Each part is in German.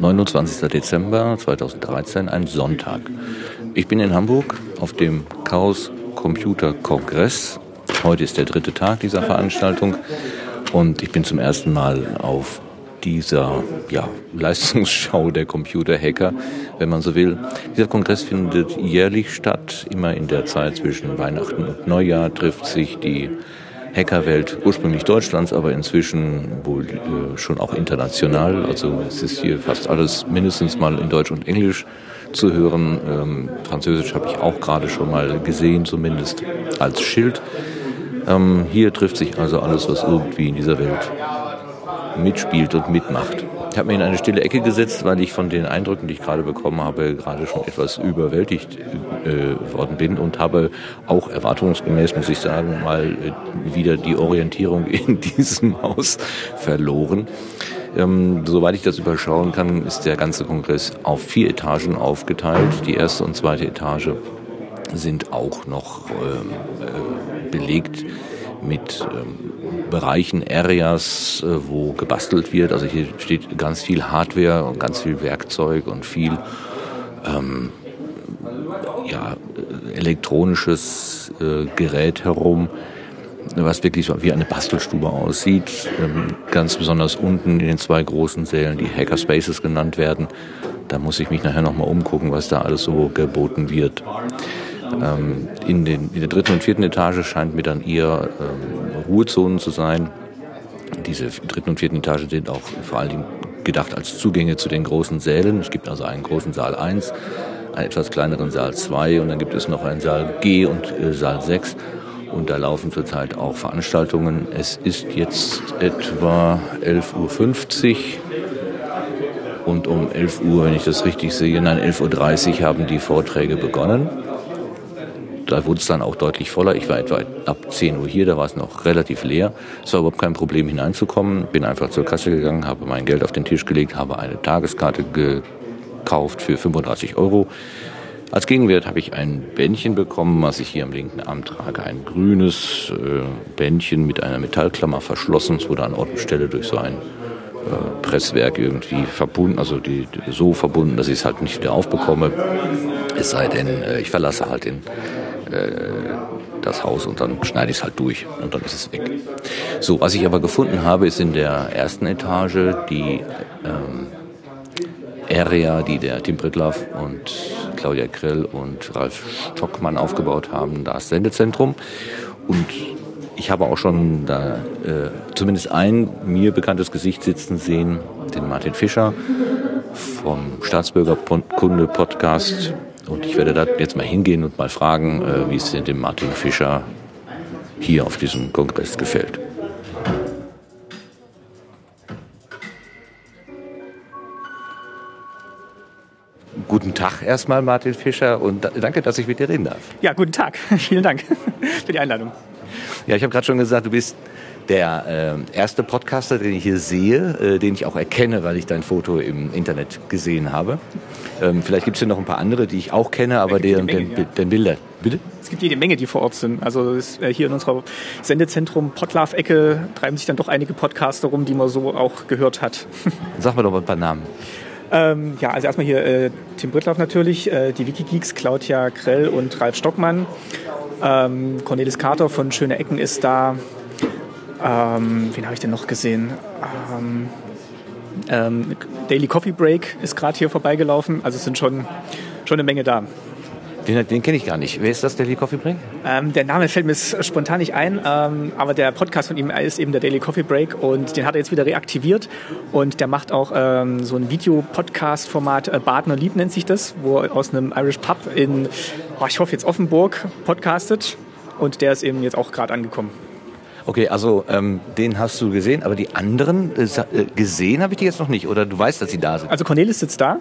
29. Dezember 2013, ein Sonntag. Ich bin in Hamburg auf dem Chaos Computer Kongress. Heute ist der dritte Tag dieser Veranstaltung und ich bin zum ersten Mal auf dieser ja, Leistungsschau der Computerhacker, wenn man so will. Dieser Kongress findet jährlich statt, immer in der Zeit zwischen Weihnachten und Neujahr trifft sich die Hackerwelt ursprünglich Deutschlands, aber inzwischen wohl äh, schon auch international. Also es ist hier fast alles mindestens mal in Deutsch und Englisch zu hören. Ähm, Französisch habe ich auch gerade schon mal gesehen, zumindest als Schild. Ähm, hier trifft sich also alles, was irgendwie in dieser Welt mitspielt und mitmacht. Ich habe mich in eine stille Ecke gesetzt, weil ich von den Eindrücken, die ich gerade bekommen habe, gerade schon etwas überwältigt äh, worden bin und habe auch erwartungsgemäß, muss ich sagen, mal äh, wieder die Orientierung in diesem Haus verloren. Ähm, soweit ich das überschauen kann, ist der ganze Kongress auf vier Etagen aufgeteilt. Die erste und zweite Etage sind auch noch ähm, äh, belegt mit ähm, Bereichen, Areas, äh, wo gebastelt wird. Also hier steht ganz viel Hardware und ganz viel Werkzeug und viel ähm, ja, elektronisches äh, Gerät herum, was wirklich so wie eine Bastelstube aussieht. Ähm, ganz besonders unten in den zwei großen Sälen, die Hackerspaces genannt werden. Da muss ich mich nachher nochmal umgucken, was da alles so geboten wird. Ähm, in, den, in der dritten und vierten Etage scheint mir dann eher ähm, Ruhezonen zu sein. Diese dritten und vierten Etage sind auch vor allen Dingen gedacht als Zugänge zu den großen Sälen. Es gibt also einen großen Saal 1, einen etwas kleineren Saal 2 und dann gibt es noch einen Saal G und äh, Saal 6. Und da laufen zurzeit auch Veranstaltungen. Es ist jetzt etwa 11.50 Uhr. Und um 11 Uhr, wenn ich das richtig sehe, nein, 11.30 Uhr haben die Vorträge begonnen. Da wurde es dann auch deutlich voller. Ich war etwa ab 10 Uhr hier, da war es noch relativ leer. Es war überhaupt kein Problem hineinzukommen. Bin einfach zur Kasse gegangen, habe mein Geld auf den Tisch gelegt, habe eine Tageskarte gekauft für 35 Euro. Als Gegenwert habe ich ein Bändchen bekommen, was ich hier am linken Arm trage. Ein grünes äh, Bändchen mit einer Metallklammer verschlossen. Es wurde an Ort und Stelle durch so ein äh, Presswerk irgendwie verbunden, also die, so verbunden, dass ich es halt nicht wieder aufbekomme. Es sei denn, äh, ich verlasse halt den das Haus und dann schneide ich es halt durch und dann ist es weg. So, was ich aber gefunden habe, ist in der ersten Etage die ähm, Area, die der Tim Brittlaff und Claudia Krill und Ralf Stockmann aufgebaut haben, das Sendezentrum. Und ich habe auch schon da äh, zumindest ein mir bekanntes Gesicht sitzen sehen, den Martin Fischer vom Staatsbürgerkunde Podcast und ich werde da jetzt mal hingehen und mal fragen, äh, wie es dem Martin Fischer hier auf diesem Kongress gefällt. Guten Tag erstmal, Martin Fischer, und danke, dass ich mit dir reden darf. Ja, guten Tag. Vielen Dank für die Einladung. Ja, ich habe gerade schon gesagt, du bist der äh, erste Podcaster, den ich hier sehe, äh, den ich auch erkenne, weil ich dein Foto im Internet gesehen habe. Ähm, vielleicht gibt es hier noch ein paar andere, die ich auch kenne, aber deren, den, ja. den Bilder. Bitte? Es gibt jede Menge, die vor Ort sind. Also ist, äh, hier in unserer Sendezentrum Podlove-Ecke treiben sich dann doch einige Podcaster rum, die man so auch gehört hat. Sag mal doch mal ein paar Namen. Ähm, ja, also erstmal hier äh, Tim Brittlaff natürlich, äh, die Wikigeeks, Claudia Krell und Ralf Stockmann. Ähm, Cornelis Carter von Schöne Ecken ist da. Ähm, wen habe ich denn noch gesehen? Ähm, ähm, Daily Coffee Break ist gerade hier vorbeigelaufen. Also es sind schon, schon eine Menge da. Den, den kenne ich gar nicht. Wer ist das, Daily Coffee Break? Ähm, der Name fällt mir spontan nicht ein, ähm, aber der Podcast von ihm ist eben der Daily Coffee Break und den hat er jetzt wieder reaktiviert und der macht auch ähm, so ein Videopodcast-Format, äh, Badner Lied nennt sich das, wo er aus einem Irish Pub in, oh, ich hoffe jetzt Offenburg, podcastet und der ist eben jetzt auch gerade angekommen. Okay, also ähm, den hast du gesehen, aber die anderen äh, äh, gesehen habe ich die jetzt noch nicht oder du weißt, dass sie da sind? Also Cornelis sitzt da.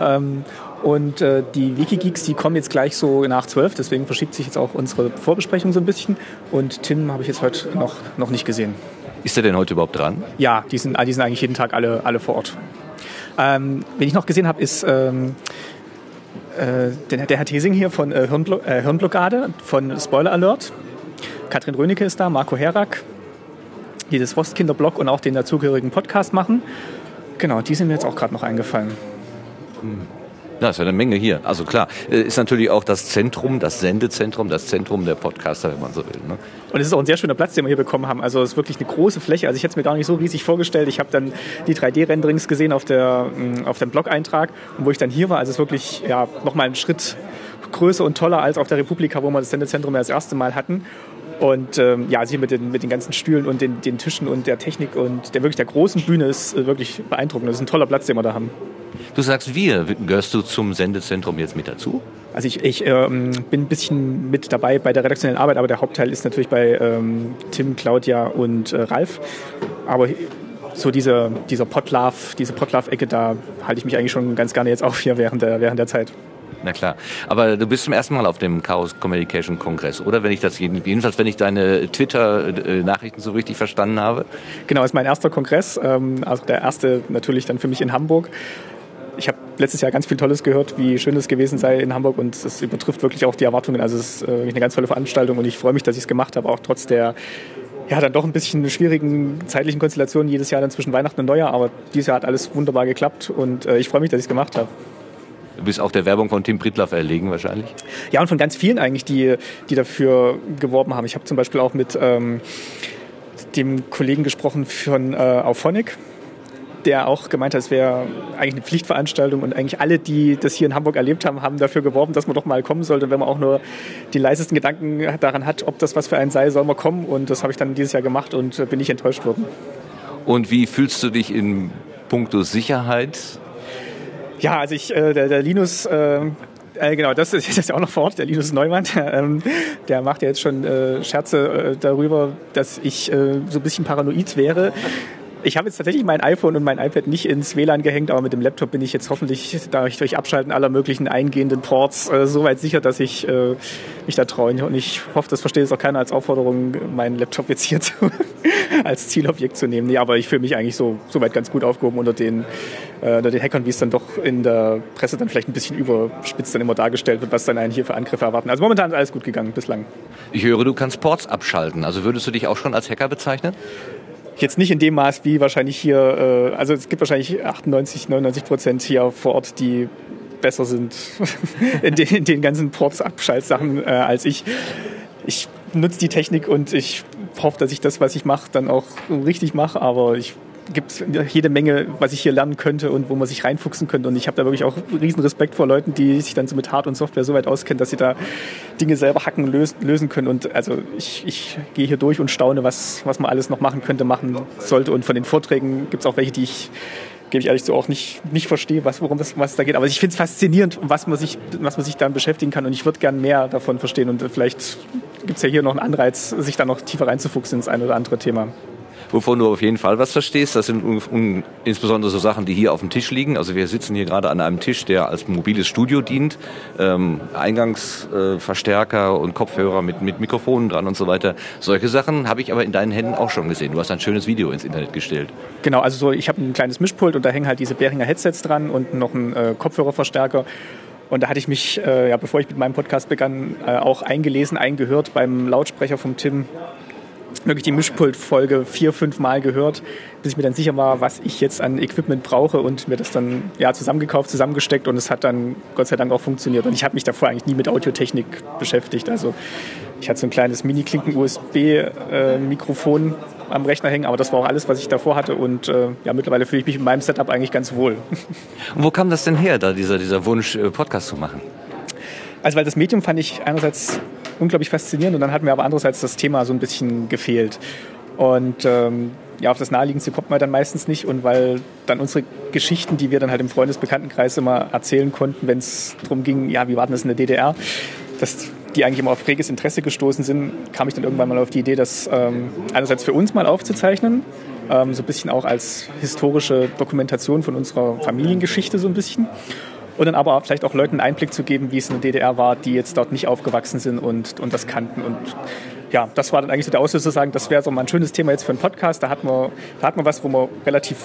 Ähm, und äh, die Wikigeeks, die kommen jetzt gleich so nach zwölf, deswegen verschiebt sich jetzt auch unsere Vorbesprechung so ein bisschen. Und Tim habe ich jetzt heute noch, noch nicht gesehen. Ist er denn heute überhaupt dran? Ja, die sind, die sind eigentlich jeden Tag alle, alle vor Ort. Ähm, wen ich noch gesehen habe, ist ähm, äh, der, der Herr Thesing hier von äh, Hirnblo äh, Hirnblockade, von Spoiler Alert. Katrin Rönecke ist da, Marco Herak, die das Wostkinder-Blog und auch den dazugehörigen Podcast machen. Genau, die sind mir jetzt auch gerade noch eingefallen. Hm. Ja, ist ja eine Menge hier. Also klar, äh, ist natürlich auch das Zentrum, das Sendezentrum, das Zentrum der Podcaster, wenn man so will. Ne? Und es ist auch ein sehr schöner Platz, den wir hier bekommen haben. Also es ist wirklich eine große Fläche. Also ich hätte es mir gar nicht so riesig vorgestellt. Ich habe dann die 3D-Renderings gesehen auf, der, mm, auf dem Blog-Eintrag. Und wo ich dann hier war, also es ist wirklich ja, nochmal einen Schritt größer und toller als auf der Republika, wo wir das Sendezentrum ja das erste Mal hatten. Und ähm, ja, also hier mit den, mit den ganzen Stühlen und den, den Tischen und der Technik und der wirklich der großen Bühne ist äh, wirklich beeindruckend. Das ist ein toller Platz, den wir da haben. Du sagst wir. Gehörst du zum Sendezentrum jetzt mit dazu? Also ich, ich ähm, bin ein bisschen mit dabei bei der redaktionellen Arbeit, aber der Hauptteil ist natürlich bei ähm, Tim, Claudia und äh, Ralf. Aber so diese, dieser Podlove, diese Podlove-Ecke, da halte ich mich eigentlich schon ganz gerne jetzt auf hier während der, während der Zeit. Na klar. Aber du bist zum ersten Mal auf dem Chaos Communication Kongress, oder? Wenn ich das jedenfalls, wenn ich deine Twitter-Nachrichten so richtig verstanden habe. Genau, ist mein erster Kongress. Ähm, also der erste natürlich dann für mich in Hamburg ich habe letztes Jahr ganz viel Tolles gehört, wie schön es gewesen sei in Hamburg und es übertrifft wirklich auch die Erwartungen. Also es ist äh, eine ganz tolle Veranstaltung und ich freue mich, dass ich es gemacht habe, auch trotz der ja, dann doch ein bisschen schwierigen zeitlichen Konstellationen jedes Jahr dann zwischen Weihnachten und Neujahr. Aber dieses Jahr hat alles wunderbar geklappt und äh, ich freue mich, dass ich es gemacht habe. Du bist auch der Werbung von Tim Pritlaff erlegen wahrscheinlich? Ja, und von ganz vielen eigentlich, die, die dafür geworben haben. Ich habe zum Beispiel auch mit ähm, dem Kollegen gesprochen von äh, Auphonic der auch gemeint hat, es wäre eigentlich eine Pflichtveranstaltung und eigentlich alle, die das hier in Hamburg erlebt haben, haben dafür geworben, dass man doch mal kommen sollte. Wenn man auch nur die leisesten Gedanken daran hat, ob das was für einen sei, soll man kommen. Und das habe ich dann dieses Jahr gemacht und bin nicht enttäuscht worden. Und wie fühlst du dich in puncto Sicherheit? Ja, also ich, äh, der, der Linus, äh, äh, genau, das ist jetzt auch noch vor Ort, der Linus Neumann, der, ähm, der macht ja jetzt schon äh, Scherze äh, darüber, dass ich äh, so ein bisschen paranoid wäre. Ich habe jetzt tatsächlich mein iPhone und mein iPad nicht ins WLAN gehängt, aber mit dem Laptop bin ich jetzt hoffentlich durch, durch Abschalten aller möglichen eingehenden Ports äh, so weit sicher, dass ich äh, mich da traue. Und ich hoffe, das versteht es auch keiner als Aufforderung, meinen Laptop jetzt hier zu, als Zielobjekt zu nehmen. Nee, aber ich fühle mich eigentlich so, so weit ganz gut aufgehoben unter den, äh, unter den Hackern, wie es dann doch in der Presse dann vielleicht ein bisschen überspitzt dann immer dargestellt wird, was dann einen hier für Angriffe erwarten. Also momentan ist alles gut gegangen bislang. Ich höre, du kannst Ports abschalten. Also würdest du dich auch schon als Hacker bezeichnen? Jetzt nicht in dem Maß wie wahrscheinlich hier, äh, also es gibt wahrscheinlich 98, 99 Prozent hier vor Ort, die besser sind in, den, in den ganzen Ports-Abschaltsachen äh, als ich. Ich nutze die Technik und ich hoffe, dass ich das, was ich mache, dann auch richtig mache, aber ich gibt jede Menge, was ich hier lernen könnte und wo man sich reinfuchsen könnte. Und ich habe da wirklich auch riesen Respekt vor Leuten, die sich dann so mit Hard- und Software so weit auskennen, dass sie da Dinge selber hacken, lösen, lösen können. Und also ich, ich gehe hier durch und staune, was, was man alles noch machen könnte, machen sollte. Und von den Vorträgen gibt es auch welche, die ich gebe ich ehrlich so auch nicht, nicht verstehe, was, worum das was da geht. Aber ich finde es faszinierend, was man sich, was man sich dann beschäftigen kann. Und ich würde gerne mehr davon verstehen. Und vielleicht gibt es ja hier noch einen Anreiz, sich da noch tiefer reinzufuchsen ins ein oder andere Thema. Wovon du auf jeden Fall was verstehst, das sind insbesondere so Sachen, die hier auf dem Tisch liegen. Also wir sitzen hier gerade an einem Tisch, der als mobiles Studio dient. Ähm, Eingangsverstärker äh, und Kopfhörer mit, mit Mikrofonen dran und so weiter. Solche Sachen habe ich aber in deinen Händen auch schon gesehen. Du hast ein schönes Video ins Internet gestellt. Genau, also so, ich habe ein kleines Mischpult und da hängen halt diese Behringer Headsets dran und noch ein äh, Kopfhörerverstärker. Und da hatte ich mich, äh, ja, bevor ich mit meinem Podcast begann, äh, auch eingelesen, eingehört beim Lautsprecher vom Tim wirklich die Mischpult-Folge vier, fünf Mal gehört, bis ich mir dann sicher war, was ich jetzt an Equipment brauche und mir das dann ja, zusammengekauft, zusammengesteckt und es hat dann Gott sei Dank auch funktioniert. Und ich habe mich davor eigentlich nie mit Audiotechnik beschäftigt. Also ich hatte so ein kleines Mini-Klinken-USB-Mikrofon am Rechner hängen, aber das war auch alles, was ich davor hatte und äh, ja, mittlerweile fühle ich mich in meinem Setup eigentlich ganz wohl. Und wo kam das denn her, da dieser, dieser Wunsch, äh, Podcast zu machen? Also weil das Medium fand ich einerseits unglaublich faszinierend und dann hat mir aber andererseits das Thema so ein bisschen gefehlt. Und ähm, ja, auf das Naheliegendste kommt man dann meistens nicht und weil dann unsere Geschichten, die wir dann halt im Freundesbekanntenkreis immer erzählen konnten, wenn es darum ging, ja, wie war denn das in der DDR, dass die eigentlich immer auf reges Interesse gestoßen sind, kam ich dann irgendwann mal auf die Idee, das ähm, einerseits für uns mal aufzuzeichnen, ähm, so ein bisschen auch als historische Dokumentation von unserer Familiengeschichte so ein bisschen und dann aber vielleicht auch Leuten einen Einblick zu geben, wie es in der DDR war, die jetzt dort nicht aufgewachsen sind und, und das kannten. Und ja, das war dann eigentlich so der Auslöser zu sagen, das wäre so mal ein schönes Thema jetzt für einen Podcast. Da hat man, da hat man was, wo man relativ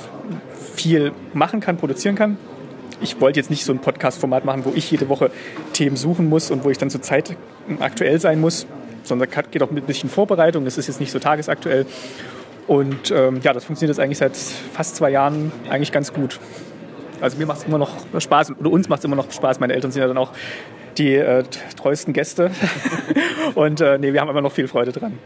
viel machen kann, produzieren kann. Ich wollte jetzt nicht so ein Podcast-Format machen, wo ich jede Woche Themen suchen muss und wo ich dann zur Zeit aktuell sein muss, sondern geht auch mit ein bisschen Vorbereitung. Das ist jetzt nicht so tagesaktuell. Und ähm, ja, das funktioniert jetzt eigentlich seit fast zwei Jahren eigentlich ganz gut. Also mir macht es immer noch Spaß oder uns macht es immer noch Spaß. Meine Eltern sind ja dann auch die äh, treuesten Gäste. und äh, nee, wir haben immer noch viel Freude dran.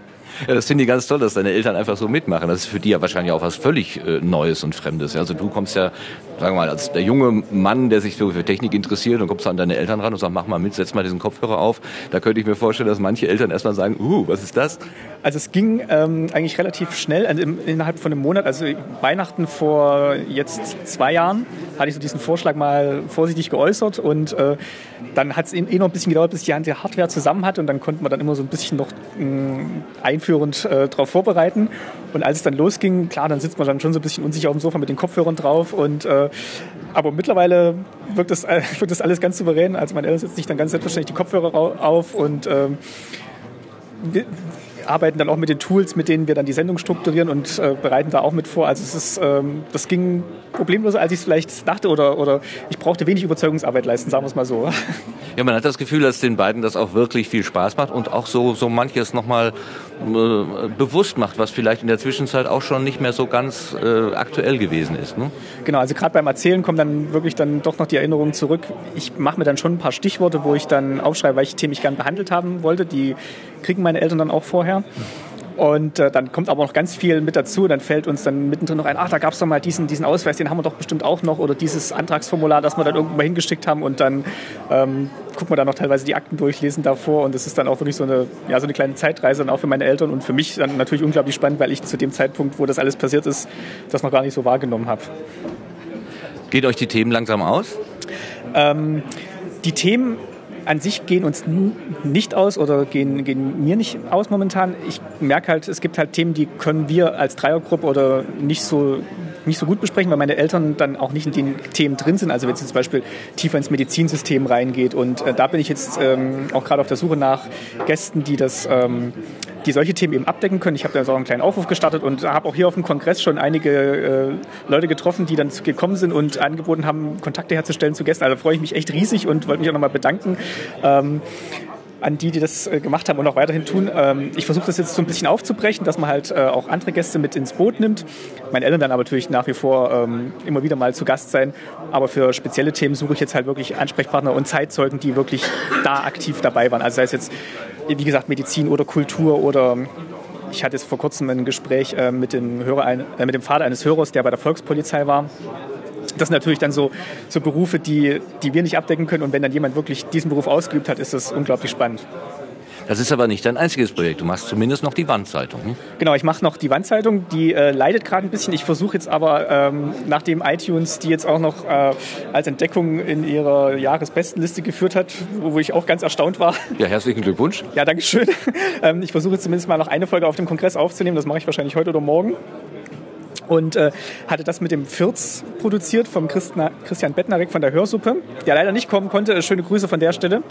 Ja, das finde ich ganz toll, dass deine Eltern einfach so mitmachen. Das ist für die ja wahrscheinlich auch was völlig äh, Neues und Fremdes. Also du kommst ja, sagen wir mal, als der junge Mann, der sich so für Technik interessiert, und kommst du an deine Eltern ran und sagst, mach mal mit, setz mal diesen Kopfhörer auf. Da könnte ich mir vorstellen, dass manche Eltern erstmal sagen, uh, was ist das? Also es ging ähm, eigentlich relativ schnell, also im, innerhalb von einem Monat, also Weihnachten vor jetzt zwei Jahren, hatte ich so diesen Vorschlag mal vorsichtig geäußert und äh, dann hat es eh noch ein bisschen gedauert, bis die Hardware zusammen hat und dann konnten wir dann immer so ein bisschen noch mh, einführen einführend äh, darauf vorbereiten. Und als es dann losging, klar, dann sitzt man dann schon so ein bisschen unsicher auf dem Sofa mit den Kopfhörern drauf. Und, äh, aber mittlerweile wirkt das, äh, wirkt das alles ganz souverän. Also Eltern setzt sich dann ganz selbstverständlich die Kopfhörer auf und ähm, arbeiten dann auch mit den Tools, mit denen wir dann die Sendung strukturieren und äh, bereiten da auch mit vor. Also es ist, ähm, das ging problemloser, als ich es vielleicht dachte oder, oder ich brauchte wenig Überzeugungsarbeit leisten, sagen wir es mal so. Ja, man hat das Gefühl, dass den beiden das auch wirklich viel Spaß macht und auch so, so manches nochmal bewusst macht, was vielleicht in der Zwischenzeit auch schon nicht mehr so ganz äh, aktuell gewesen ist. Ne? Genau, also gerade beim Erzählen kommen dann wirklich dann doch noch die Erinnerungen zurück. Ich mache mir dann schon ein paar Stichworte, wo ich dann aufschreibe, welche Themen ich gerne behandelt haben wollte. Die kriegen meine Eltern dann auch vorher. Und äh, dann kommt aber noch ganz viel mit dazu. Dann fällt uns dann mittendrin noch ein, ach, da gab es doch mal diesen, diesen Ausweis, den haben wir doch bestimmt auch noch. Oder dieses Antragsformular, das wir dann irgendwo mal hingeschickt haben. Und dann ähm, gucken wir da noch teilweise die Akten durchlesen davor. Und das ist dann auch wirklich so eine, ja, so eine kleine Zeitreise dann auch für meine Eltern und für mich dann natürlich unglaublich spannend, weil ich zu dem Zeitpunkt, wo das alles passiert ist, das noch gar nicht so wahrgenommen habe. Geht euch die Themen langsam aus? Ähm, die Themen an sich gehen uns nicht aus oder gehen, gehen mir nicht aus momentan. Ich merke halt, es gibt halt Themen, die können wir als Dreiergruppe oder nicht so nicht so gut besprechen, weil meine Eltern dann auch nicht in den Themen drin sind. Also wenn es zum Beispiel tiefer ins Medizinsystem reingeht. Und äh, da bin ich jetzt ähm, auch gerade auf der Suche nach Gästen, die das ähm, die solche Themen eben abdecken können. Ich habe da so einen kleinen Aufruf gestartet und habe auch hier auf dem Kongress schon einige äh, Leute getroffen, die dann gekommen sind und angeboten haben, Kontakte herzustellen zu Gästen. Also freue ich mich echt riesig und wollte mich auch nochmal bedanken. Ähm, an die, die das äh, gemacht haben und auch weiterhin tun. Ähm, ich versuche das jetzt so ein bisschen aufzubrechen, dass man halt äh, auch andere Gäste mit ins Boot nimmt. Meine Eltern dann aber natürlich nach wie vor ähm, immer wieder mal zu Gast sein. Aber für spezielle Themen suche ich jetzt halt wirklich Ansprechpartner und Zeitzeugen, die wirklich da aktiv dabei waren. Also sei es jetzt, wie gesagt, Medizin oder Kultur oder ich hatte jetzt vor kurzem ein Gespräch äh, mit, dem Hörer, mit dem Vater eines Hörers, der bei der Volkspolizei war das sind natürlich dann so, so Berufe, die, die wir nicht abdecken können. Und wenn dann jemand wirklich diesen Beruf ausgeübt hat, ist das unglaublich spannend. Das ist aber nicht dein einziges Projekt. Du machst zumindest noch die Wandzeitung. Hm? Genau, ich mache noch die Wandzeitung. Die äh, leidet gerade ein bisschen. Ich versuche jetzt aber, ähm, nachdem iTunes die jetzt auch noch äh, als Entdeckung in ihrer Jahresbestenliste geführt hat, wo, wo, ich auch ganz erstaunt war. Ja, herzlichen Glückwunsch. Ja, danke schön. ähm, ich versuche zumindest mal noch eine Folge auf dem Kongress aufzunehmen. Das mache ich wahrscheinlich heute oder morgen und äh, hatte das mit dem Firz produziert vom Christna, Christian Bettnarek von der Hörsuppe, der leider nicht kommen konnte. Schöne Grüße von der Stelle.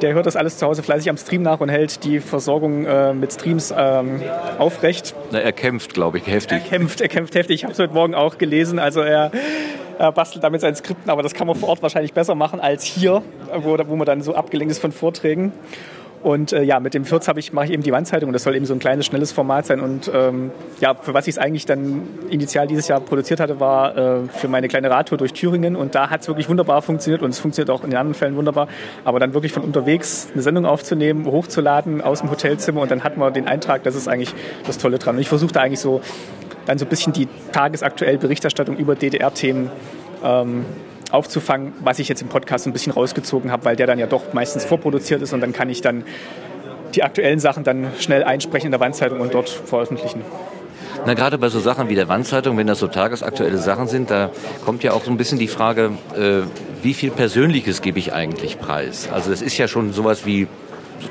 Der hört das alles zu Hause fleißig am Stream nach und hält die Versorgung äh, mit Streams ähm, aufrecht. Na, er kämpft, glaube ich, heftig. Er kämpft, er kämpft heftig. Ich habe es heute Morgen auch gelesen. Also er, er bastelt damit seinen Skripten, aber das kann man vor Ort wahrscheinlich besser machen als hier, wo, wo man dann so abgelenkt ist von Vorträgen. Und äh, ja, mit dem Fürz ich, mache ich eben die Wandzeitung und das soll eben so ein kleines, schnelles Format sein. Und ähm, ja, für was ich es eigentlich dann initial dieses Jahr produziert hatte, war äh, für meine kleine Radtour durch Thüringen. Und da hat es wirklich wunderbar funktioniert und es funktioniert auch in den anderen Fällen wunderbar. Aber dann wirklich von unterwegs eine Sendung aufzunehmen, hochzuladen aus dem Hotelzimmer und dann hat man den Eintrag, das ist eigentlich das Tolle dran. Und ich versuche da eigentlich so dann so ein bisschen die tagesaktuelle Berichterstattung über DDR-Themen ähm, aufzufangen, was ich jetzt im Podcast ein bisschen rausgezogen habe, weil der dann ja doch meistens vorproduziert ist und dann kann ich dann die aktuellen Sachen dann schnell einsprechen in der Wandzeitung und dort veröffentlichen. Na, gerade bei so Sachen wie der Wandzeitung, wenn das so tagesaktuelle Sachen sind, da kommt ja auch so ein bisschen die Frage, äh, wie viel Persönliches gebe ich eigentlich preis? Also es ist ja schon sowas wie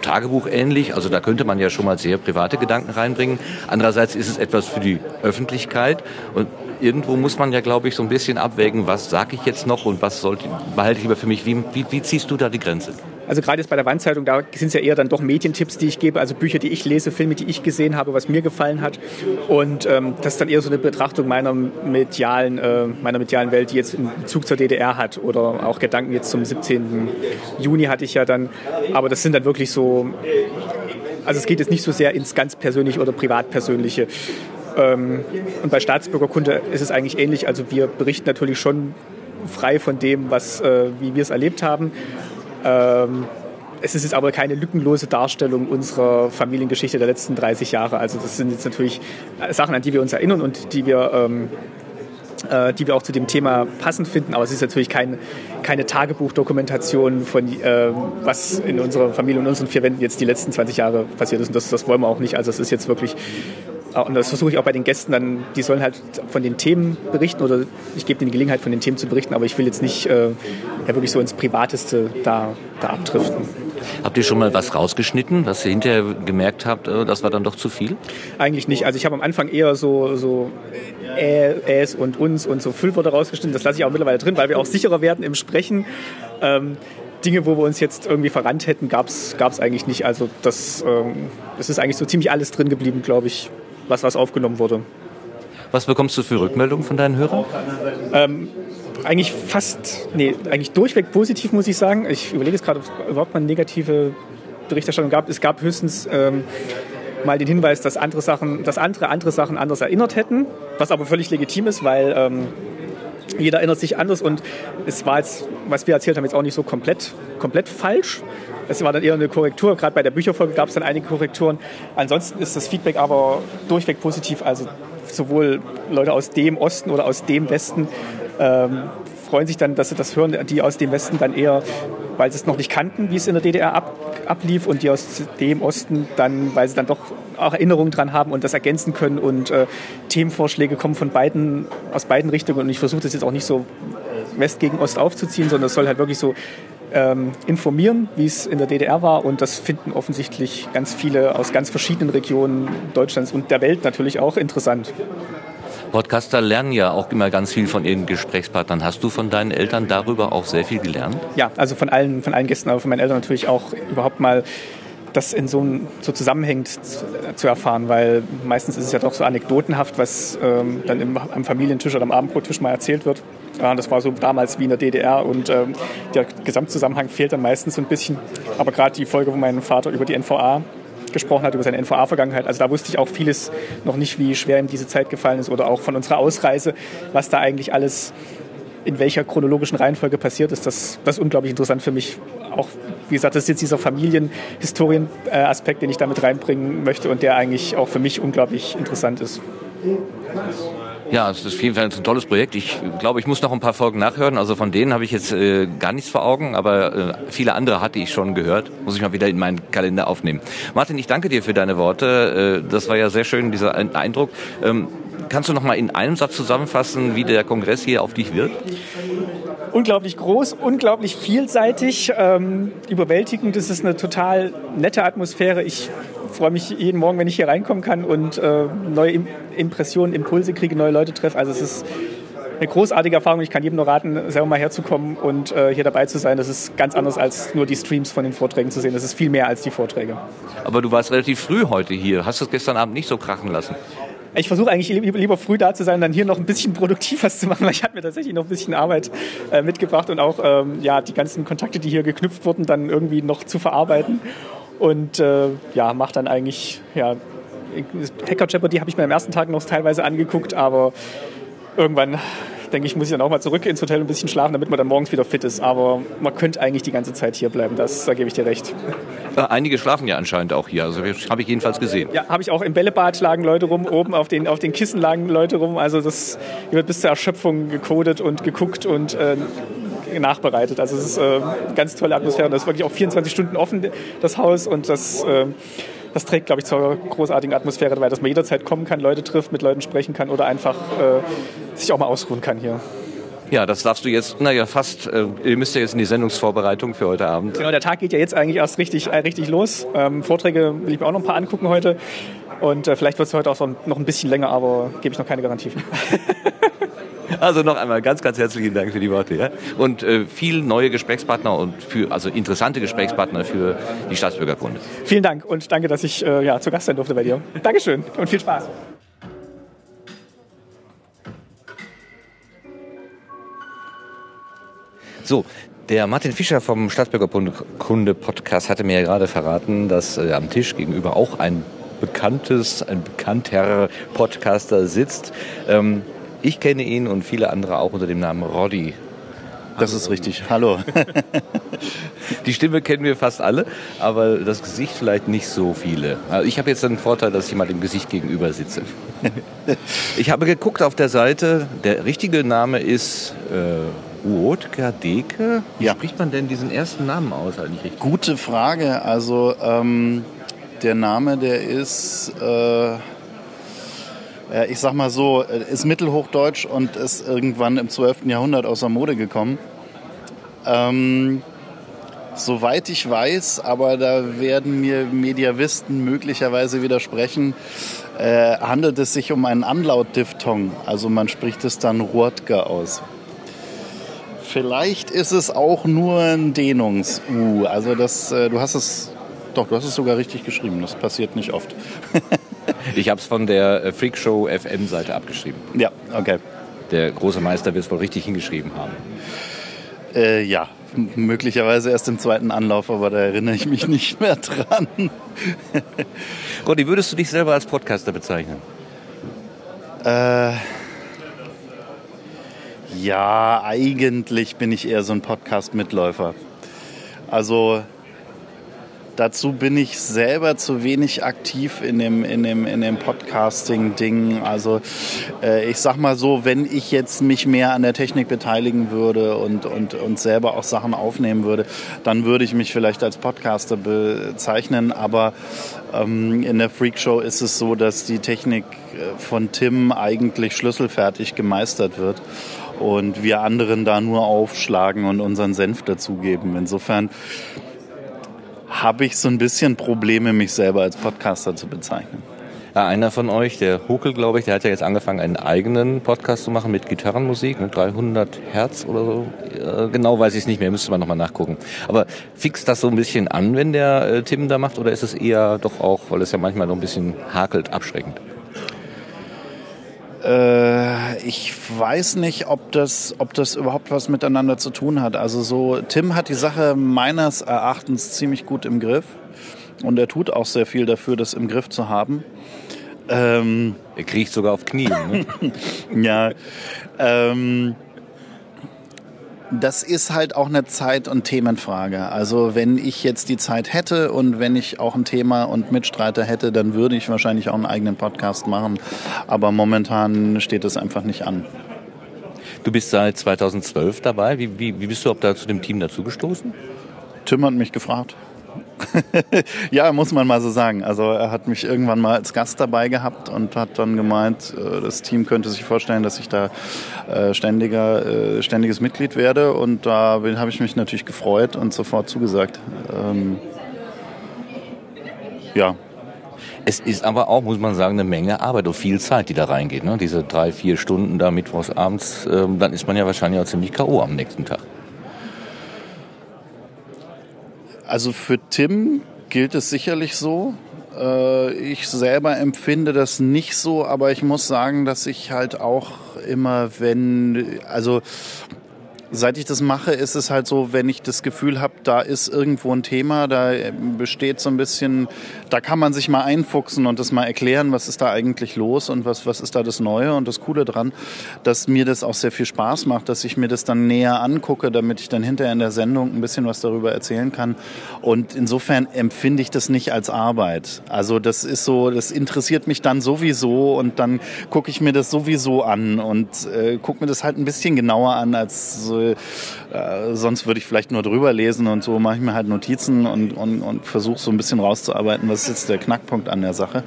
Tagebuch ähnlich, also da könnte man ja schon mal sehr private Gedanken reinbringen. Andererseits ist es etwas für die Öffentlichkeit und irgendwo muss man ja, glaube ich, so ein bisschen abwägen, was sage ich jetzt noch und was sollte, behalte ich lieber für mich. Wie, wie, wie ziehst du da die Grenze? Also gerade jetzt bei der Wandzeitung, da sind es ja eher dann doch Medientipps, die ich gebe, also Bücher, die ich lese, Filme, die ich gesehen habe, was mir gefallen hat. Und ähm, das ist dann eher so eine Betrachtung meiner medialen, äh, meiner medialen Welt, die jetzt einen Bezug zur DDR hat oder auch Gedanken jetzt zum 17. Juni hatte ich ja dann. Aber das sind dann wirklich so, also es geht jetzt nicht so sehr ins ganz persönliche oder privat persönliche Ähm, und bei Staatsbürgerkunde ist es eigentlich ähnlich. Also wir berichten natürlich schon frei von dem, was, äh, wie wir es erlebt haben. Ähm, es ist jetzt aber keine lückenlose Darstellung unserer Familiengeschichte der letzten 30 Jahre. Also das sind jetzt natürlich Sachen, an die wir uns erinnern und die wir, ähm, äh, die wir auch zu dem Thema passend finden. Aber es ist natürlich kein, keine Tagebuchdokumentation von, äh, was in unserer Familie und unseren vier Wänden jetzt die letzten 20 Jahre passiert ist. Und das, das wollen wir auch nicht. Also es ist jetzt wirklich und das versuche ich auch bei den Gästen dann, die sollen halt von den Themen berichten oder ich gebe denen die Gelegenheit, von den Themen zu berichten, aber ich will jetzt nicht äh, ja, wirklich so ins Privateste da, da abdriften. Habt ihr schon mal was rausgeschnitten, was ihr hinterher gemerkt habt, äh, das war dann doch zu viel? Eigentlich nicht. Also ich habe am Anfang eher so, so äh, Äs und uns und so Füllwörter rausgeschnitten. Das lasse ich auch mittlerweile drin, weil wir auch sicherer werden im Sprechen. Ähm, Dinge, wo wir uns jetzt irgendwie verrannt hätten, gab es eigentlich nicht. Also das, ähm, das ist eigentlich so ziemlich alles drin geblieben, glaube ich, was, was aufgenommen wurde. Was bekommst du für Rückmeldungen von deinen Hörern? Ähm, eigentlich fast, nee, eigentlich durchweg positiv, muss ich sagen. Ich überlege jetzt gerade, ob es überhaupt mal eine negative Berichterstattung gab. Es gab höchstens ähm, mal den Hinweis, dass andere Sachen, dass andere andere Sachen anders erinnert hätten, was aber völlig legitim ist, weil ähm, jeder erinnert sich anders und es war jetzt, was wir erzählt haben, jetzt auch nicht so komplett, komplett falsch. Es war dann eher eine Korrektur. Gerade bei der Bücherfolge gab es dann einige Korrekturen. Ansonsten ist das Feedback aber durchweg positiv. Also sowohl Leute aus dem Osten oder aus dem Westen ähm, freuen sich dann, dass sie das hören, die aus dem Westen dann eher, weil sie es noch nicht kannten, wie es in der DDR ab, ablief und die aus dem Osten dann, weil sie dann doch auch Erinnerungen dran haben und das ergänzen können und äh, Themenvorschläge kommen von beiden, aus beiden Richtungen und ich versuche das jetzt auch nicht so West gegen Ost aufzuziehen, sondern es soll halt wirklich so ähm, informieren, wie es in der DDR war. Und das finden offensichtlich ganz viele aus ganz verschiedenen Regionen Deutschlands und der Welt natürlich auch interessant. Podcaster lernen ja auch immer ganz viel von ihren Gesprächspartnern. Hast du von deinen Eltern darüber auch sehr viel gelernt? Ja, also von allen, von allen Gästen, aber von meinen Eltern natürlich auch überhaupt mal das in so, so zusammenhängt zu erfahren, weil meistens ist es ja doch so anekdotenhaft, was ähm, dann im, am Familientisch oder am Abendbrottisch mal erzählt wird. Ja, das war so damals wie in der DDR und ähm, der Gesamtzusammenhang fehlt dann meistens so ein bisschen. Aber gerade die Folge, wo mein Vater über die NVA gesprochen hat, über seine NVA-Vergangenheit, also da wusste ich auch vieles noch nicht, wie schwer ihm diese Zeit gefallen ist oder auch von unserer Ausreise, was da eigentlich alles in welcher chronologischen Reihenfolge passiert ist. Das, das ist unglaublich interessant für mich. Auch, wie gesagt, das ist jetzt dieser Familienhistorien-Aspekt, den ich damit reinbringen möchte und der eigentlich auch für mich unglaublich interessant ist. Ja, es ist auf jeden Fall ein tolles Projekt. Ich glaube, ich muss noch ein paar Folgen nachhören. Also von denen habe ich jetzt äh, gar nichts vor Augen, aber äh, viele andere hatte ich schon gehört. Muss ich mal wieder in meinen Kalender aufnehmen. Martin, ich danke dir für deine Worte. Äh, das war ja sehr schön, dieser Eindruck. Ähm, kannst du noch mal in einem Satz zusammenfassen, wie der Kongress hier auf dich wirkt? unglaublich groß, unglaublich vielseitig, ähm, überwältigend. Es ist eine total nette Atmosphäre. Ich freue mich jeden Morgen, wenn ich hier reinkommen kann und äh, neue Impressionen, Impulse kriege, neue Leute treffe. Also es ist eine großartige Erfahrung. Ich kann jedem nur raten, selber mal herzukommen und äh, hier dabei zu sein. Das ist ganz anders als nur die Streams von den Vorträgen zu sehen. Das ist viel mehr als die Vorträge. Aber du warst relativ früh heute hier. Hast du es gestern Abend nicht so krachen lassen? Ich versuche eigentlich lieber früh da zu sein und dann hier noch ein bisschen produktiv was zu machen, weil ich habe mir tatsächlich noch ein bisschen Arbeit äh, mitgebracht und auch ähm, ja, die ganzen Kontakte, die hier geknüpft wurden, dann irgendwie noch zu verarbeiten. Und äh, ja, mache dann eigentlich, ja, Hacker Jeopardy habe ich mir am ersten Tag noch teilweise angeguckt, aber irgendwann denke ich, muss ich dann auch mal zurück ins Hotel ein bisschen schlafen, damit man dann morgens wieder fit ist. Aber man könnte eigentlich die ganze Zeit hier bleiben, das, da gebe ich dir recht. Einige schlafen ja anscheinend auch hier, also habe ich jedenfalls gesehen. Ja, habe ich auch. Im Bällebad lagen Leute rum, oben auf den, auf den Kissen lagen Leute rum. Also das wird bis zur Erschöpfung gecodet und geguckt und äh, nachbereitet. Also es ist äh, eine ganz tolle Atmosphäre. Das ist wirklich auch 24 Stunden offen, das Haus. Und das, äh, das trägt, glaube ich, zur großartigen Atmosphäre dabei, dass man jederzeit kommen kann, Leute trifft, mit Leuten sprechen kann oder einfach äh, sich auch mal ausruhen kann hier. Ja, das darfst du jetzt, naja, fast, äh, ihr müsst ja jetzt in die Sendungsvorbereitung für heute Abend. Genau, der Tag geht ja jetzt eigentlich erst richtig, äh, richtig los. Ähm, Vorträge will ich mir auch noch ein paar angucken heute. Und äh, vielleicht wird es heute auch noch ein bisschen länger, aber gebe ich noch keine Garantie. Also noch einmal ganz, ganz herzlichen Dank für die Worte. Ja? Und äh, viel neue Gesprächspartner und für, also interessante Gesprächspartner für die Staatsbürgerkunde. Vielen Dank und danke, dass ich äh, ja, zu Gast sein durfte bei dir. Dankeschön und viel Spaß. So, der Martin Fischer vom Staatsbürgerkunde-Podcast hatte mir ja gerade verraten, dass äh, am Tisch gegenüber auch ein bekanntes, ein bekannter Podcaster sitzt. Ähm, ich kenne ihn und viele andere auch unter dem Namen Roddy. Das ist richtig. Hallo. Die Stimme kennen wir fast alle, aber das Gesicht vielleicht nicht so viele. Also ich habe jetzt den Vorteil, dass ich mal dem Gesicht gegenüber sitze. Ich habe geguckt auf der Seite, der richtige Name ist äh, Uotka Deke. Wie ja. spricht man denn diesen ersten Namen aus eigentlich richtig? Gute Frage. Also ähm, der Name, der ist... Äh ich sag mal so, ist Mittelhochdeutsch und ist irgendwann im 12. Jahrhundert aus der Mode gekommen. Ähm, soweit ich weiß, aber da werden mir Mediavisten möglicherweise widersprechen, äh, handelt es sich um einen Anlautdiphthong. Also man spricht es dann Ruotke aus. Vielleicht ist es auch nur ein Dehnungs-U. Also das, äh, du hast es, doch, du hast es sogar richtig geschrieben. Das passiert nicht oft. Ich habe es von der äh, Freakshow FM-Seite abgeschrieben. Ja, okay. Der große Meister wird es wohl richtig hingeschrieben haben. Äh, ja, möglicherweise erst im zweiten Anlauf, aber da erinnere ich mich nicht mehr dran. Roddy, würdest du dich selber als Podcaster bezeichnen? Äh, ja, eigentlich bin ich eher so ein Podcast-Mitläufer. Also Dazu bin ich selber zu wenig aktiv in dem, in dem, in dem Podcasting-Ding. Also äh, ich sag mal so, wenn ich jetzt mich mehr an der Technik beteiligen würde und, und, und selber auch Sachen aufnehmen würde, dann würde ich mich vielleicht als Podcaster bezeichnen. Aber ähm, in der Freakshow ist es so, dass die Technik äh, von Tim eigentlich schlüsselfertig gemeistert wird und wir anderen da nur aufschlagen und unseren Senf dazugeben. Insofern habe ich so ein bisschen Probleme, mich selber als Podcaster zu bezeichnen. Ja, einer von euch, der Hukel, glaube ich, der hat ja jetzt angefangen, einen eigenen Podcast zu machen mit Gitarrenmusik, mit 300 Hertz oder so. genau weiß ich es nicht mehr, müsste man nochmal nachgucken. Aber fixt das so ein bisschen an, wenn der äh, Tim da macht, oder ist es eher doch auch, weil es ja manchmal noch ein bisschen hakelt, abschreckend? Äh, ich weiß nicht, ob das, ob das überhaupt was miteinander zu tun hat. Also so, Tim hat die Sache meines Erachtens ziemlich gut im Griff. Und er tut auch sehr viel dafür, das im Griff zu haben. Ähm, er kriecht sogar auf Knien. Ne? ja. Ähm, das ist halt auch eine Zeit- und Themenfrage. Also wenn ich jetzt die Zeit hätte und wenn ich auch ein Thema und Mitstreiter hätte, dann würde ich wahrscheinlich auch einen eigenen Podcast machen. Aber momentan steht es einfach nicht an. Du bist seit 2012 dabei. Wie, wie, wie bist du da zu dem Team dazugestoßen? Tim hat mich gefragt. ja, muss man mal so sagen. Also er hat mich irgendwann mal als Gast dabei gehabt und hat dann gemeint, äh, das Team könnte sich vorstellen, dass ich da äh, ständiger, äh, ständiges Mitglied werde. Und da habe ich mich natürlich gefreut und sofort zugesagt. Ähm, ja. Es ist aber auch, muss man sagen, eine Menge Arbeit und viel Zeit, die da reingeht. Ne? Diese drei, vier Stunden da mittwochs abends, ähm, dann ist man ja wahrscheinlich auch ziemlich K.O. am nächsten Tag. Also für Tim gilt es sicherlich so. Äh, ich selber empfinde das nicht so, aber ich muss sagen, dass ich halt auch immer, wenn, also seit ich das mache, ist es halt so, wenn ich das Gefühl habe, da ist irgendwo ein Thema, da besteht so ein bisschen, da kann man sich mal einfuchsen und das mal erklären, was ist da eigentlich los und was, was ist da das Neue und das Coole dran, dass mir das auch sehr viel Spaß macht, dass ich mir das dann näher angucke, damit ich dann hinterher in der Sendung ein bisschen was darüber erzählen kann. Und insofern empfinde ich das nicht als Arbeit. Also das ist so, das interessiert mich dann sowieso und dann gucke ich mir das sowieso an und äh, gucke mir das halt ein bisschen genauer an als so äh, sonst würde ich vielleicht nur drüber lesen und so mache ich mir halt Notizen und, und, und versuche so ein bisschen rauszuarbeiten, was ist jetzt der Knackpunkt an der Sache.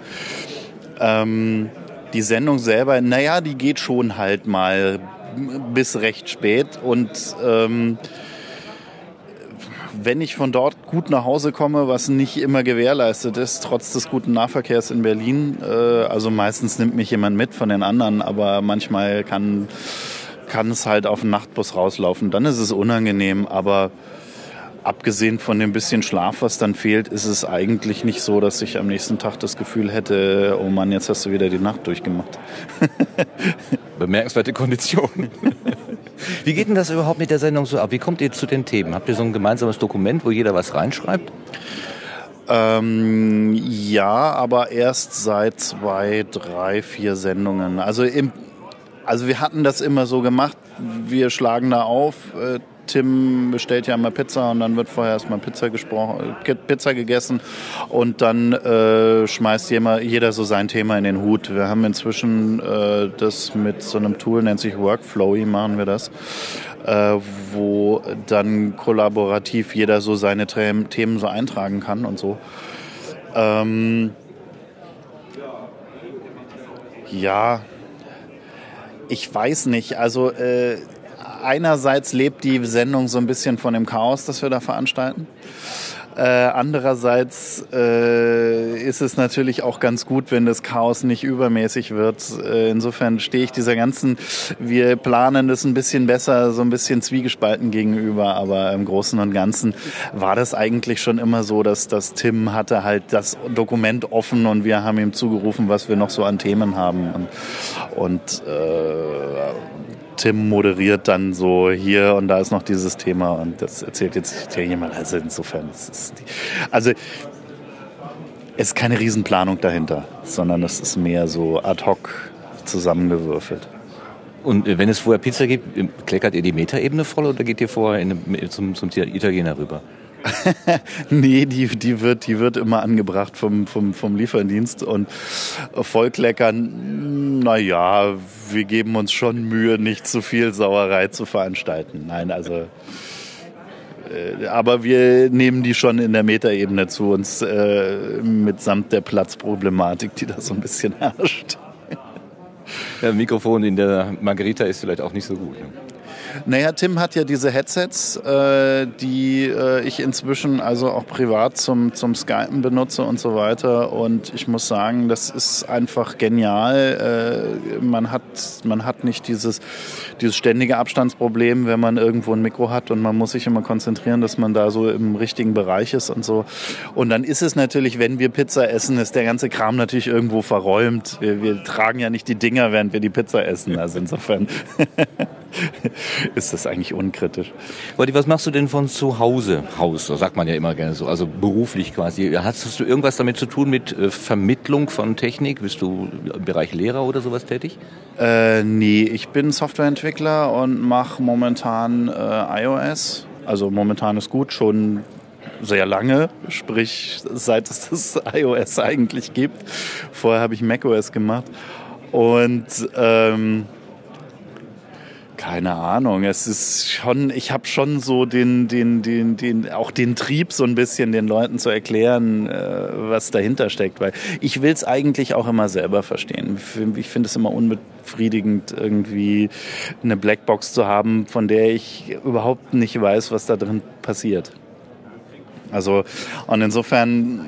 Ähm, die Sendung selber, naja, die geht schon halt mal bis recht spät und ähm, wenn ich von dort gut nach Hause komme, was nicht immer gewährleistet ist, trotz des guten Nahverkehrs in Berlin, äh, also meistens nimmt mich jemand mit von den anderen, aber manchmal kann kann es halt auf den Nachtbus rauslaufen. Dann ist es unangenehm, aber abgesehen von dem bisschen Schlaf, was dann fehlt, ist es eigentlich nicht so, dass ich am nächsten Tag das Gefühl hätte, oh Mann, jetzt hast du wieder die Nacht durchgemacht. Bemerkenswerte Kondition. Wie geht denn das überhaupt mit der Sendung so ab? Wie kommt ihr zu den Themen? Habt ihr so ein gemeinsames Dokument, wo jeder was reinschreibt? Ähm, ja, aber erst seit zwei, drei, vier Sendungen. Also, im, also wir hatten das immer so gemacht. Wir schlagen da auf. Äh, Tim bestellt ja immer Pizza und dann wird vorher erstmal Pizza, gesprochen, äh, Pizza gegessen und dann äh, schmeißt jeder, jeder so sein Thema in den Hut. Wir haben inzwischen äh, das mit so einem Tool, nennt sich Workflowy, machen wir das äh, wo dann kollaborativ jeder so seine Themen so eintragen kann und so. Ähm, ja, ich weiß nicht. Also äh, einerseits lebt die Sendung so ein bisschen von dem Chaos, das wir da veranstalten. Äh, andererseits äh, ist es natürlich auch ganz gut, wenn das Chaos nicht übermäßig wird. Äh, insofern stehe ich dieser ganzen, wir planen das ein bisschen besser, so ein bisschen zwiegespalten gegenüber, aber im Großen und Ganzen war das eigentlich schon immer so, dass, dass Tim hatte halt das Dokument offen und wir haben ihm zugerufen, was wir noch so an Themen haben. Und, und äh, Tim moderiert dann so hier und da ist noch dieses Thema und das erzählt jetzt jemand. Also insofern, ist die, also es ist keine Riesenplanung dahinter, sondern es ist mehr so ad hoc zusammengewürfelt. Und wenn es vorher Pizza gibt, kleckert ihr die Metaebene voll oder geht ihr vorher in, zum, zum Italiener rüber? nee, die, die, wird, die wird immer angebracht vom, vom, vom Lieferdienst. Und Vollkleckern, naja, wir geben uns schon Mühe, nicht zu viel Sauerei zu veranstalten. Nein, also. Äh, aber wir nehmen die schon in der Metaebene zu uns, äh, mitsamt der Platzproblematik, die da so ein bisschen herrscht. Ja, Mikrofon in der Margarita ist vielleicht auch nicht so gut. Ne? Naja, Tim hat ja diese Headsets, äh, die äh, ich inzwischen also auch privat zum, zum Skypen benutze und so weiter. Und ich muss sagen, das ist einfach genial. Äh, man, hat, man hat nicht dieses, dieses ständige Abstandsproblem, wenn man irgendwo ein Mikro hat und man muss sich immer konzentrieren, dass man da so im richtigen Bereich ist und so. Und dann ist es natürlich, wenn wir Pizza essen, ist der ganze Kram natürlich irgendwo verräumt. Wir, wir tragen ja nicht die Dinger, während wir die Pizza essen. Also insofern. ist das eigentlich unkritisch. Wadi, was machst du denn von zu Hause Haus? So sagt man ja immer gerne so, also beruflich quasi. Hast du irgendwas damit zu tun mit äh, Vermittlung von Technik? Bist du im Bereich Lehrer oder sowas tätig? Äh, nee, ich bin Softwareentwickler und mache momentan äh, iOS. Also momentan ist gut, schon sehr lange, sprich seit es das iOS eigentlich gibt. Vorher habe ich macOS gemacht. Und ähm, keine Ahnung. Es ist schon, ich habe schon so den, den, den, den, auch den Trieb, so ein bisschen den Leuten zu erklären, äh, was dahinter steckt. Weil ich will es eigentlich auch immer selber verstehen. Ich finde es immer unbefriedigend, irgendwie eine Blackbox zu haben, von der ich überhaupt nicht weiß, was da drin passiert. Also, und insofern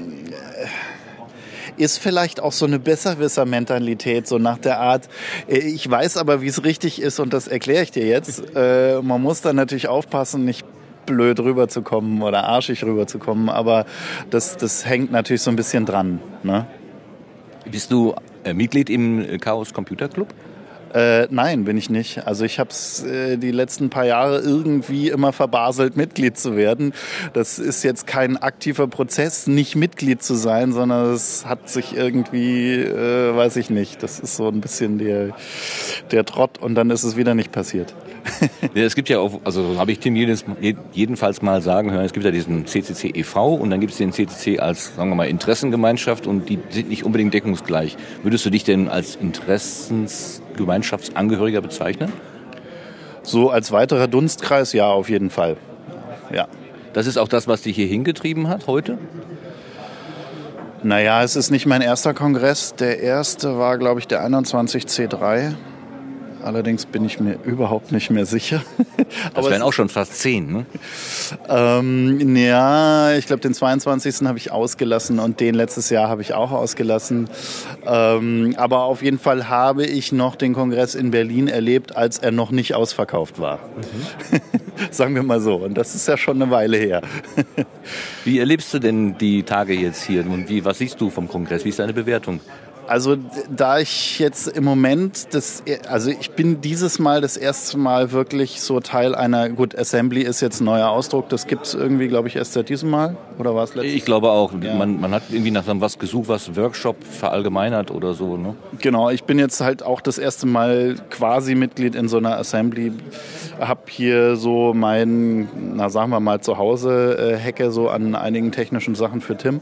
ist vielleicht auch so eine Besserwisser-Mentalität, so nach der Art, äh, ich weiß aber, wie es richtig ist und das erkläre ich dir jetzt. Äh, man muss dann natürlich aufpassen, nicht blöd rüberzukommen oder arschig rüberzukommen, aber das, das hängt natürlich so ein bisschen dran. Ne? Bist du äh, Mitglied im Chaos Computer Club? Äh, nein, bin ich nicht. Also ich habe es äh, die letzten paar Jahre irgendwie immer verbaselt, Mitglied zu werden. Das ist jetzt kein aktiver Prozess, nicht Mitglied zu sein, sondern es hat sich irgendwie, äh, weiß ich nicht, das ist so ein bisschen der, der Trott und dann ist es wieder nicht passiert. ja, es gibt ja auch, also habe ich Tim jedes, jedenfalls mal sagen hören, es gibt ja diesen CCC e.V. und dann gibt es den CCC als, sagen wir mal, Interessengemeinschaft und die sind nicht unbedingt deckungsgleich. Würdest du dich denn als Interessens Gemeinschaftsangehöriger bezeichnen? So als weiterer Dunstkreis, ja, auf jeden Fall. Ja. Das ist auch das, was dich hier hingetrieben hat heute? Naja, es ist nicht mein erster Kongress. Der erste war, glaube ich, der 21C3. Allerdings bin ich mir überhaupt nicht mehr sicher. Das wären auch schon fast zehn, ne? Ähm, ja, ich glaube, den 22. habe ich ausgelassen und den letztes Jahr habe ich auch ausgelassen. Ähm, aber auf jeden Fall habe ich noch den Kongress in Berlin erlebt, als er noch nicht ausverkauft war. Mhm. Sagen wir mal so. Und das ist ja schon eine Weile her. wie erlebst du denn die Tage jetzt hier und wie, was siehst du vom Kongress? Wie ist deine Bewertung? Also da ich jetzt im Moment das, also ich bin dieses Mal das erste Mal wirklich so Teil einer, gut, Assembly ist jetzt ein neuer Ausdruck, das gibt es irgendwie, glaube ich, erst seit diesem Mal, oder war es letztes Ich glaube auch, ja. man, man hat irgendwie nach was gesucht, was Workshop verallgemeinert oder so, ne? Genau, ich bin jetzt halt auch das erste Mal quasi Mitglied in so einer Assembly, habe hier so mein, na sagen wir mal, zu Hause äh, Hacke so an einigen technischen Sachen für Tim.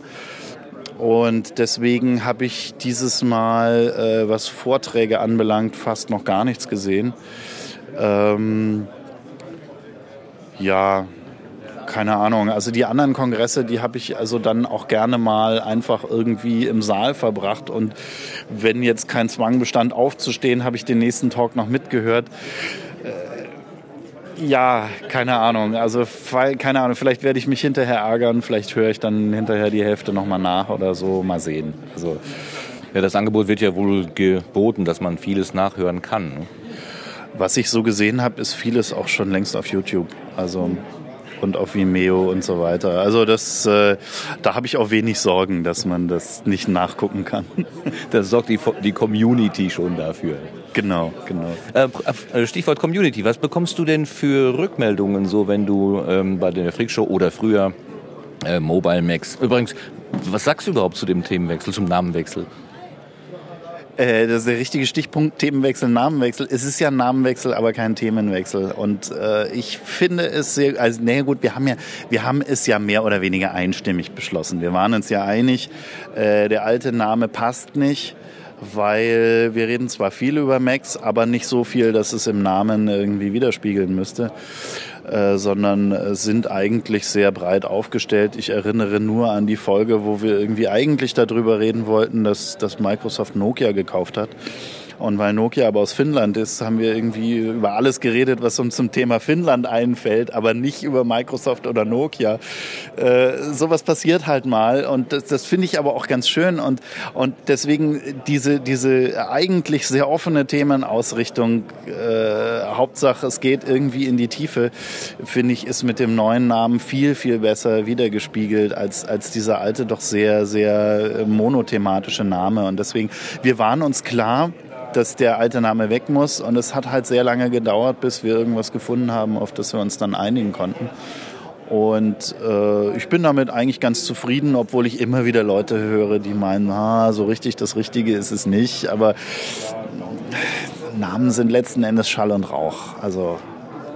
Und deswegen habe ich dieses Mal, äh, was Vorträge anbelangt, fast noch gar nichts gesehen. Ähm, ja, keine Ahnung. Also die anderen Kongresse, die habe ich also dann auch gerne mal einfach irgendwie im Saal verbracht. Und wenn jetzt kein Zwang bestand, aufzustehen, habe ich den nächsten Talk noch mitgehört. Ja, keine Ahnung. Also keine Ahnung, vielleicht werde ich mich hinterher ärgern, vielleicht höre ich dann hinterher die Hälfte nochmal nach oder so. Mal sehen. Also, ja, das Angebot wird ja wohl geboten, dass man vieles nachhören kann. Ne? Was ich so gesehen habe, ist vieles auch schon längst auf YouTube. Also und auf Vimeo und so weiter. Also das, äh, da habe ich auch wenig Sorgen, dass man das nicht nachgucken kann. Das sorgt die, die Community schon dafür. Genau, genau. Äh, äh, Stichwort Community. Was bekommst du denn für Rückmeldungen so, wenn du ähm, bei der Freakshow oder früher äh, Mobile Max? Übrigens, was sagst du überhaupt zu dem Themenwechsel, zum Namenwechsel? Äh, das ist der richtige Stichpunkt, Themenwechsel, Namenwechsel. Es ist ja ein Namenwechsel, aber kein Themenwechsel. Und äh, ich finde es sehr, also nee, gut, wir haben ja, wir haben es ja mehr oder weniger einstimmig beschlossen. Wir waren uns ja einig, äh, der alte Name passt nicht weil wir reden zwar viel über Macs, aber nicht so viel, dass es im Namen irgendwie widerspiegeln müsste, äh, sondern sind eigentlich sehr breit aufgestellt. Ich erinnere nur an die Folge, wo wir irgendwie eigentlich darüber reden wollten, dass, dass Microsoft Nokia gekauft hat. Und weil Nokia aber aus Finnland ist, haben wir irgendwie über alles geredet, was uns zum Thema Finnland einfällt, aber nicht über Microsoft oder Nokia. Äh, sowas passiert halt mal und das, das finde ich aber auch ganz schön und, und deswegen diese, diese eigentlich sehr offene Themenausrichtung, äh, Hauptsache es geht irgendwie in die Tiefe, finde ich, ist mit dem neuen Namen viel, viel besser wiedergespiegelt als, als dieser alte, doch sehr, sehr monothematische Name. Und deswegen, wir waren uns klar, dass der alte Name weg muss. Und es hat halt sehr lange gedauert, bis wir irgendwas gefunden haben, auf das wir uns dann einigen konnten. Und äh, ich bin damit eigentlich ganz zufrieden, obwohl ich immer wieder Leute höre, die meinen, ah, so richtig das Richtige ist es nicht. Aber Namen sind letzten Endes Schall und Rauch. Also,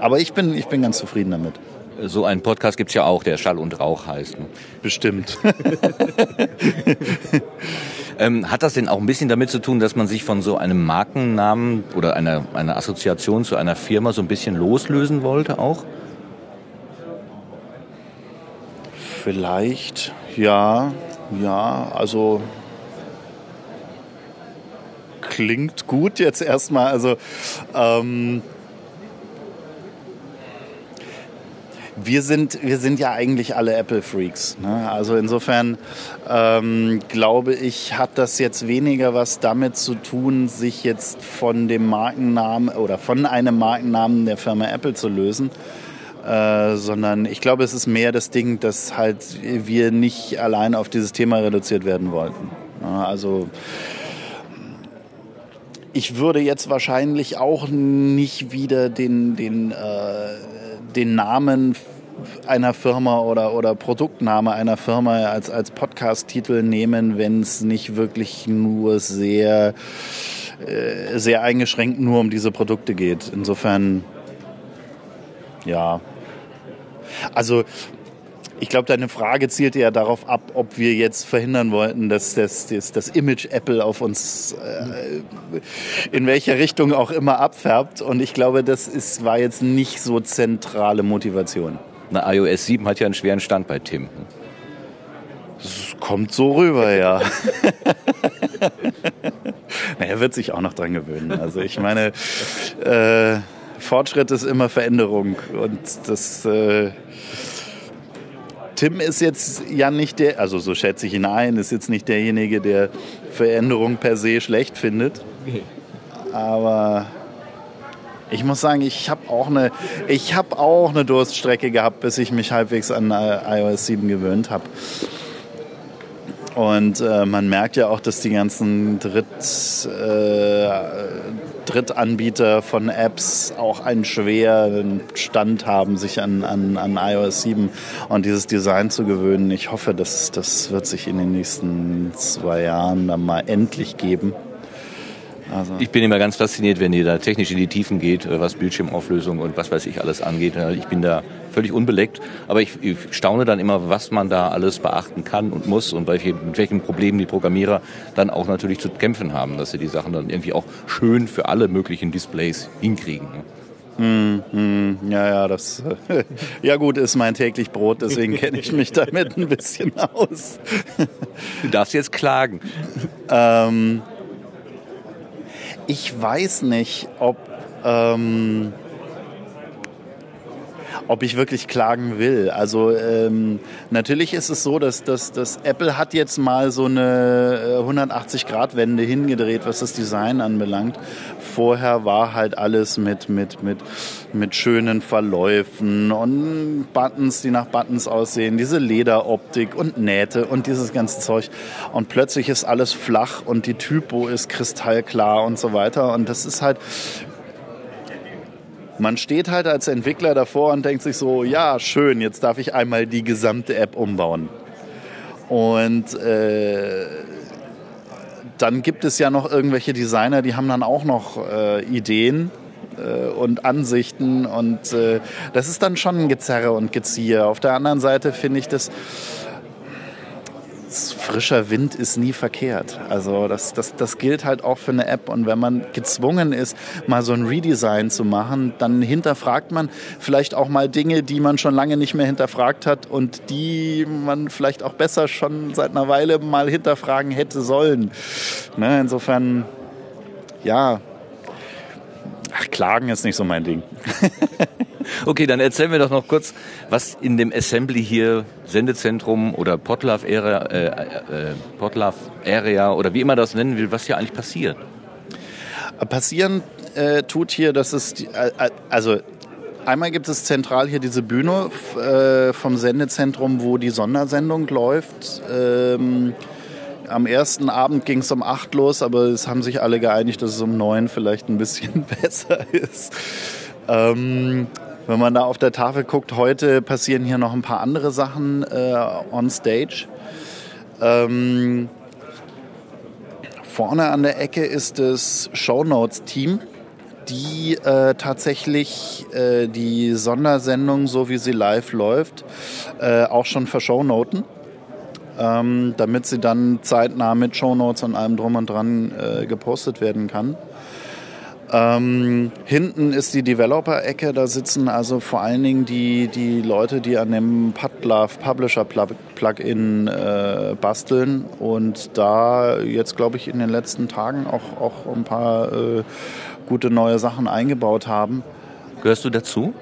aber ich bin, ich bin ganz zufrieden damit. So einen Podcast gibt es ja auch, der Schall und Rauch heißt. Ne? Bestimmt. Ähm, hat das denn auch ein bisschen damit zu tun, dass man sich von so einem Markennamen oder einer, einer Assoziation zu einer Firma so ein bisschen loslösen wollte auch? Vielleicht, ja, ja, also klingt gut jetzt erstmal. Also ähm, wir sind, wir sind ja eigentlich alle Apple-Freaks. Ne? Also insofern ähm, glaube ich, hat das jetzt weniger was damit zu tun, sich jetzt von dem Markennamen oder von einem Markennamen der Firma Apple zu lösen. Äh, sondern ich glaube, es ist mehr das Ding, dass halt wir nicht allein auf dieses Thema reduziert werden wollten. Ja, also ich würde jetzt wahrscheinlich auch nicht wieder den, den, äh, den Namen einer Firma oder, oder Produktname einer Firma als, als Podcast-Titel nehmen, wenn es nicht wirklich nur sehr, äh, sehr eingeschränkt nur um diese Produkte geht. Insofern, ja. Also, ich glaube, deine Frage zielte ja darauf ab, ob wir jetzt verhindern wollten, dass das, das, das Image Apple auf uns äh, in welcher Richtung auch immer abfärbt. Und ich glaube, das ist, war jetzt nicht so zentrale Motivation. Na, iOS 7 hat ja einen schweren Stand bei Tim. Das kommt so rüber, ja. Na, er wird sich auch noch dran gewöhnen. Also ich meine, äh, Fortschritt ist immer Veränderung. Und das äh, Tim ist jetzt ja nicht der, also so schätze ich ihn ein, ist jetzt nicht derjenige, der Veränderung per se schlecht findet. Aber ich muss sagen, ich habe auch eine, ich habe auch eine Durststrecke gehabt, bis ich mich halbwegs an äh, iOS 7 gewöhnt habe. Und äh, man merkt ja auch, dass die ganzen Dritt, äh, Drittanbieter von Apps auch einen schweren Stand haben, sich an, an, an iOS 7 und dieses Design zu gewöhnen. Ich hoffe, dass das wird sich in den nächsten zwei Jahren dann mal endlich geben. Also ich bin immer ganz fasziniert, wenn ihr da technisch in die Tiefen geht, äh, was Bildschirmauflösung und was weiß ich alles angeht. Ich bin da völlig unbeleckt, aber ich, ich staune dann immer, was man da alles beachten kann und muss und welche, mit welchen Problemen die Programmierer dann auch natürlich zu kämpfen haben, dass sie die Sachen dann irgendwie auch schön für alle möglichen Displays hinkriegen. Mm, mm, ja, ja, das ja gut ist mein täglich Brot, deswegen kenne ich mich damit ein bisschen aus. du darfst jetzt klagen. Ähm, ich weiß nicht, ob, ähm, ob ich wirklich klagen will. Also ähm, natürlich ist es so, dass, dass, dass Apple hat jetzt mal so eine 180-Grad-Wende äh, hingedreht, was das Design anbelangt. Vorher war halt alles mit, mit, mit, mit schönen Verläufen und Buttons, die nach Buttons aussehen, diese Lederoptik und Nähte und dieses ganze Zeug. Und plötzlich ist alles flach und die Typo ist kristallklar und so weiter. Und das ist halt man steht halt als Entwickler davor und denkt sich so, ja, schön, jetzt darf ich einmal die gesamte App umbauen. Und äh, dann gibt es ja noch irgendwelche Designer, die haben dann auch noch äh, Ideen äh, und Ansichten und äh, das ist dann schon ein Gezerre und Gezieher. Auf der anderen Seite finde ich das frischer Wind ist nie verkehrt. Also das, das, das gilt halt auch für eine App. Und wenn man gezwungen ist, mal so ein Redesign zu machen, dann hinterfragt man vielleicht auch mal Dinge, die man schon lange nicht mehr hinterfragt hat und die man vielleicht auch besser schon seit einer Weile mal hinterfragen hätte sollen. Ne? Insofern, ja, Ach, Klagen ist nicht so mein Ding. okay, dann erzähl mir doch noch kurz, was in dem Assembly hier, Sendezentrum oder Potlove Area, äh, äh, Potlove Area oder wie immer das nennen will, was hier eigentlich passiert? Passieren äh, tut hier, dass es, die, äh, äh, also einmal gibt es zentral hier diese Bühne äh, vom Sendezentrum, wo die Sondersendung läuft. Ähm, am ersten Abend ging es um acht los, aber es haben sich alle geeinigt, dass es um neun vielleicht ein bisschen besser ist. Ähm, wenn man da auf der Tafel guckt, heute passieren hier noch ein paar andere Sachen äh, on stage. Ähm, vorne an der Ecke ist das Shownotes-Team, die äh, tatsächlich äh, die Sondersendung, so wie sie live läuft, äh, auch schon verschownoten ähm, damit sie dann zeitnah mit Shownotes und allem drum und dran äh, gepostet werden kann. Ähm, hinten ist die Developer-Ecke, da sitzen also vor allen Dingen die, die Leute, die an dem Padlove Publisher Plugin äh, basteln und da jetzt, glaube ich, in den letzten Tagen auch, auch ein paar äh, gute neue Sachen eingebaut haben. Gehörst du dazu?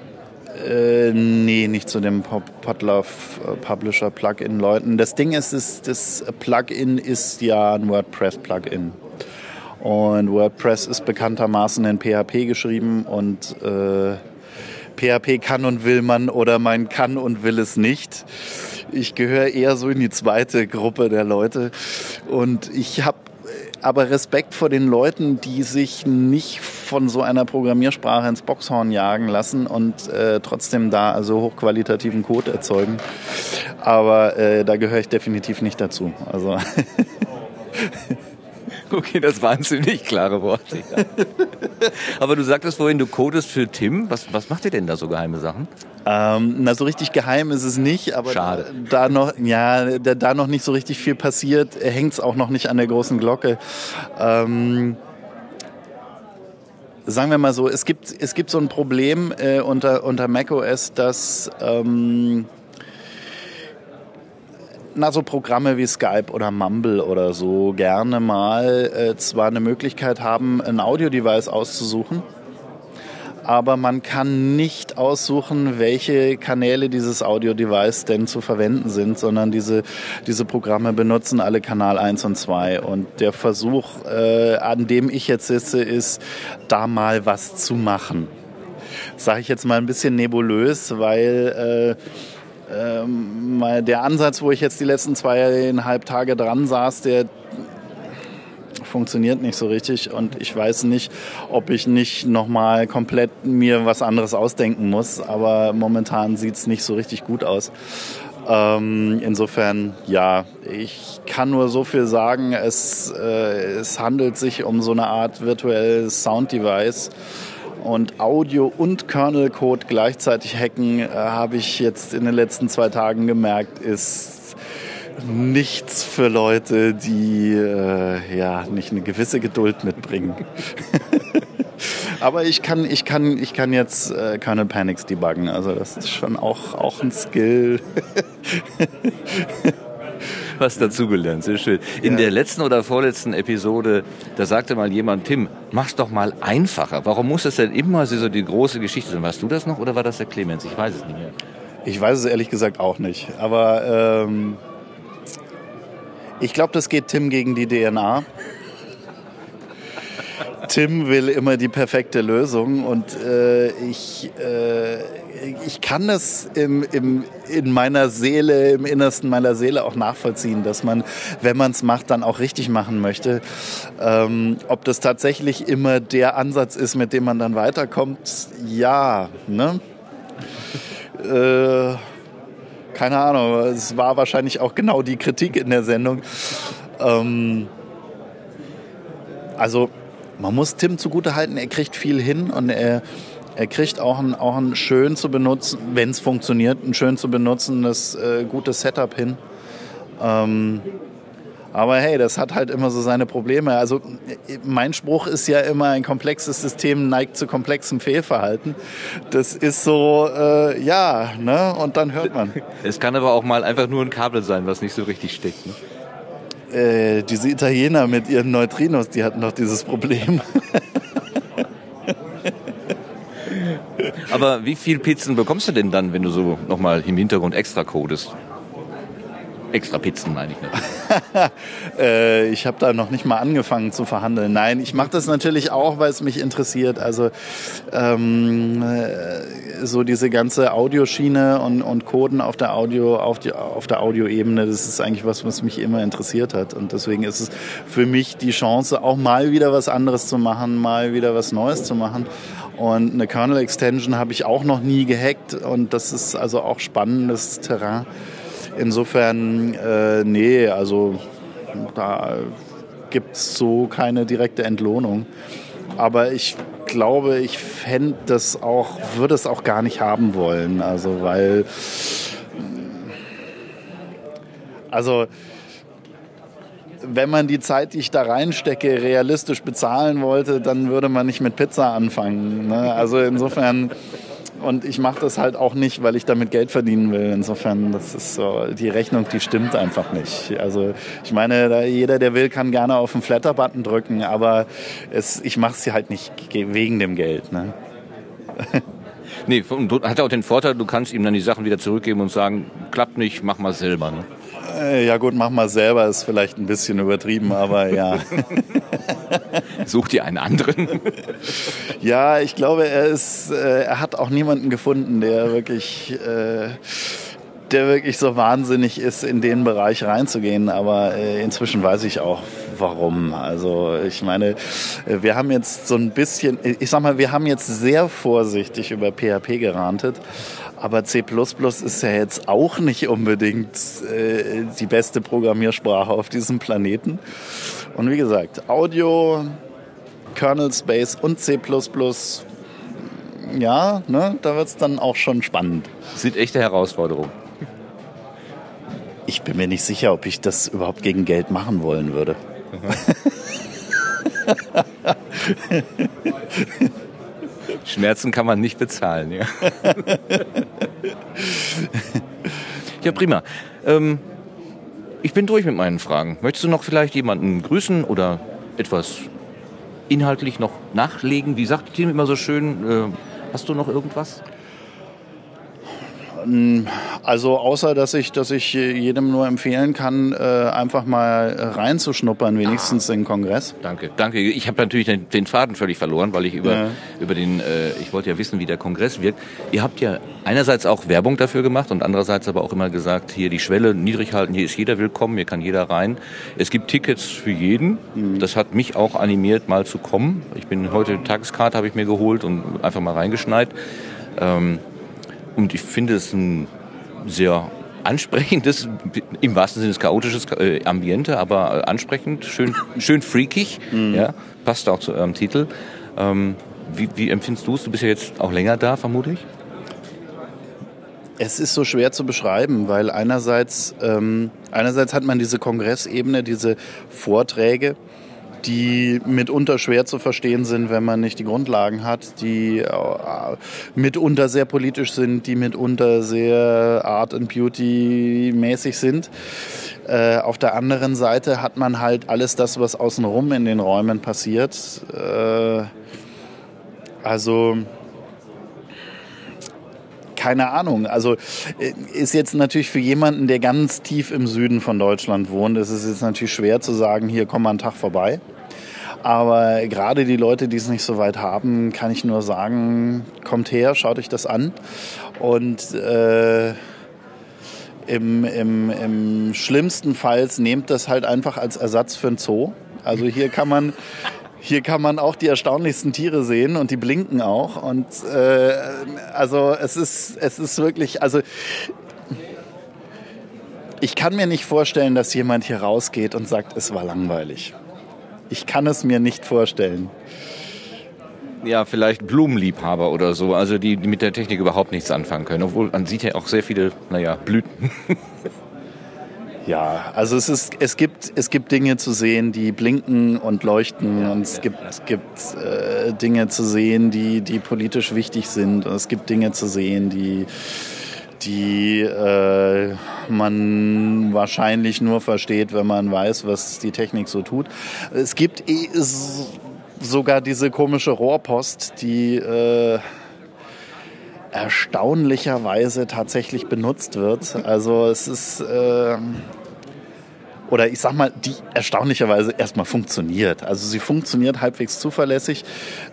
Äh, nee, nicht zu dem Podlove äh, Publisher Plugin Leuten. Das Ding ist, das, das Plugin ist ja ein WordPress Plugin. Und WordPress ist bekanntermaßen in PHP geschrieben und äh, PHP kann und will man oder man kann und will es nicht. Ich gehöre eher so in die zweite Gruppe der Leute und ich habe aber Respekt vor den Leuten, die sich nicht von so einer Programmiersprache ins Boxhorn jagen lassen und äh, trotzdem da also hochqualitativen Code erzeugen. Aber äh, da gehöre ich definitiv nicht dazu. Also Okay, das waren ziemlich klare Worte. Ja. Aber du sagtest vorhin, du codest für Tim. Was, was macht ihr denn da so geheime Sachen? Ähm, na, so richtig geheim ist es nicht, aber Schade. da noch, ja, da, da noch nicht so richtig viel passiert, hängt es auch noch nicht an der großen Glocke. Ähm, sagen wir mal so, es gibt, es gibt so ein Problem äh, unter, unter macOS, dass ähm, na, so Programme wie Skype oder Mumble oder so gerne mal äh, zwar eine Möglichkeit haben, ein Audio-Device auszusuchen, aber man kann nicht aussuchen, welche Kanäle dieses Audio-Device denn zu verwenden sind, sondern diese, diese Programme benutzen alle Kanal 1 und 2. Und der Versuch, äh, an dem ich jetzt sitze, ist, da mal was zu machen. Sage ich jetzt mal ein bisschen nebulös, weil... Äh, ähm, der Ansatz, wo ich jetzt die letzten zweieinhalb Tage dran saß, der funktioniert nicht so richtig. Und ich weiß nicht, ob ich nicht nochmal komplett mir was anderes ausdenken muss, aber momentan sieht es nicht so richtig gut aus. Ähm, insofern, ja, ich kann nur so viel sagen, es, äh, es handelt sich um so eine Art virtuelles Sound-Device und Audio und Kernel-Code gleichzeitig hacken, äh, habe ich jetzt in den letzten zwei Tagen gemerkt, ist nichts für Leute, die äh, ja nicht eine gewisse Geduld mitbringen. Aber ich kann, ich kann, ich kann jetzt äh, Kernel Panics debuggen. Also das ist schon auch, auch ein Skill. was dazugelernt. Sehr schön. In ja. der letzten oder vorletzten Episode, da sagte mal jemand, Tim, mach's doch mal einfacher. Warum muss es denn immer so die große Geschichte sein? Warst du das noch oder war das der Clemens? Ich weiß es nicht mehr. Ich weiß es ehrlich gesagt auch nicht. Aber ähm, ich glaube, das geht Tim gegen die DNA. Tim will immer die perfekte Lösung und äh, ich, äh, ich kann es im, im, in meiner Seele, im Innersten meiner Seele auch nachvollziehen, dass man, wenn man es macht, dann auch richtig machen möchte. Ähm, ob das tatsächlich immer der Ansatz ist, mit dem man dann weiterkommt, ja. Ne? äh, keine Ahnung, es war wahrscheinlich auch genau die Kritik in der Sendung. Ähm, also man muss Tim zugutehalten, er kriegt viel hin und er er kriegt auch ein, auch ein schön zu benutzen, wenn es funktioniert, ein schön zu benutzendes, äh, gutes Setup hin. Ähm, aber hey, das hat halt immer so seine Probleme. Also mein Spruch ist ja immer, ein komplexes System neigt zu komplexem Fehlverhalten. Das ist so, äh, ja, ne? Und dann hört man. Es kann aber auch mal einfach nur ein Kabel sein, was nicht so richtig steckt. Ne? Äh, diese Italiener mit ihren Neutrinos, die hatten doch dieses Problem. Aber wie viel Pizzen bekommst du denn dann, wenn du so nochmal im Hintergrund extra codest? Extra Pizzen meine ich natürlich. äh, ich habe da noch nicht mal angefangen zu verhandeln. Nein, ich mache das natürlich auch, weil es mich interessiert. Also ähm, äh, so diese ganze Audioschiene und, und Coden auf der Audio auf, die, auf der Audioebene, das ist eigentlich was, was mich immer interessiert hat. Und deswegen ist es für mich die Chance, auch mal wieder was anderes zu machen, mal wieder was Neues zu machen. Und eine Kernel Extension habe ich auch noch nie gehackt und das ist also auch spannendes Terrain. Insofern, äh, nee, also da gibt es so keine direkte Entlohnung. Aber ich glaube, ich fände das auch, würde es auch gar nicht haben wollen. Also, weil, also, wenn man die Zeit, die ich da reinstecke, realistisch bezahlen wollte, dann würde man nicht mit Pizza anfangen. Ne? Also insofern, und ich mache das halt auch nicht, weil ich damit Geld verdienen will. Insofern, das ist so, die Rechnung, die stimmt einfach nicht. Also ich meine, jeder, der will, kann gerne auf den Flatter-Button drücken, aber es, ich mache es halt nicht wegen dem Geld. Ne? Nee, hat auch den Vorteil, du kannst ihm dann die Sachen wieder zurückgeben und sagen, klappt nicht, mach mal selber. Ne? Äh, ja gut, mach mal selber, ist vielleicht ein bisschen übertrieben, aber ja. Such dir einen anderen. ja, ich glaube, er ist, äh, er hat auch niemanden gefunden, der wirklich, äh, der wirklich so wahnsinnig ist, in den Bereich reinzugehen. Aber inzwischen weiß ich auch, warum. Also ich meine, wir haben jetzt so ein bisschen, ich sag mal, wir haben jetzt sehr vorsichtig über PHP gerantet. Aber C ist ja jetzt auch nicht unbedingt äh, die beste Programmiersprache auf diesem Planeten. Und wie gesagt, Audio, Kernel Space und C ja, ne, da wird es dann auch schon spannend. Sind echte Herausforderungen. Ich bin mir nicht sicher, ob ich das überhaupt gegen Geld machen wollen würde. Schmerzen kann man nicht bezahlen. Ja, ja prima. Ähm, ich bin durch mit meinen Fragen. Möchtest du noch vielleicht jemanden grüßen oder etwas inhaltlich noch nachlegen? Wie sagt Tim immer so schön, äh, hast du noch irgendwas? Also außer dass ich, dass ich jedem nur empfehlen kann, äh, einfach mal reinzuschnuppern, wenigstens in den Kongress. Danke, danke. Ich habe natürlich den, den, Faden völlig verloren, weil ich über, ja. über den, äh, ich wollte ja wissen, wie der Kongress wirkt. Ihr habt ja einerseits auch Werbung dafür gemacht und andererseits aber auch immer gesagt, hier die Schwelle niedrig halten, hier ist jeder willkommen, hier kann jeder rein. Es gibt Tickets für jeden. Mhm. Das hat mich auch animiert, mal zu kommen. Ich bin heute Tageskarte habe ich mir geholt und einfach mal reingeschneit. Ähm, und ich finde es ein sehr ansprechendes, im wahrsten Sinne des chaotisches äh, Ambiente, aber äh, ansprechend, schön, schön freakig, mhm. ja, passt auch zu eurem Titel. Ähm, wie, wie empfindest du es? Du bist ja jetzt auch länger da, vermutlich. Es ist so schwer zu beschreiben, weil einerseits, ähm, einerseits hat man diese Kongressebene, diese Vorträge, die mitunter schwer zu verstehen sind, wenn man nicht die Grundlagen hat, die äh, mitunter sehr politisch sind, die mitunter sehr Art and Beauty mäßig sind. Äh, auf der anderen Seite hat man halt alles das, was außenrum in den Räumen passiert. Äh, also keine Ahnung. Also ist jetzt natürlich für jemanden, der ganz tief im Süden von Deutschland wohnt, ist es jetzt natürlich schwer zu sagen, hier komm mal einen Tag vorbei. Aber gerade die Leute, die es nicht so weit haben, kann ich nur sagen, kommt her, schaut euch das an. Und äh, im, im, im schlimmsten Fall nehmt das halt einfach als Ersatz für ein Zoo. Also hier kann man hier kann man auch die erstaunlichsten Tiere sehen und die blinken auch. Und äh, also es ist, es ist wirklich, also ich kann mir nicht vorstellen, dass jemand hier rausgeht und sagt, es war langweilig. Ich kann es mir nicht vorstellen. Ja, vielleicht Blumenliebhaber oder so, also die, die mit der Technik überhaupt nichts anfangen können. Obwohl man sieht ja auch sehr viele, naja, Blüten. Ja, also es, ist, es, gibt, es gibt Dinge zu sehen, die blinken und leuchten und es gibt, gibt äh, Dinge zu sehen, die, die politisch wichtig sind und es gibt Dinge zu sehen, die, die äh, man wahrscheinlich nur versteht, wenn man weiß, was die Technik so tut. Es gibt sogar diese komische Rohrpost, die... Äh, erstaunlicherweise tatsächlich benutzt wird. Also es ist, äh, oder ich sag mal, die erstaunlicherweise erstmal funktioniert. Also sie funktioniert halbwegs zuverlässig.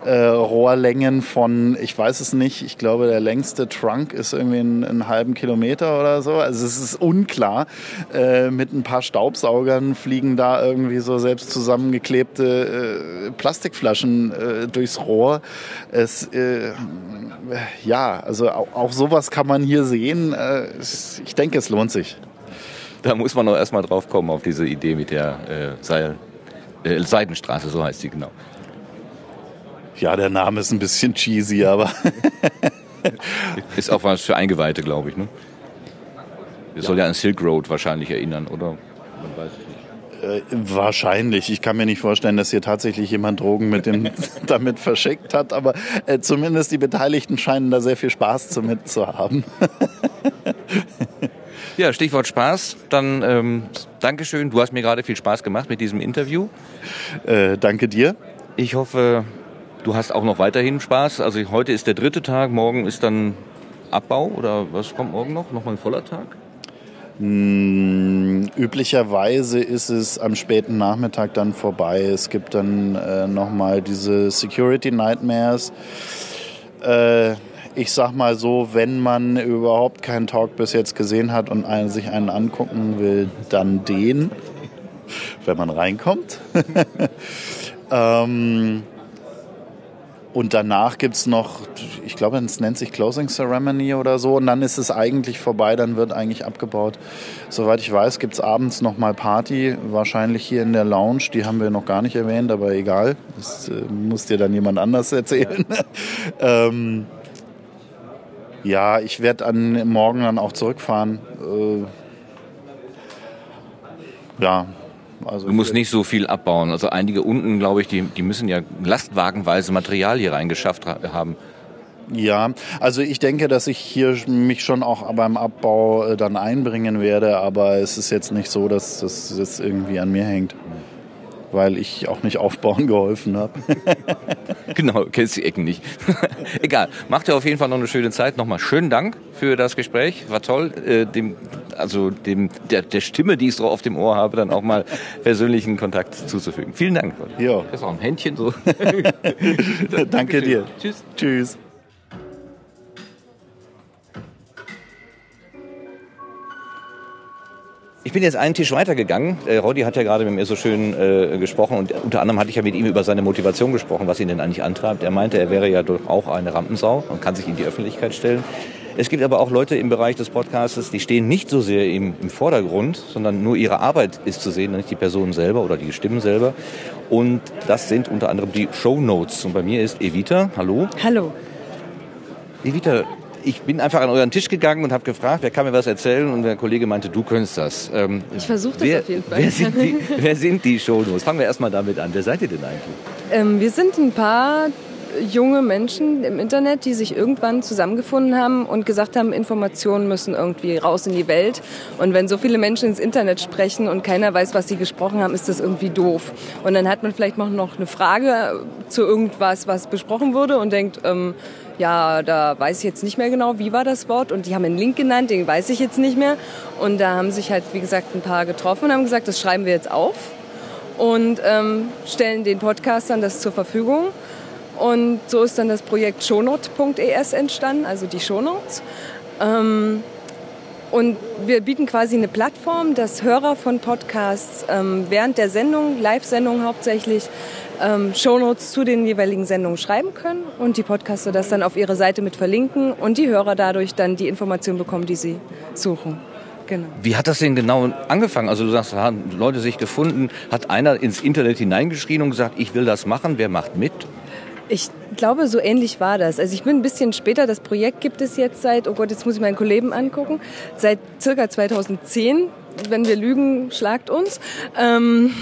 Äh, Rohrlängen von, ich weiß es nicht, ich glaube, der längste Trunk ist irgendwie einen, halben Kilometer oder so. Also es ist unklar. Äh, mit ein paar Staubsaugern fliegen da irgendwie so selbst zusammengeklebte äh, Plastikflaschen äh, durchs Rohr. Es, äh, ja, also auch, auch sowas kann man hier sehen. Äh, ich denke, es lohnt sich da muss man auch erstmal drauf kommen, auf diese Idee mit der äh, Seil, äh, Seidenstraße, so heißt sie genau. Ja, der Name ist ein bisschen cheesy, aber. ist auch was für Eingeweihte, glaube ich. Ne? Das ja. soll ja an Silk Road wahrscheinlich erinnern, oder? Man weiß es nicht. Äh, wahrscheinlich. Ich kann mir nicht vorstellen, dass hier tatsächlich jemand Drogen mit dem, damit verschickt hat, aber äh, zumindest die Beteiligten scheinen da sehr viel Spaß damit zu haben. Ja, Stichwort Spaß. Dann ähm, Dankeschön. Du hast mir gerade viel Spaß gemacht mit diesem Interview. Äh, danke dir. Ich hoffe, du hast auch noch weiterhin Spaß. Also heute ist der dritte Tag, morgen ist dann Abbau oder was kommt morgen noch? Nochmal ein voller Tag? Hm, üblicherweise ist es am späten Nachmittag dann vorbei. Es gibt dann äh, nochmal diese Security Nightmares. Äh, ich sag mal so, wenn man überhaupt keinen Talk bis jetzt gesehen hat und einen, sich einen angucken will, dann den, wenn man reinkommt. ähm, und danach gibt es noch, ich glaube, es nennt sich Closing Ceremony oder so. Und dann ist es eigentlich vorbei, dann wird eigentlich abgebaut. Soweit ich weiß, gibt es abends nochmal Party, wahrscheinlich hier in der Lounge. Die haben wir noch gar nicht erwähnt, aber egal. Das äh, muss dir dann jemand anders erzählen. ähm, ja, ich werde morgen dann auch zurückfahren. Äh, ja. Also du musst nicht so viel abbauen. Also einige unten, glaube ich, die, die müssen ja lastwagenweise Material hier reingeschafft haben. Ja, also ich denke, dass ich hier mich schon auch beim Abbau äh, dann einbringen werde, aber es ist jetzt nicht so, dass das irgendwie an mir hängt. Weil ich auch nicht aufbauen geholfen habe. genau, kennst die Ecken nicht. Egal, macht ihr auf jeden Fall noch eine schöne Zeit. Nochmal schönen Dank für das Gespräch, war toll. Äh, dem, also dem, der, der Stimme, die ich so auf dem Ohr habe, dann auch mal persönlichen Kontakt zuzufügen. Vielen Dank. Ja. Das ist auch ein Händchen so. Danke dir. Tschüss. Tschüss. Ich bin jetzt einen Tisch weitergegangen. Äh, Roddy hat ja gerade mit mir so schön äh, gesprochen und unter anderem hatte ich ja mit ihm über seine Motivation gesprochen, was ihn denn eigentlich antreibt. Er meinte, er wäre ja doch auch eine Rampensau und kann sich in die Öffentlichkeit stellen. Es gibt aber auch Leute im Bereich des Podcasts, die stehen nicht so sehr im, im Vordergrund, sondern nur ihre Arbeit ist zu sehen, nicht die Person selber oder die Stimmen selber. Und das sind unter anderem die Show Notes. Und bei mir ist Evita. Hallo. Hallo. Evita, ich bin einfach an euren Tisch gegangen und habe gefragt, wer kann mir was erzählen? Und der Kollege meinte, du könntest das. Ähm, ich versuche das wer, auf jeden Fall. Wer sind die, wer sind die Shownotes? Fangen wir erstmal damit an. Wer seid ihr denn eigentlich? Ähm, wir sind ein paar junge Menschen im Internet, die sich irgendwann zusammengefunden haben und gesagt haben, Informationen müssen irgendwie raus in die Welt. Und wenn so viele Menschen ins Internet sprechen und keiner weiß, was sie gesprochen haben, ist das irgendwie doof. Und dann hat man vielleicht noch eine Frage zu irgendwas, was besprochen wurde und denkt, ähm, ja, da weiß ich jetzt nicht mehr genau, wie war das Wort. Und die haben einen Link genannt, den weiß ich jetzt nicht mehr. Und da haben sich halt, wie gesagt, ein paar getroffen und haben gesagt, das schreiben wir jetzt auf und ähm, stellen den Podcastern das zur Verfügung. Und so ist dann das Projekt shownote.es entstanden, also die Shownotes. Ähm, und wir bieten quasi eine Plattform, dass Hörer von Podcasts ähm, während der Sendung, Live-Sendung hauptsächlich, ähm, Shownotes zu den jeweiligen Sendungen schreiben können und die Podcaster das dann auf ihre Seite mit verlinken und die Hörer dadurch dann die Informationen bekommen, die sie suchen. Genau. Wie hat das denn genau angefangen? Also du sagst, haben Leute sich gefunden, hat einer ins Internet hineingeschrien und gesagt, ich will das machen, wer macht mit? Ich glaube, so ähnlich war das. Also ich bin ein bisschen später, das Projekt gibt es jetzt seit, oh Gott, jetzt muss ich meinen Kollegen angucken, seit circa 2010 wenn wir lügen, schlagt uns. Ähm,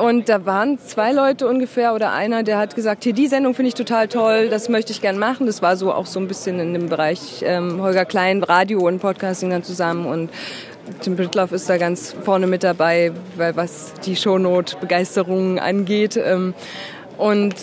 und da waren zwei Leute ungefähr oder einer, der hat gesagt, hier die Sendung finde ich total toll, das möchte ich gern machen. Das war so auch so ein bisschen in dem Bereich ähm, Holger Klein, Radio und Podcasting dann zusammen und Tim Brittloff ist da ganz vorne mit dabei, weil was die Shownote-Begeisterung angeht. Ähm, und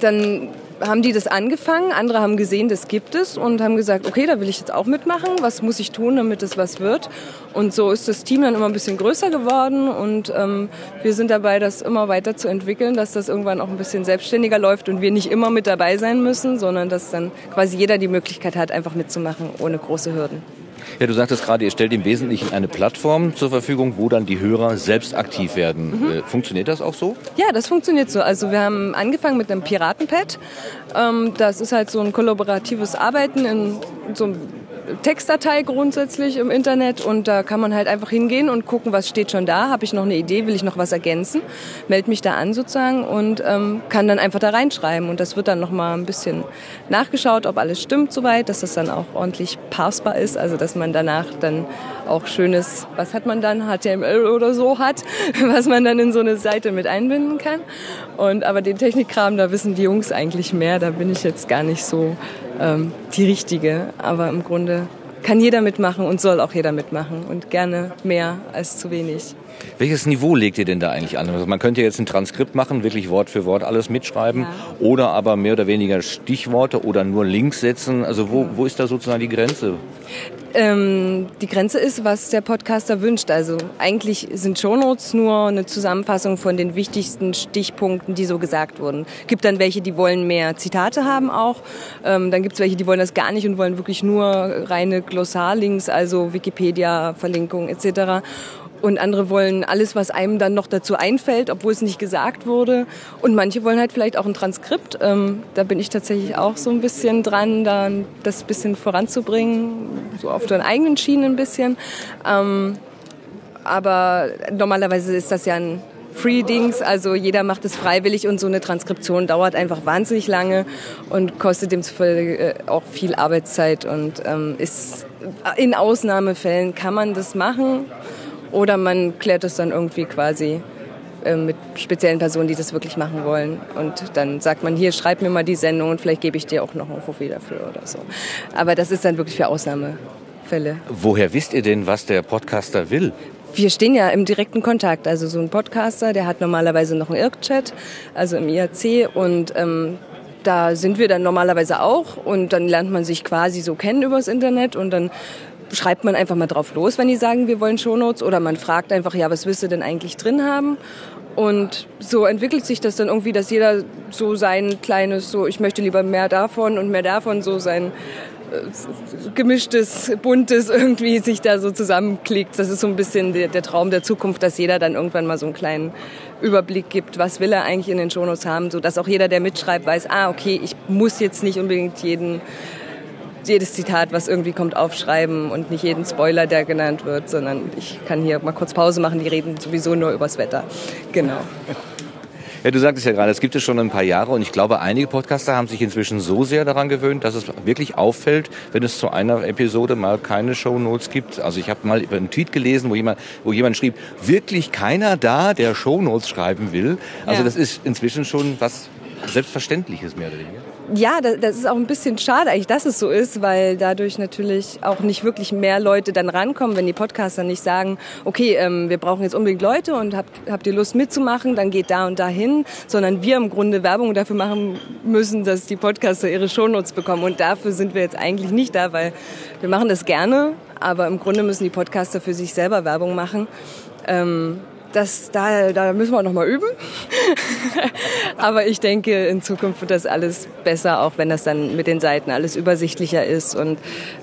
dann haben die das angefangen, andere haben gesehen, das gibt es und haben gesagt, okay, da will ich jetzt auch mitmachen, was muss ich tun, damit es was wird. Und so ist das Team dann immer ein bisschen größer geworden und ähm, wir sind dabei, das immer weiter zu entwickeln, dass das irgendwann auch ein bisschen selbstständiger läuft und wir nicht immer mit dabei sein müssen, sondern dass dann quasi jeder die Möglichkeit hat, einfach mitzumachen, ohne große Hürden. Ja, du sagtest gerade, ihr stellt im Wesentlichen eine Plattform zur Verfügung, wo dann die Hörer selbst aktiv werden. Mhm. Äh, funktioniert das auch so? Ja, das funktioniert so. Also wir haben angefangen mit einem Piratenpad. Ähm, das ist halt so ein kollaboratives Arbeiten in so einem Textdatei grundsätzlich im Internet und da kann man halt einfach hingehen und gucken, was steht schon da. Habe ich noch eine Idee, will ich noch was ergänzen? Meld mich da an sozusagen und ähm, kann dann einfach da reinschreiben und das wird dann nochmal ein bisschen nachgeschaut, ob alles stimmt soweit, dass das dann auch ordentlich parsbar ist, also dass man danach dann auch schönes, was hat man dann, HTML oder so hat, was man dann in so eine Seite mit einbinden kann. Und aber den Technikkram, da wissen die Jungs eigentlich mehr, da bin ich jetzt gar nicht so ähm, die richtige. Aber im Grunde kann jeder mitmachen und soll auch jeder mitmachen und gerne mehr als zu wenig. Welches Niveau legt ihr denn da eigentlich an? Also man könnte jetzt ein Transkript machen, wirklich Wort für Wort alles mitschreiben, ja. oder aber mehr oder weniger Stichworte oder nur Links setzen. Also wo, wo ist da sozusagen die Grenze? Ähm, die Grenze ist, was der Podcaster wünscht. Also eigentlich sind Shownotes nur eine Zusammenfassung von den wichtigsten Stichpunkten, die so gesagt wurden. Gibt dann welche, die wollen mehr Zitate haben auch. Ähm, dann gibt es welche, die wollen das gar nicht und wollen wirklich nur reine Glossarlinks, also Wikipedia-Verlinkung etc. Und andere wollen alles, was einem dann noch dazu einfällt, obwohl es nicht gesagt wurde. Und manche wollen halt vielleicht auch ein Transkript. Ähm, da bin ich tatsächlich auch so ein bisschen dran, da das bisschen voranzubringen, so auf den eigenen Schienen ein bisschen. Ähm, aber normalerweise ist das ja ein Free-Dings, also jeder macht es freiwillig und so eine Transkription dauert einfach wahnsinnig lange und kostet demzufolge äh, auch viel Arbeitszeit und ähm, ist in Ausnahmefällen kann man das machen oder man klärt es dann irgendwie quasi äh, mit speziellen Personen, die das wirklich machen wollen. Und dann sagt man, hier, schreib mir mal die Sendung und vielleicht gebe ich dir auch noch ein Fuffi dafür oder so. Aber das ist dann wirklich für Ausnahmefälle. Woher wisst ihr denn, was der Podcaster will? wir stehen ja im direkten Kontakt. Also so ein Podcaster, der hat normalerweise noch einen IRC-Chat, also im IRC und ähm, da sind wir dann normalerweise auch und dann lernt man sich quasi so kennen übers Internet und dann schreibt man einfach mal drauf los, wenn die sagen, wir wollen Shownotes oder man fragt einfach, ja, was willst du denn eigentlich drin haben? Und so entwickelt sich das dann irgendwie, dass jeder so sein kleines, so ich möchte lieber mehr davon und mehr davon, so sein äh, gemischtes, buntes irgendwie sich da so zusammenklickt. Das ist so ein bisschen der, der, Traum der Zukunft, dass jeder dann irgendwann mal so einen kleinen Überblick gibt, was will er eigentlich in den Shownotes haben, so dass auch jeder, der mitschreibt, weiß, ah, okay, ich muss jetzt nicht unbedingt jeden jedes Zitat, was irgendwie kommt, aufschreiben und nicht jeden Spoiler, der genannt wird, sondern ich kann hier mal kurz Pause machen, die reden sowieso nur übers Wetter. Genau. Ja, du sagtest ja gerade, es gibt es schon ein paar Jahre und ich glaube, einige Podcaster haben sich inzwischen so sehr daran gewöhnt, dass es wirklich auffällt, wenn es zu einer Episode mal keine Show Notes gibt. Also ich habe mal einen Tweet gelesen, wo jemand, wo jemand schrieb, wirklich keiner da, der Show Notes schreiben will. Also ja. das ist inzwischen schon was Selbstverständliches mehr oder weniger ja, das ist auch ein bisschen schade eigentlich, dass es so ist, weil dadurch natürlich auch nicht wirklich mehr Leute dann rankommen, wenn die Podcaster nicht sagen, okay, ähm, wir brauchen jetzt unbedingt Leute und habt, habt ihr Lust mitzumachen, dann geht da und da hin, sondern wir im Grunde Werbung dafür machen müssen, dass die Podcaster ihre Shownotes bekommen und dafür sind wir jetzt eigentlich nicht da, weil wir machen das gerne, aber im Grunde müssen die Podcaster für sich selber Werbung machen. Ähm, das, da, da müssen wir noch mal üben. Aber ich denke, in Zukunft wird das alles besser, auch wenn das dann mit den Seiten alles übersichtlicher ist und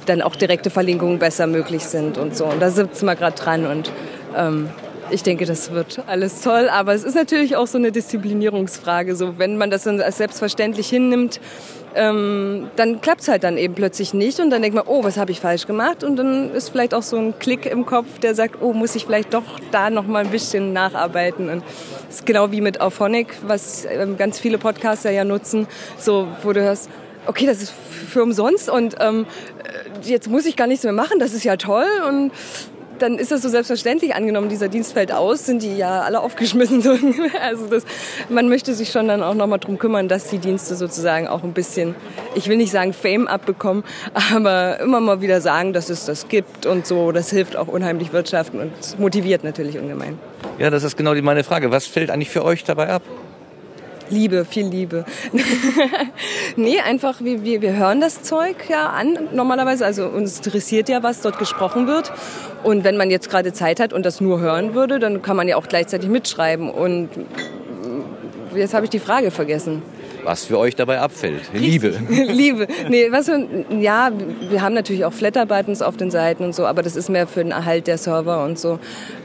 dann auch direkte Verlinkungen besser möglich sind und so. Und da sitzen wir gerade dran und ähm, ich denke, das wird alles toll. Aber es ist natürlich auch so eine Disziplinierungsfrage. So, wenn man das als selbstverständlich hinnimmt, ähm, dann klappt es halt dann eben plötzlich nicht und dann denkt man, oh, was habe ich falsch gemacht? Und dann ist vielleicht auch so ein Klick im Kopf, der sagt, oh, muss ich vielleicht doch da noch mal ein bisschen nacharbeiten. Und das ist genau wie mit Auphonic, was ähm, ganz viele Podcaster ja nutzen, so wo du hörst, okay, das ist für umsonst und ähm, jetzt muss ich gar nichts mehr machen, das ist ja toll und dann ist das so selbstverständlich angenommen, dieser Dienst fällt aus, sind die ja alle aufgeschmissen. Also das, man möchte sich schon dann auch nochmal drum kümmern, dass die Dienste sozusagen auch ein bisschen, ich will nicht sagen Fame abbekommen, aber immer mal wieder sagen, dass es das gibt und so. Das hilft auch unheimlich wirtschaften und motiviert natürlich ungemein. Ja, das ist genau meine Frage. Was fällt eigentlich für euch dabei ab? Liebe, viel Liebe. nee, einfach, wir, wir, wir hören das Zeug ja an normalerweise. Also uns interessiert ja, was dort gesprochen wird. Und wenn man jetzt gerade Zeit hat und das nur hören würde, dann kann man ja auch gleichzeitig mitschreiben. Und jetzt habe ich die Frage vergessen. Was für euch dabei abfällt. Liebe. Liebe. Nee, was für, ja, wir haben natürlich auch Flatter-Buttons auf den Seiten und so, aber das ist mehr für den Erhalt der Server und so.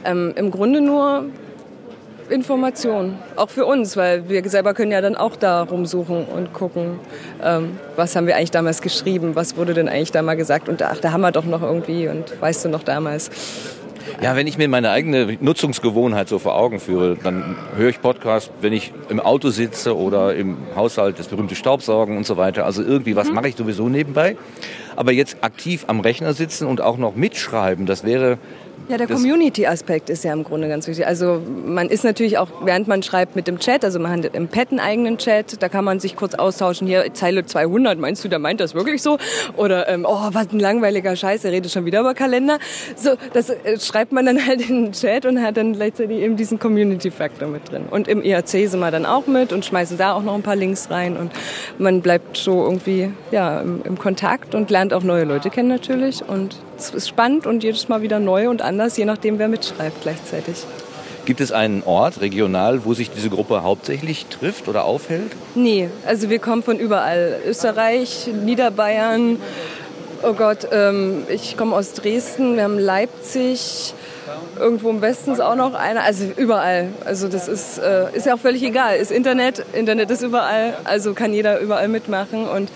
Ähm, Im Grunde nur Information, auch für uns, weil wir selber können ja dann auch da rumsuchen und gucken, ähm, was haben wir eigentlich damals geschrieben, was wurde denn eigentlich da mal gesagt und ach, da haben wir doch noch irgendwie und weißt du noch damals. Ja, wenn ich mir meine eigene Nutzungsgewohnheit so vor Augen führe, dann höre ich Podcast, wenn ich im Auto sitze oder im Haushalt das berühmte Staubsaugen und so weiter. Also irgendwie was mhm. mache ich sowieso nebenbei. Aber jetzt aktiv am Rechner sitzen und auch noch mitschreiben, das wäre ja, der Community-Aspekt ist ja im Grunde ganz wichtig. Also man ist natürlich auch, während man schreibt mit dem Chat, also man hat im Pad einen eigenen Chat, da kann man sich kurz austauschen. Hier, Zeile 200, meinst du, der meint das wirklich so? Oder, ähm, oh, was ein langweiliger Scheiß, er redet schon wieder über Kalender. So, das äh, schreibt man dann halt in den Chat und hat dann gleichzeitig eben diesen Community-Faktor mit drin. Und im IAC sind wir dann auch mit und schmeißen da auch noch ein paar Links rein und man bleibt so irgendwie, ja, im, im Kontakt und lernt auch neue Leute kennen natürlich und es ist spannend und jedes Mal wieder neu und anders, je nachdem, wer mitschreibt gleichzeitig. Gibt es einen Ort, regional, wo sich diese Gruppe hauptsächlich trifft oder aufhält? Nee, also wir kommen von überall. Österreich, Niederbayern, oh Gott, ähm, ich komme aus Dresden, wir haben Leipzig, irgendwo im Westen ist auch noch einer, also überall. Also das ist, äh, ist ja auch völlig egal. Ist Internet, Internet ist überall, also kann jeder überall mitmachen und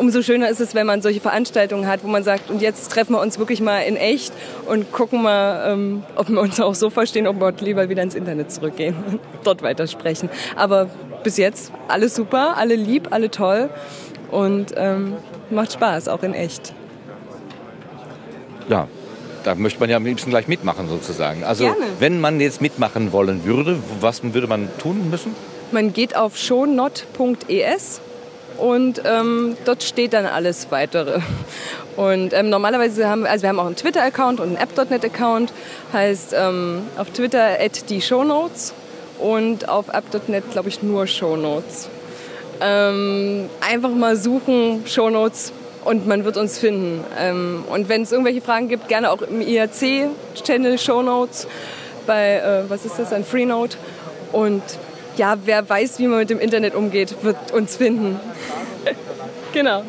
umso schöner ist es, wenn man solche Veranstaltungen hat, wo man sagt, und jetzt treffen wir uns wirklich mal in echt und gucken mal, ähm, ob wir uns auch so verstehen, ob wir lieber wieder ins Internet zurückgehen und dort weitersprechen. Aber bis jetzt alles super, alle lieb, alle toll und ähm, macht Spaß, auch in echt. Ja, da möchte man ja am liebsten gleich mitmachen sozusagen. Also Gerne. wenn man jetzt mitmachen wollen würde, was würde man tun müssen? Man geht auf shownot.es und ähm, dort steht dann alles weitere. Und ähm, normalerweise haben wir, also wir haben auch einen Twitter-Account und einen App.net-Account, heißt ähm, auf Twitter die Shownotes und auf App.net glaube ich nur Shownotes. Ähm, einfach mal suchen, Shownotes und man wird uns finden. Ähm, und wenn es irgendwelche Fragen gibt, gerne auch im IRC-Channel Shownotes bei, äh, was ist das, ein Freenode. Und ja, wer weiß, wie man mit dem Internet umgeht, wird uns finden. genau.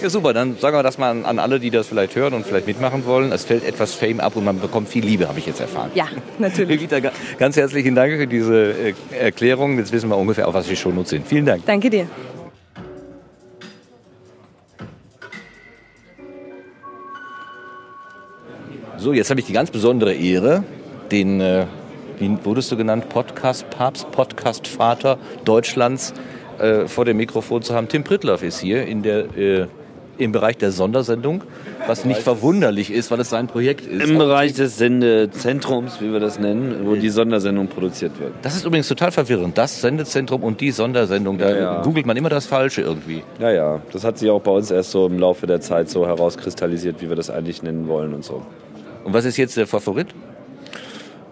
Ja, super. Dann sagen wir das mal an, an, alle, die das vielleicht hören und vielleicht mitmachen wollen. Es fällt etwas Fame ab und man bekommt viel Liebe, habe ich jetzt erfahren. Ja, natürlich. Rita, ganz herzlichen Dank für diese äh, Erklärung. Jetzt wissen wir ungefähr, auf was wir schon sind. Vielen Dank. Danke dir. So, jetzt habe ich die ganz besondere Ehre, den, äh, wie wurdest du genannt, Podcast-Papst, Podcast-Vater Deutschlands äh, vor dem Mikrofon zu haben. Tim Prittlaff ist hier in der äh, im Bereich der Sondersendung, was nicht verwunderlich ist, weil es sein Projekt ist. Im Bereich des Sendezentrums, wie wir das nennen, wo die Sondersendung produziert wird. Das ist übrigens total verwirrend. Das Sendezentrum und die Sondersendung, da ja, ja. googelt man immer das Falsche irgendwie. Ja, ja. Das hat sich auch bei uns erst so im Laufe der Zeit so herauskristallisiert, wie wir das eigentlich nennen wollen und so. Und was ist jetzt der Favorit?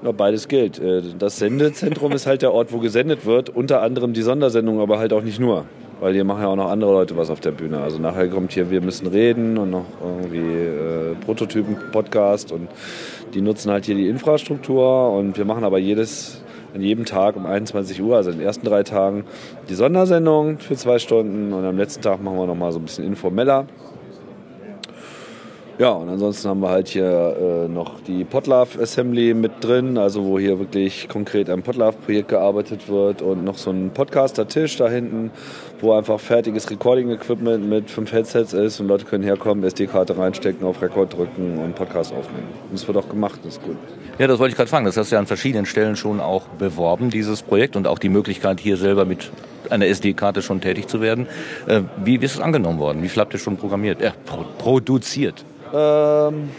Ja, beides gilt. Äh, das Sendezentrum ist halt der Ort, wo gesendet wird, unter anderem die Sondersendung, aber halt auch nicht nur weil hier machen ja auch noch andere Leute was auf der Bühne. Also nachher kommt hier Wir müssen reden und noch irgendwie äh, Prototypen-Podcast und die nutzen halt hier die Infrastruktur und wir machen aber jedes, an jedem Tag um 21 Uhr, also in den ersten drei Tagen, die Sondersendung für zwei Stunden und am letzten Tag machen wir nochmal so ein bisschen informeller. Ja, und ansonsten haben wir halt hier äh, noch die Potlove Assembly mit drin, also wo hier wirklich konkret am Potlove-Projekt gearbeitet wird und noch so ein Podcaster-Tisch da hinten, wo einfach fertiges Recording-Equipment mit fünf Headsets ist und Leute können herkommen, SD-Karte reinstecken, auf Rekord drücken und Podcast aufnehmen. Und es wird auch gemacht, das ist gut. Ja, das wollte ich gerade fragen. Das hast du ja an verschiedenen Stellen schon auch beworben, dieses Projekt, und auch die Möglichkeit, hier selber mit einer SD-Karte schon tätig zu werden. Äh, wie ist es angenommen worden? Wie viel habt ihr schon programmiert, äh, pro produziert? Ähm,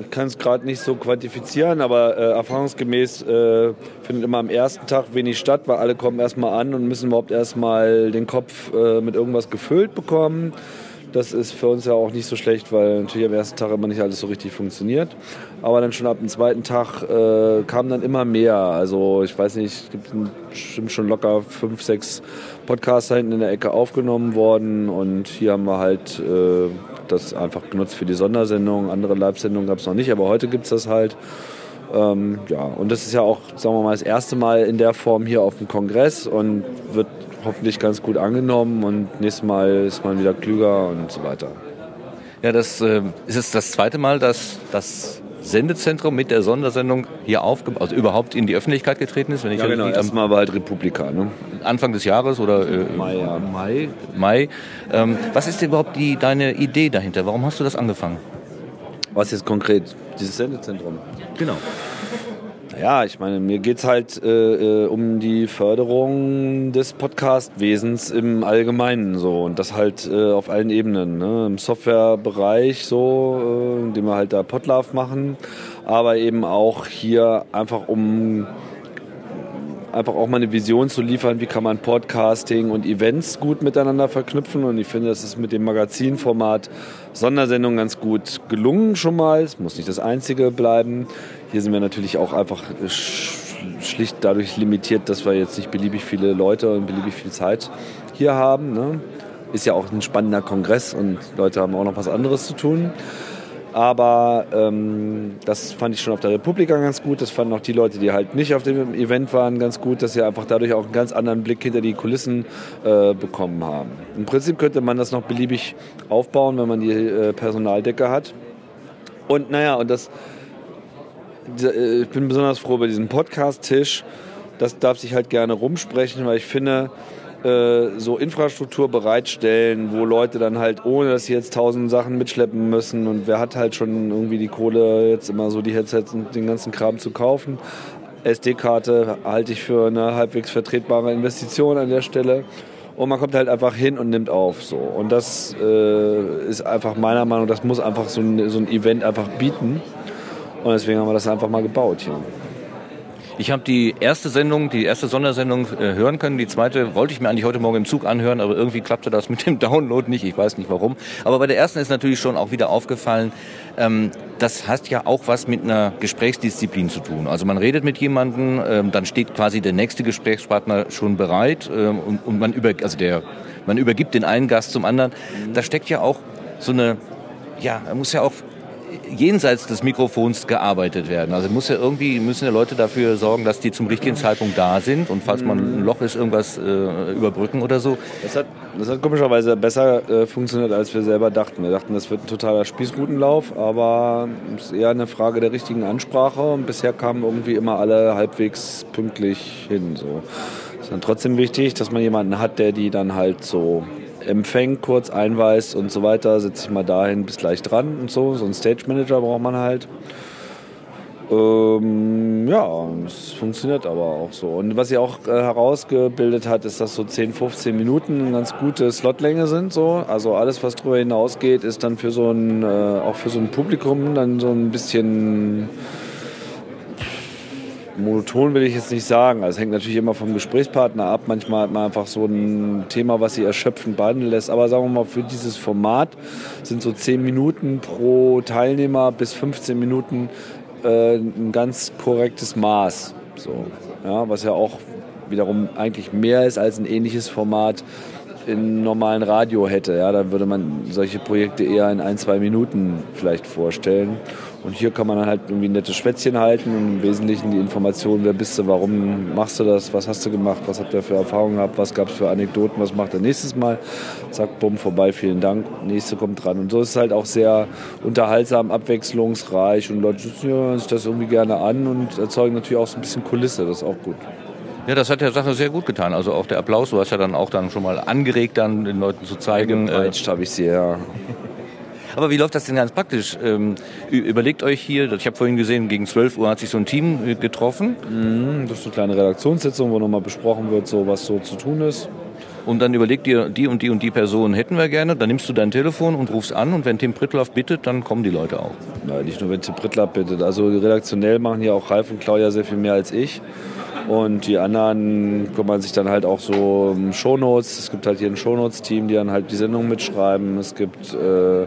ich kann es gerade nicht so quantifizieren, aber äh, erfahrungsgemäß äh, findet immer am ersten Tag wenig statt, weil alle kommen erstmal an und müssen überhaupt erstmal den Kopf äh, mit irgendwas gefüllt bekommen. Das ist für uns ja auch nicht so schlecht, weil natürlich am ersten Tag immer nicht alles so richtig funktioniert. Aber dann schon ab dem zweiten Tag äh, kam dann immer mehr. Also ich weiß nicht, es gibt bestimmt schon locker fünf, sechs Podcasts hinten in der Ecke aufgenommen worden. Und hier haben wir halt äh, das einfach genutzt für die Sondersendung. Andere Live-Sendungen gab es noch nicht, aber heute gibt es das halt. Ähm, ja, und das ist ja auch, sagen wir mal, das erste Mal in der Form hier auf dem Kongress und wird hoffentlich ganz gut angenommen und nächstes Mal ist man wieder klüger und so weiter. Ja, das äh, ist es das zweite Mal, dass das Sendezentrum mit der Sondersendung hier aufgebaut, also überhaupt in die Öffentlichkeit getreten ist. Wenn ich ja, genau. Erstmal war halt Republika. Ne? Anfang des Jahres oder äh, Mai. Ja. Mai. Mai. Ähm, was ist denn überhaupt die, deine Idee dahinter? Warum hast du das angefangen? Was jetzt konkret? Dieses Sendezentrum. Genau. Ja, ich meine, mir geht es halt äh, äh, um die Förderung des Podcast-Wesens im Allgemeinen so und das halt äh, auf allen Ebenen. Ne? Im Softwarebereich so, äh, indem wir halt da Podlove machen, aber eben auch hier einfach um einfach auch mal eine Vision zu liefern, wie kann man Podcasting und Events gut miteinander verknüpfen. Und ich finde, das ist mit dem Magazinformat Sondersendung ganz gut gelungen schon mal. Es muss nicht das einzige bleiben. Hier sind wir natürlich auch einfach schlicht dadurch limitiert, dass wir jetzt nicht beliebig viele Leute und beliebig viel Zeit hier haben. Ne? Ist ja auch ein spannender Kongress und Leute haben auch noch was anderes zu tun. Aber ähm, das fand ich schon auf der Republika ganz gut. Das fanden auch die Leute, die halt nicht auf dem Event waren, ganz gut, dass sie einfach dadurch auch einen ganz anderen Blick hinter die Kulissen äh, bekommen haben. Im Prinzip könnte man das noch beliebig aufbauen, wenn man die äh, Personaldecke hat. Und naja, und das, äh, ich bin besonders froh bei diesem Podcast-Tisch. Das darf sich halt gerne rumsprechen, weil ich finde, äh, so Infrastruktur bereitstellen, wo Leute dann halt, ohne dass sie jetzt tausend Sachen mitschleppen müssen und wer hat halt schon irgendwie die Kohle, jetzt immer so die Headsets und den ganzen Kram zu kaufen. SD-Karte halte ich für eine halbwegs vertretbare Investition an der Stelle. Und man kommt halt einfach hin und nimmt auf. So. Und das äh, ist einfach meiner Meinung das muss einfach so ein, so ein Event einfach bieten. Und deswegen haben wir das einfach mal gebaut hier. Ich habe die erste Sendung, die erste Sondersendung äh, hören können. Die zweite wollte ich mir eigentlich heute Morgen im Zug anhören, aber irgendwie klappte das mit dem Download nicht. Ich weiß nicht warum. Aber bei der ersten ist natürlich schon auch wieder aufgefallen, ähm, das hat ja auch was mit einer Gesprächsdisziplin zu tun. Also man redet mit jemandem, ähm, dann steht quasi der nächste Gesprächspartner schon bereit ähm, und, und man über, also der, man übergibt den einen Gast zum anderen. Da steckt ja auch so eine, ja, man muss ja auch jenseits des Mikrofons gearbeitet werden. Also muss ja irgendwie müssen ja Leute dafür sorgen, dass die zum richtigen Zeitpunkt da sind und falls man ein Loch ist, irgendwas äh, überbrücken oder so. Das hat, das hat komischerweise besser äh, funktioniert, als wir selber dachten. Wir dachten, das wird ein totaler Spießrutenlauf, aber es ist eher eine Frage der richtigen Ansprache und bisher kamen irgendwie immer alle halbwegs pünktlich hin. So. Es ist dann trotzdem wichtig, dass man jemanden hat, der die dann halt so empfängt, kurz einweist und so weiter, setze ich mal dahin, bis gleich dran und so. So einen Stage Manager braucht man halt. Ähm, ja, es funktioniert aber auch so. Und was sie auch äh, herausgebildet hat, ist, dass so 10, 15 Minuten eine ganz gute Slotlänge sind. So. Also alles, was darüber hinausgeht, ist dann für so ein, äh, auch für so ein Publikum dann so ein bisschen monoton will ich jetzt nicht sagen. Also es hängt natürlich immer vom Gesprächspartner ab. Manchmal hat man einfach so ein Thema, was sie erschöpfend behandeln lässt. Aber sagen wir mal, für dieses Format sind so 10 Minuten pro Teilnehmer bis 15 Minuten äh, ein ganz korrektes Maß. So, ja, was ja auch wiederum eigentlich mehr ist als ein ähnliches Format in normalen Radio hätte. Ja, dann würde man solche Projekte eher in ein, zwei Minuten vielleicht vorstellen. Und hier kann man dann halt irgendwie ein nettes Schwätzchen halten und im Wesentlichen die Informationen, wer bist du, warum machst du das, was hast du gemacht, was habt ihr für Erfahrungen gehabt, was gab es für Anekdoten, was macht er nächstes Mal. Zack, bumm, vorbei, vielen Dank, nächste kommt dran. Und so ist es halt auch sehr unterhaltsam, abwechslungsreich und Leute hören sich das irgendwie gerne an und erzeugen natürlich auch so ein bisschen Kulisse, das ist auch gut. Ja, das hat der Sache sehr gut getan. Also auch der Applaus, du hast ja dann auch dann schon mal angeregt, dann den Leuten zu zeigen. Äh, habe ich sie, ja. Aber wie läuft das denn ganz praktisch? Ähm, überlegt euch hier, ich habe vorhin gesehen, gegen 12 Uhr hat sich so ein Team äh, getroffen. Mhm, das ist eine kleine Redaktionssitzung, wo nochmal besprochen wird, so, was so zu tun ist. Und dann überlegt dir, die und die und die Person hätten wir gerne. Dann nimmst du dein Telefon und rufst an. Und wenn Tim Prittlaff bittet, dann kommen die Leute auch. Nein, nicht nur wenn Tim Prittlaff bittet. Also redaktionell machen hier auch Ralf und Claudia sehr viel mehr als ich. Und die anderen kümmern sich dann halt auch so um Shownotes. Es gibt halt hier ein Shownotes-Team, die dann halt die Sendung mitschreiben. Es gibt äh,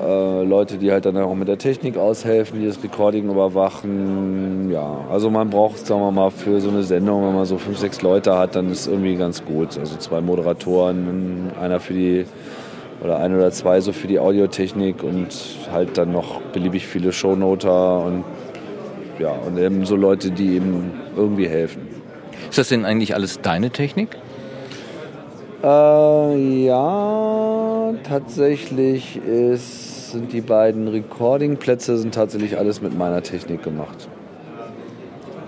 äh, Leute, die halt dann auch mit der Technik aushelfen, die das Recording überwachen. Ja, also man braucht, sagen wir mal, für so eine Sendung, wenn man so fünf, sechs Leute hat, dann ist irgendwie ganz gut. Also zwei Moderatoren, einer für die oder ein oder zwei so für die Audiotechnik und halt dann noch beliebig viele Shownoter und ja, und eben so Leute, die eben irgendwie helfen. Ist das denn eigentlich alles deine Technik? Äh, ja, tatsächlich ist, sind die beiden Recording-Plätze sind tatsächlich alles mit meiner Technik gemacht.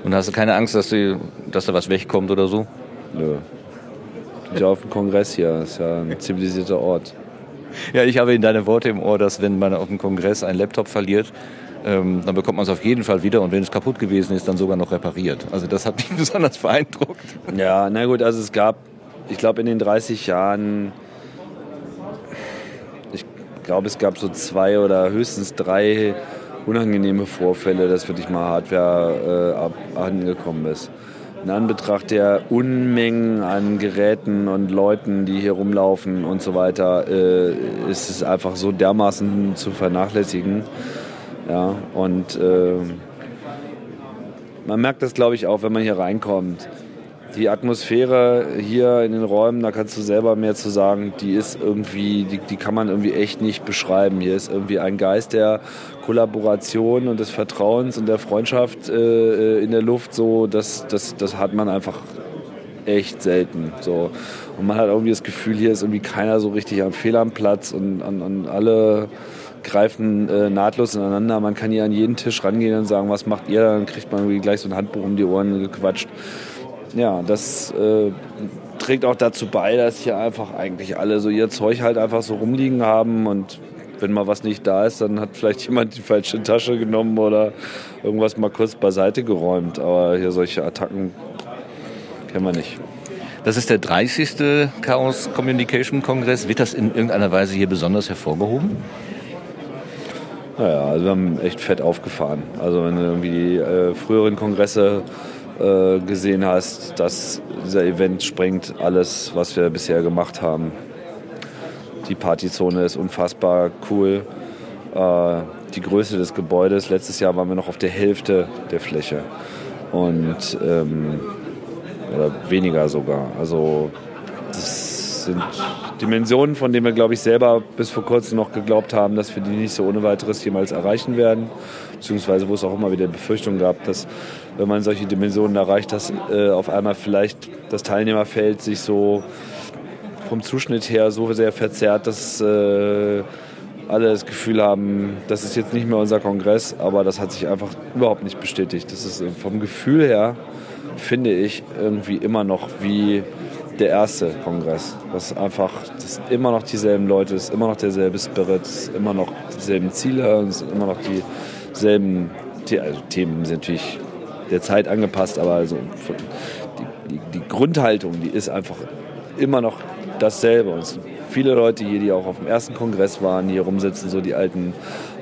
Und hast du keine Angst, dass, du, dass da was wegkommt oder so? Nö. Ja auf dem Kongress hier, das ist ja ein zivilisierter Ort. Ja, ich habe in deine Worte im Ohr, dass wenn man auf dem Kongress einen Laptop verliert, ähm, dann bekommt man es auf jeden Fall wieder und wenn es kaputt gewesen ist, dann sogar noch repariert. Also das hat mich besonders beeindruckt. Ja, na gut, also es gab ich glaube, in den 30 Jahren, ich glaube, es gab so zwei oder höchstens drei unangenehme Vorfälle, dass wirklich mal Hardware äh, angekommen ist. In Anbetracht der Unmengen an Geräten und Leuten, die hier rumlaufen und so weiter, äh, ist es einfach so dermaßen zu vernachlässigen. Ja, und äh, man merkt das, glaube ich, auch, wenn man hier reinkommt die Atmosphäre hier in den Räumen, da kannst du selber mehr zu sagen, die ist irgendwie, die, die kann man irgendwie echt nicht beschreiben. Hier ist irgendwie ein Geist der Kollaboration und des Vertrauens und der Freundschaft äh, in der Luft, so, das, das, das hat man einfach echt selten. So. Und man hat irgendwie das Gefühl, hier ist irgendwie keiner so richtig am Fehl am Platz und an, an alle greifen äh, nahtlos ineinander. Man kann hier an jeden Tisch rangehen und sagen, was macht ihr? Dann kriegt man irgendwie gleich so ein Handbuch um die Ohren gequatscht ja, das äh, trägt auch dazu bei, dass hier einfach eigentlich alle so ihr Zeug halt einfach so rumliegen haben und wenn mal was nicht da ist, dann hat vielleicht jemand die falsche Tasche genommen oder irgendwas mal kurz beiseite geräumt. Aber hier solche Attacken kennen wir nicht. Das ist der 30. Chaos Communication Kongress. Wird das in irgendeiner Weise hier besonders hervorgehoben? Naja, also wir haben echt fett aufgefahren. Also wenn du irgendwie die äh, früheren Kongresse gesehen hast, dass dieser Event sprengt alles, was wir bisher gemacht haben. Die Partyzone ist unfassbar cool. Äh, die Größe des Gebäudes, letztes Jahr waren wir noch auf der Hälfte der Fläche. Und ähm, oder weniger sogar. Also das sind Dimensionen, von denen wir, glaube ich, selber bis vor kurzem noch geglaubt haben, dass wir die nicht so ohne weiteres jemals erreichen werden. Beziehungsweise wo es auch immer wieder Befürchtung gab, dass wenn man solche Dimensionen erreicht, dass äh, auf einmal vielleicht das Teilnehmerfeld sich so vom Zuschnitt her so sehr verzerrt, dass äh, alle das Gefühl haben, das ist jetzt nicht mehr unser Kongress, aber das hat sich einfach überhaupt nicht bestätigt. Das ist äh, vom Gefühl her, finde ich, irgendwie immer noch wie der erste Kongress. Das ist einfach, das immer noch dieselben Leute, ist immer noch derselbe Spirit, es sind immer noch dieselben Ziele, es sind immer noch dieselben also Themen sind natürlich der Zeit angepasst, aber also die, die, die Grundhaltung, die ist einfach immer noch dasselbe. Und viele Leute hier, die auch auf dem ersten Kongress waren, hier rumsitzen, so die alten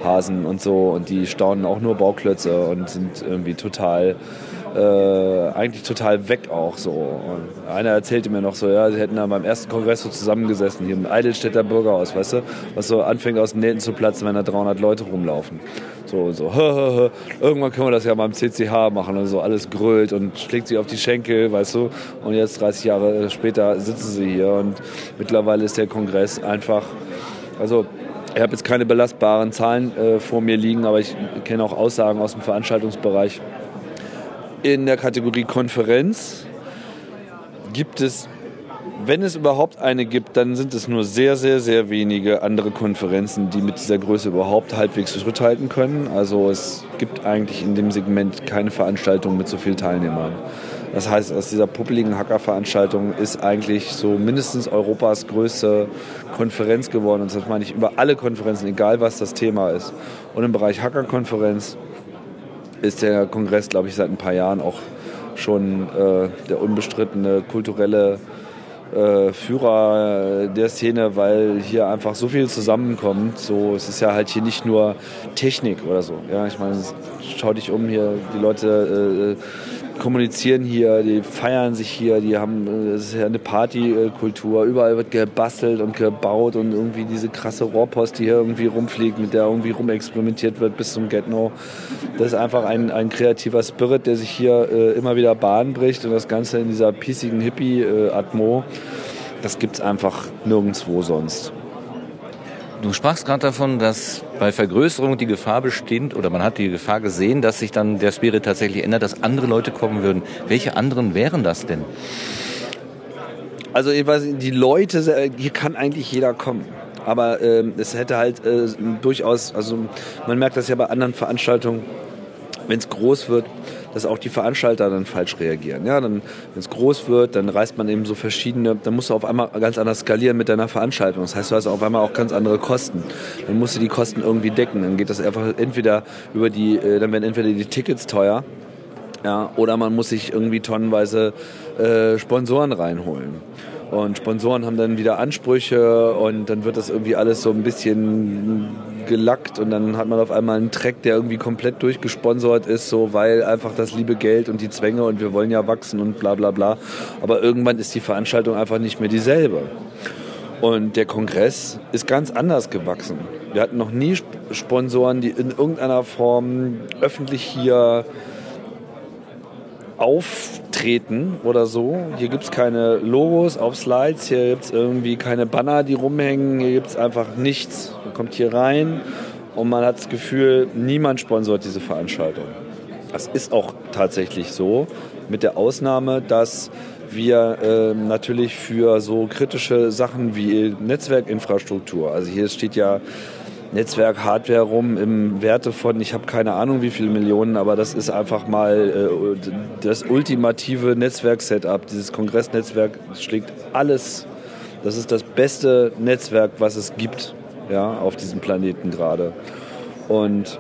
Hasen und so, und die staunen auch nur Bauklötze und sind irgendwie total äh, eigentlich total weg auch so. Und einer erzählte mir noch so, ja, sie hätten da beim ersten Kongress so zusammengesessen, hier im Eidelstädter Bürgerhaus, weißt du, was so anfängt aus den Nähten zu platzen, wenn da 300 Leute rumlaufen. So, so, hö, hö. irgendwann können wir das ja beim CCH machen und so alles grölt und schlägt sich auf die Schenkel, weißt du. Und jetzt 30 Jahre später sitzen sie hier und mittlerweile ist der Kongress einfach, also ich habe jetzt keine belastbaren Zahlen äh, vor mir liegen, aber ich kenne auch Aussagen aus dem Veranstaltungsbereich, in der Kategorie Konferenz gibt es, wenn es überhaupt eine gibt, dann sind es nur sehr, sehr, sehr wenige andere Konferenzen, die mit dieser Größe überhaupt halbwegs Schritt halten können. Also es gibt eigentlich in dem Segment keine Veranstaltung mit so vielen Teilnehmern. Das heißt, aus dieser puppeligen Hacker-Veranstaltung ist eigentlich so mindestens Europas größte Konferenz geworden. Und das meine ich über alle Konferenzen, egal was das Thema ist. Und im Bereich Hacker-Konferenz ist der Kongress, glaube ich, seit ein paar Jahren auch schon äh, der unbestrittene kulturelle äh, Führer der Szene, weil hier einfach so viel zusammenkommt. So, es ist ja halt hier nicht nur Technik oder so. Ja, ich meine, schau dich um hier, die Leute äh, kommunizieren hier, die feiern sich hier, die haben, es ist ja eine Partykultur, überall wird gebastelt und gebaut und irgendwie diese krasse Rohrpost, die hier irgendwie rumfliegt, mit der irgendwie rumexperimentiert wird bis zum Get-No. Das ist einfach ein, ein kreativer Spirit, der sich hier äh, immer wieder Bahn bricht und das Ganze in dieser piecigen Hippie-Atmo, das gibt es einfach nirgendwo sonst. Du sprachst gerade davon, dass bei Vergrößerung die Gefahr besteht, oder man hat die Gefahr gesehen, dass sich dann der Spirit tatsächlich ändert, dass andere Leute kommen würden. Welche anderen wären das denn? Also ich weiß, die Leute, hier kann eigentlich jeder kommen. Aber äh, es hätte halt äh, durchaus, also man merkt das ja bei anderen Veranstaltungen, wenn es groß wird, dass auch die Veranstalter dann falsch reagieren. Ja, dann, wenn es groß wird, dann reißt man eben so verschiedene, dann musst du auf einmal ganz anders skalieren mit deiner Veranstaltung. Das heißt, du hast auf einmal auch ganz andere Kosten. Dann musst du die Kosten irgendwie decken. Dann geht das einfach entweder über die, äh, dann werden entweder die Tickets teuer, ja, oder man muss sich irgendwie tonnenweise äh, Sponsoren reinholen. Und Sponsoren haben dann wieder Ansprüche und dann wird das irgendwie alles so ein bisschen gelackt und dann hat man auf einmal einen Track, der irgendwie komplett durchgesponsert ist, so weil einfach das liebe Geld und die Zwänge und wir wollen ja wachsen und bla bla bla. Aber irgendwann ist die Veranstaltung einfach nicht mehr dieselbe. Und der Kongress ist ganz anders gewachsen. Wir hatten noch nie Sponsoren, die in irgendeiner Form öffentlich hier auftreten oder so. Hier gibt es keine Logos auf Slides, hier gibt es irgendwie keine Banner, die rumhängen, hier gibt es einfach nichts. Man kommt hier rein und man hat das Gefühl, niemand sponsort diese Veranstaltung. Das ist auch tatsächlich so, mit der Ausnahme, dass wir äh, natürlich für so kritische Sachen wie Netzwerkinfrastruktur, also hier steht ja Netzwerk, Hardware rum im Werte von, ich habe keine Ahnung wie viele Millionen, aber das ist einfach mal äh, das ultimative Netzwerk-Setup. Dieses Kongressnetzwerk schlägt alles. Das ist das beste Netzwerk, was es gibt ja, auf diesem Planeten gerade. Und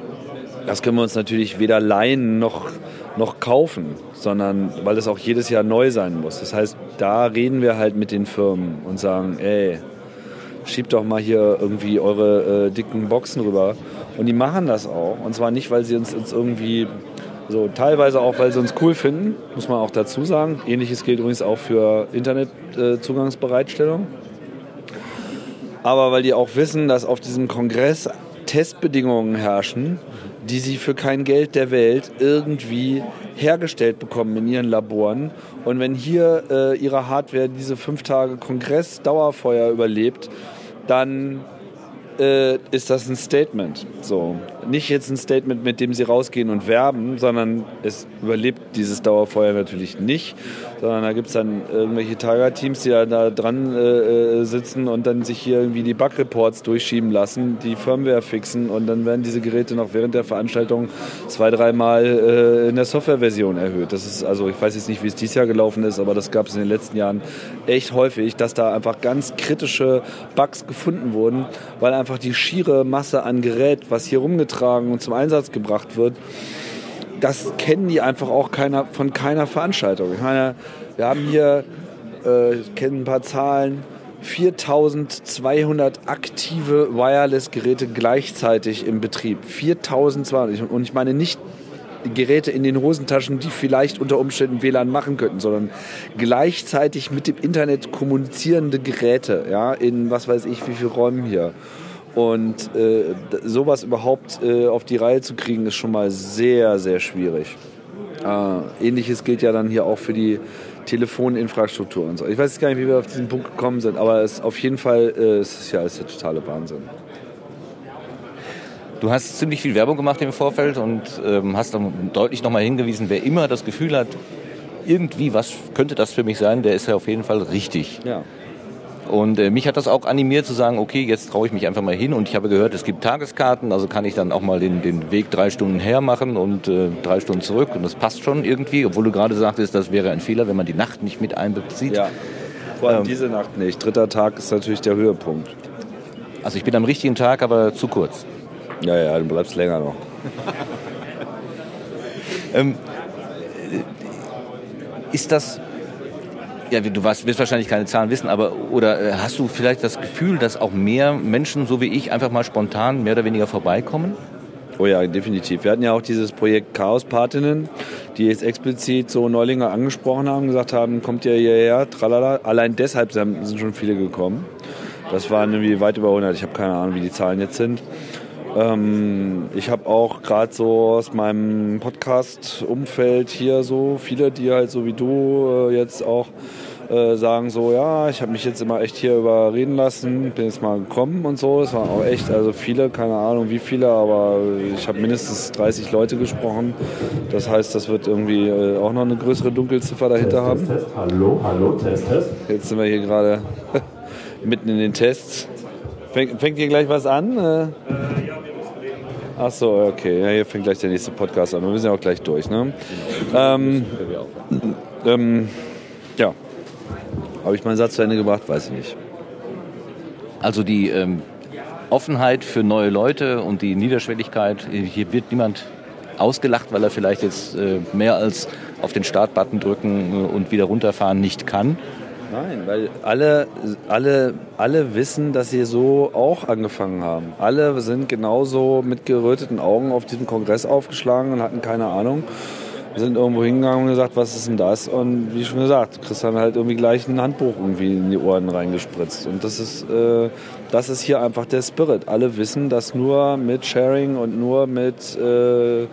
das können wir uns natürlich weder leihen noch, noch kaufen, sondern weil es auch jedes Jahr neu sein muss. Das heißt, da reden wir halt mit den Firmen und sagen, ey, schiebt doch mal hier irgendwie eure äh, dicken Boxen rüber Und die machen das auch. Und zwar nicht, weil sie uns, uns irgendwie so teilweise auch, weil sie uns cool finden, muss man auch dazu sagen. Ähnliches gilt übrigens auch für Internetzugangsbereitstellung. Aber weil die auch wissen, dass auf diesem Kongress Testbedingungen herrschen, die sie für kein Geld der Welt irgendwie hergestellt bekommen in ihren Laboren. Und wenn hier äh, ihre Hardware diese fünf Tage Kongress Dauerfeuer überlebt, dann äh, ist das ein Statement. So. Nicht jetzt ein Statement, mit dem sie rausgehen und werben, sondern es überlebt dieses Dauerfeuer natürlich nicht, sondern da gibt es dann irgendwelche Tiger-Teams, die da dran äh, äh, sitzen und dann sich hier irgendwie die Bug-Reports durchschieben lassen, die Firmware fixen und dann werden diese Geräte noch während der Veranstaltung zwei, dreimal äh, in der Softwareversion erhöht. Das ist also, ich weiß jetzt nicht, wie es dieses Jahr gelaufen ist, aber das gab es in den letzten Jahren echt häufig, dass da einfach ganz kritische Bugs gefunden wurden, weil einfach die schiere Masse an Gerät, was hier rumgetragen und zum Einsatz gebracht wird, das kennen die einfach auch keiner, von keiner Veranstaltung. Ich meine, wir haben hier, äh, ich kenne ein paar Zahlen, 4200 aktive Wireless-Geräte gleichzeitig im Betrieb. 4200. Und ich meine nicht Geräte in den Hosentaschen, die vielleicht unter Umständen WLAN machen könnten, sondern gleichzeitig mit dem Internet kommunizierende Geräte, ja, in was weiß ich, wie viele Räumen hier. Und äh, sowas überhaupt äh, auf die Reihe zu kriegen, ist schon mal sehr, sehr schwierig. Äh, Ähnliches gilt ja dann hier auch für die Telefoninfrastruktur und so. Ich weiß gar nicht, wie wir auf diesen Punkt gekommen sind, aber es auf jeden Fall äh, ist es ja ist der totale Wahnsinn. Du hast ziemlich viel Werbung gemacht im Vorfeld und ähm, hast dann deutlich nochmal hingewiesen, wer immer das Gefühl hat, irgendwie, was könnte das für mich sein, der ist ja auf jeden Fall richtig. Ja. Und äh, mich hat das auch animiert zu sagen, okay, jetzt traue ich mich einfach mal hin. Und ich habe gehört, es gibt Tageskarten, also kann ich dann auch mal den, den Weg drei Stunden her machen und äh, drei Stunden zurück. Und das passt schon irgendwie, obwohl du gerade sagtest, das wäre ein Fehler, wenn man die Nacht nicht mit einbezieht. Ja, vor allem ähm, diese Nacht nicht. Dritter Tag ist natürlich der Höhepunkt. Also ich bin am richtigen Tag, aber zu kurz. Ja, ja, du bleibst länger noch. ähm, ist das ja, du wirst wahrscheinlich keine Zahlen wissen, aber oder äh, hast du vielleicht das Gefühl, dass auch mehr Menschen, so wie ich, einfach mal spontan mehr oder weniger vorbeikommen? Oh ja, definitiv. Wir hatten ja auch dieses Projekt Chaos-Patinnen, die jetzt explizit so Neulinge angesprochen haben, gesagt haben, kommt ihr hierher, tralala. Allein deshalb sind schon viele gekommen. Das waren irgendwie weit über 100. Ich habe keine Ahnung, wie die Zahlen jetzt sind. Ähm, ich habe auch gerade so aus meinem Podcast-Umfeld hier so viele, die halt so wie du äh, jetzt auch äh, sagen so, ja, ich habe mich jetzt immer echt hier überreden lassen, bin jetzt mal gekommen und so. Es waren auch echt, also viele, keine Ahnung wie viele, aber ich habe mindestens 30 Leute gesprochen. Das heißt, das wird irgendwie äh, auch noch eine größere Dunkelziffer dahinter haben. Test, Hallo, hallo, Test, Test. Jetzt sind wir hier gerade mitten in den Tests. Fängt, fängt hier gleich was an? Äh, Ach so, okay. Ja, hier fängt gleich der nächste Podcast an. Wir sind ja auch gleich durch. Ne? Ähm, ähm, ja. Habe ich meinen Satz zu Ende gebracht? Weiß ich nicht. Also die ähm, Offenheit für neue Leute und die Niederschwelligkeit, hier wird niemand ausgelacht, weil er vielleicht jetzt äh, mehr als auf den Startbutton drücken und wieder runterfahren nicht kann. Nein, weil alle, alle, alle wissen, dass sie so auch angefangen haben. Alle sind genauso mit geröteten Augen auf diesem Kongress aufgeschlagen und hatten keine Ahnung. Sind irgendwo hingegangen und gesagt, was ist denn das? Und wie schon gesagt, kriegst dann halt irgendwie gleich ein Handbuch irgendwie in die Ohren reingespritzt. Und das ist, äh, das ist hier einfach der Spirit. Alle wissen, dass nur mit Sharing und nur mit äh,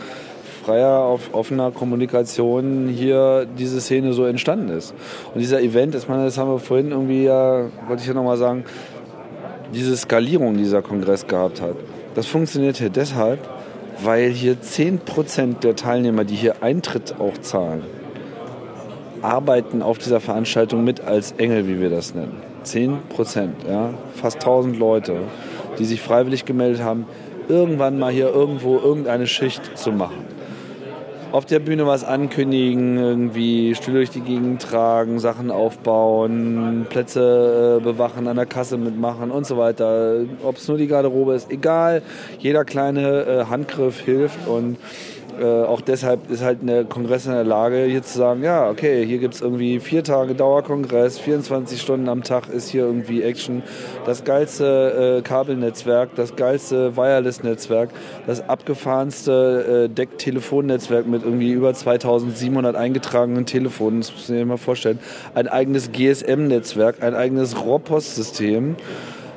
freier, auf offener Kommunikation hier diese Szene so entstanden ist. Und dieser Event, ich meine, das haben wir vorhin irgendwie ja, wollte ich ja nochmal sagen, diese Skalierung, die dieser Kongress gehabt hat, das funktioniert hier deshalb, weil hier 10% der Teilnehmer, die hier Eintritt auch zahlen, arbeiten auf dieser Veranstaltung mit als Engel, wie wir das nennen. 10% ja, fast 1000 Leute, die sich freiwillig gemeldet haben, irgendwann mal hier irgendwo irgendeine Schicht zu machen auf der Bühne was ankündigen, irgendwie Stühle durch die Gegend tragen, Sachen aufbauen, Plätze äh, bewachen, an der Kasse mitmachen und so weiter. Ob es nur die Garderobe ist, egal. Jeder kleine äh, Handgriff hilft und äh, auch deshalb ist halt eine Kongress in der Lage, hier zu sagen, ja, okay, hier gibt es irgendwie vier Tage Dauerkongress, 24 Stunden am Tag ist hier irgendwie Action. Das geilste äh, Kabelnetzwerk, das geilste Wireless-Netzwerk, das abgefahrenste äh, Deck-Telefonnetzwerk mit irgendwie über 2700 eingetragenen Telefonen, das muss man sich mal vorstellen. Ein eigenes GSM-Netzwerk, ein eigenes Rohrpostsystem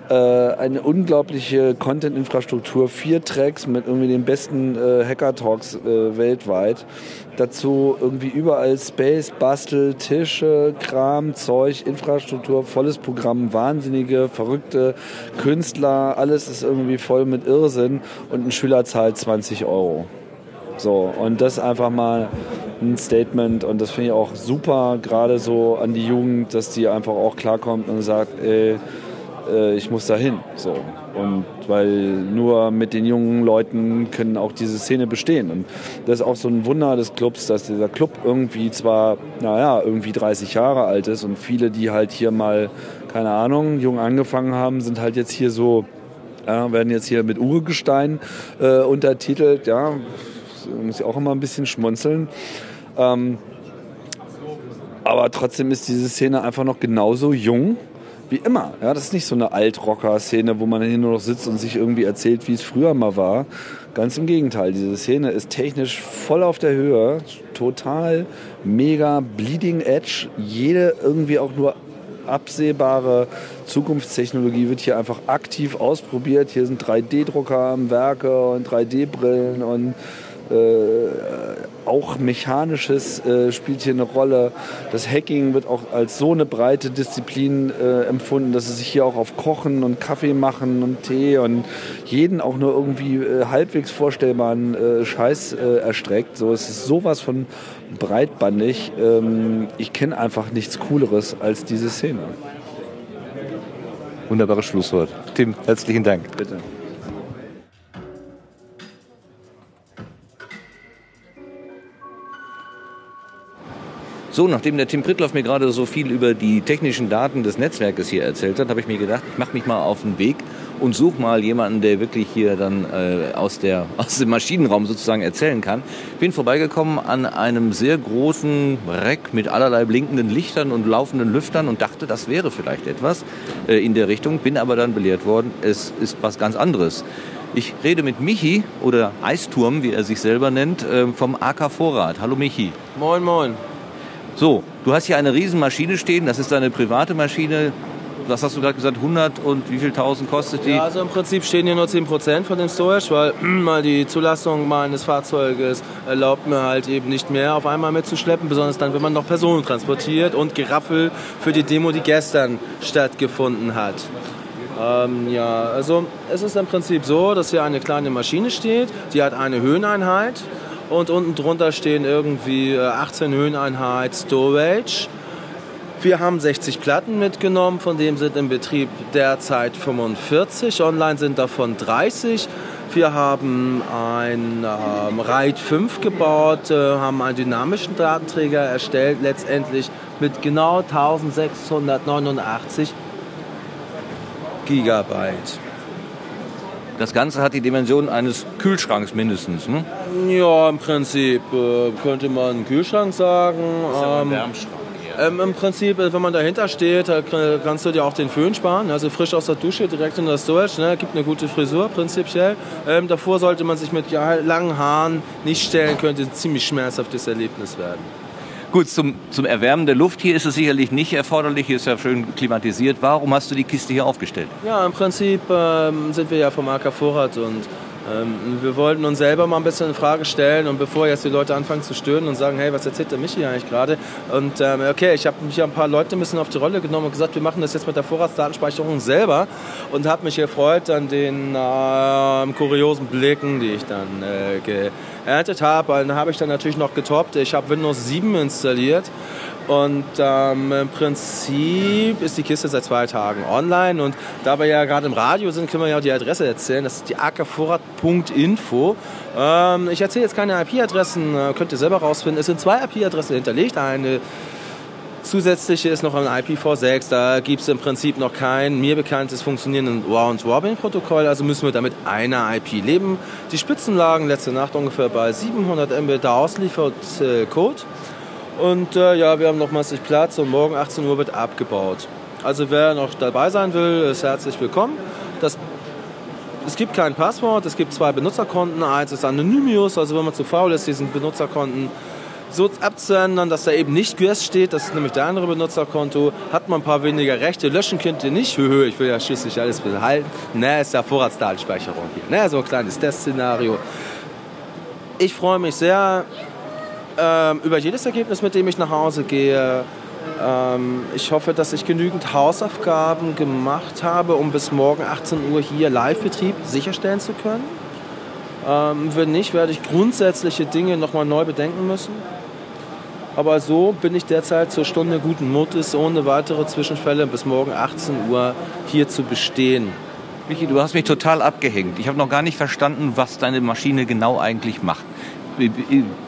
äh, eine unglaubliche Content-Infrastruktur, vier Tracks mit irgendwie den besten äh, Hacker-Talks äh, weltweit. Dazu irgendwie überall Space, Bastel, Tische, Kram, Zeug, Infrastruktur, volles Programm, wahnsinnige, verrückte Künstler, alles ist irgendwie voll mit Irrsinn und ein Schüler zahlt 20 Euro. So, und das einfach mal ein Statement und das finde ich auch super, gerade so an die Jugend, dass die einfach auch klarkommt und sagt, ey, äh, ich muss da hin. So. Und weil nur mit den jungen Leuten können auch diese Szene bestehen. Und das ist auch so ein Wunder des Clubs, dass dieser Club irgendwie zwar, naja, irgendwie 30 Jahre alt ist und viele, die halt hier mal, keine Ahnung, jung angefangen haben, sind halt jetzt hier so, ja, werden jetzt hier mit Urgestein äh, untertitelt. Ja, muss ich auch immer ein bisschen schmunzeln. Ähm, aber trotzdem ist diese Szene einfach noch genauso jung wie immer. Ja, das ist nicht so eine Altrocker-Szene, wo man hier nur noch sitzt und sich irgendwie erzählt, wie es früher mal war. Ganz im Gegenteil, diese Szene ist technisch voll auf der Höhe, total mega bleeding edge. Jede irgendwie auch nur absehbare Zukunftstechnologie wird hier einfach aktiv ausprobiert. Hier sind 3D-Drucker am Werke und 3D-Brillen und auch Mechanisches äh, spielt hier eine Rolle. Das Hacking wird auch als so eine breite Disziplin äh, empfunden, dass es sich hier auch auf Kochen und Kaffee machen und Tee und jeden auch nur irgendwie äh, halbwegs vorstellbaren äh, Scheiß äh, erstreckt. So, es ist sowas von breitbandig. Ähm, ich kenne einfach nichts Cooleres als diese Szene. Wunderbares Schlusswort. Tim, herzlichen Dank. Bitte. So, nachdem der Tim Prittloff mir gerade so viel über die technischen Daten des Netzwerkes hier erzählt hat, habe ich mir gedacht, ich mache mich mal auf den Weg und suche mal jemanden, der wirklich hier dann äh, aus, der, aus dem Maschinenraum sozusagen erzählen kann. Bin vorbeigekommen an einem sehr großen Reck mit allerlei blinkenden Lichtern und laufenden Lüftern und dachte, das wäre vielleicht etwas äh, in der Richtung, bin aber dann belehrt worden, es ist was ganz anderes. Ich rede mit Michi oder Eisturm, wie er sich selber nennt, äh, vom AK Vorrat. Hallo Michi. Moin, moin. So, du hast hier eine Riesenmaschine stehen, das ist deine private Maschine. Was hast du gerade gesagt, 100 und wie viel tausend kostet die? Ja, also im Prinzip stehen hier nur 10% von dem Storage, weil mal die Zulassung meines Fahrzeuges erlaubt mir halt eben nicht mehr auf einmal mitzuschleppen, besonders dann, wenn man noch Personen transportiert und Geraffel für die Demo, die gestern stattgefunden hat. Ähm, ja, also es ist im Prinzip so, dass hier eine kleine Maschine steht, die hat eine Höheneinheit und unten drunter stehen irgendwie 18 Höheneinheit Storage. Wir haben 60 Platten mitgenommen, von dem sind im Betrieb derzeit 45, online sind davon 30. Wir haben ein ähm, RAID 5 gebaut, äh, haben einen dynamischen Datenträger erstellt, letztendlich mit genau 1689 Gigabyte. Das Ganze hat die Dimension eines Kühlschranks mindestens. Ne? Ja, im Prinzip äh, könnte man einen Kühlschrank sagen. Ähm, ähm, Im Prinzip, äh, wenn man dahinter steht, kannst du dir auch den Föhn sparen. Also frisch aus der Dusche direkt in das Storage. Ne? Gibt eine gute Frisur prinzipiell. Ähm, davor sollte man sich mit ja, langen Haaren nicht stellen, könnte ein ziemlich schmerzhaftes Erlebnis werden. Gut, zum, zum Erwärmen der Luft hier ist es sicherlich nicht erforderlich. Hier ist ja schön klimatisiert. Warum hast du die Kiste hier aufgestellt? Ja, im Prinzip ähm, sind wir ja vom AK Vorrat und wir wollten uns selber mal ein bisschen in Frage stellen und bevor jetzt die Leute anfangen zu stöhnen und sagen, hey, was erzählt der Michi eigentlich gerade? Und ähm, okay, ich habe mich ja ein paar Leute ein bisschen auf die Rolle genommen und gesagt, wir machen das jetzt mit der Vorratsdatenspeicherung selber und habe mich gefreut an den äh, kuriosen Blicken, die ich dann äh, geerntet habe. Dann habe ich dann natürlich noch getoppt. Ich habe Windows 7 installiert und ähm, im Prinzip ist die Kiste seit zwei Tagen online. Und da wir ja gerade im Radio sind, können wir ja auch die Adresse erzählen. Das ist die ackervorrat.info. Ähm, ich erzähle jetzt keine IP-Adressen, äh, könnt ihr selber rausfinden. Es sind zwei IP-Adressen hinterlegt. Eine Zusätzliche ist noch ein IPv6, da gibt es im Prinzip noch kein mir bekanntes funktionierendes Round-Robin-Protokoll, also müssen wir damit einer IP leben. Die Spitzen lagen letzte Nacht ungefähr bei 700 MB da ausliefert äh, Code. Und äh, ja, wir haben noch massig Platz und morgen 18 Uhr wird abgebaut. Also wer noch dabei sein will, ist herzlich willkommen. Das, es gibt kein Passwort, es gibt zwei Benutzerkonten. Eins ist Anonymous, also wenn man zu faul ist, diesen Benutzerkonten so abzuändern, dass da eben nicht GUS steht, das ist nämlich der andere Benutzerkonto, hat man ein paar weniger Rechte, löschen könnt ihr nicht, höhö, ich will ja schließlich alles behalten. Ne, ist ja Vorratsdatenspeicherung hier, ne, so ein kleines Testszenario. Ich freue mich sehr ähm, über jedes Ergebnis, mit dem ich nach Hause gehe. Ähm, ich hoffe, dass ich genügend Hausaufgaben gemacht habe, um bis morgen 18 Uhr hier Live-Betrieb sicherstellen zu können. Ähm, wenn nicht, werde ich grundsätzliche Dinge nochmal neu bedenken müssen. Aber so bin ich derzeit zur Stunde guten Mutes, ohne weitere Zwischenfälle bis morgen 18 Uhr hier zu bestehen. Michi, du hast mich total abgehängt. Ich habe noch gar nicht verstanden, was deine Maschine genau eigentlich macht.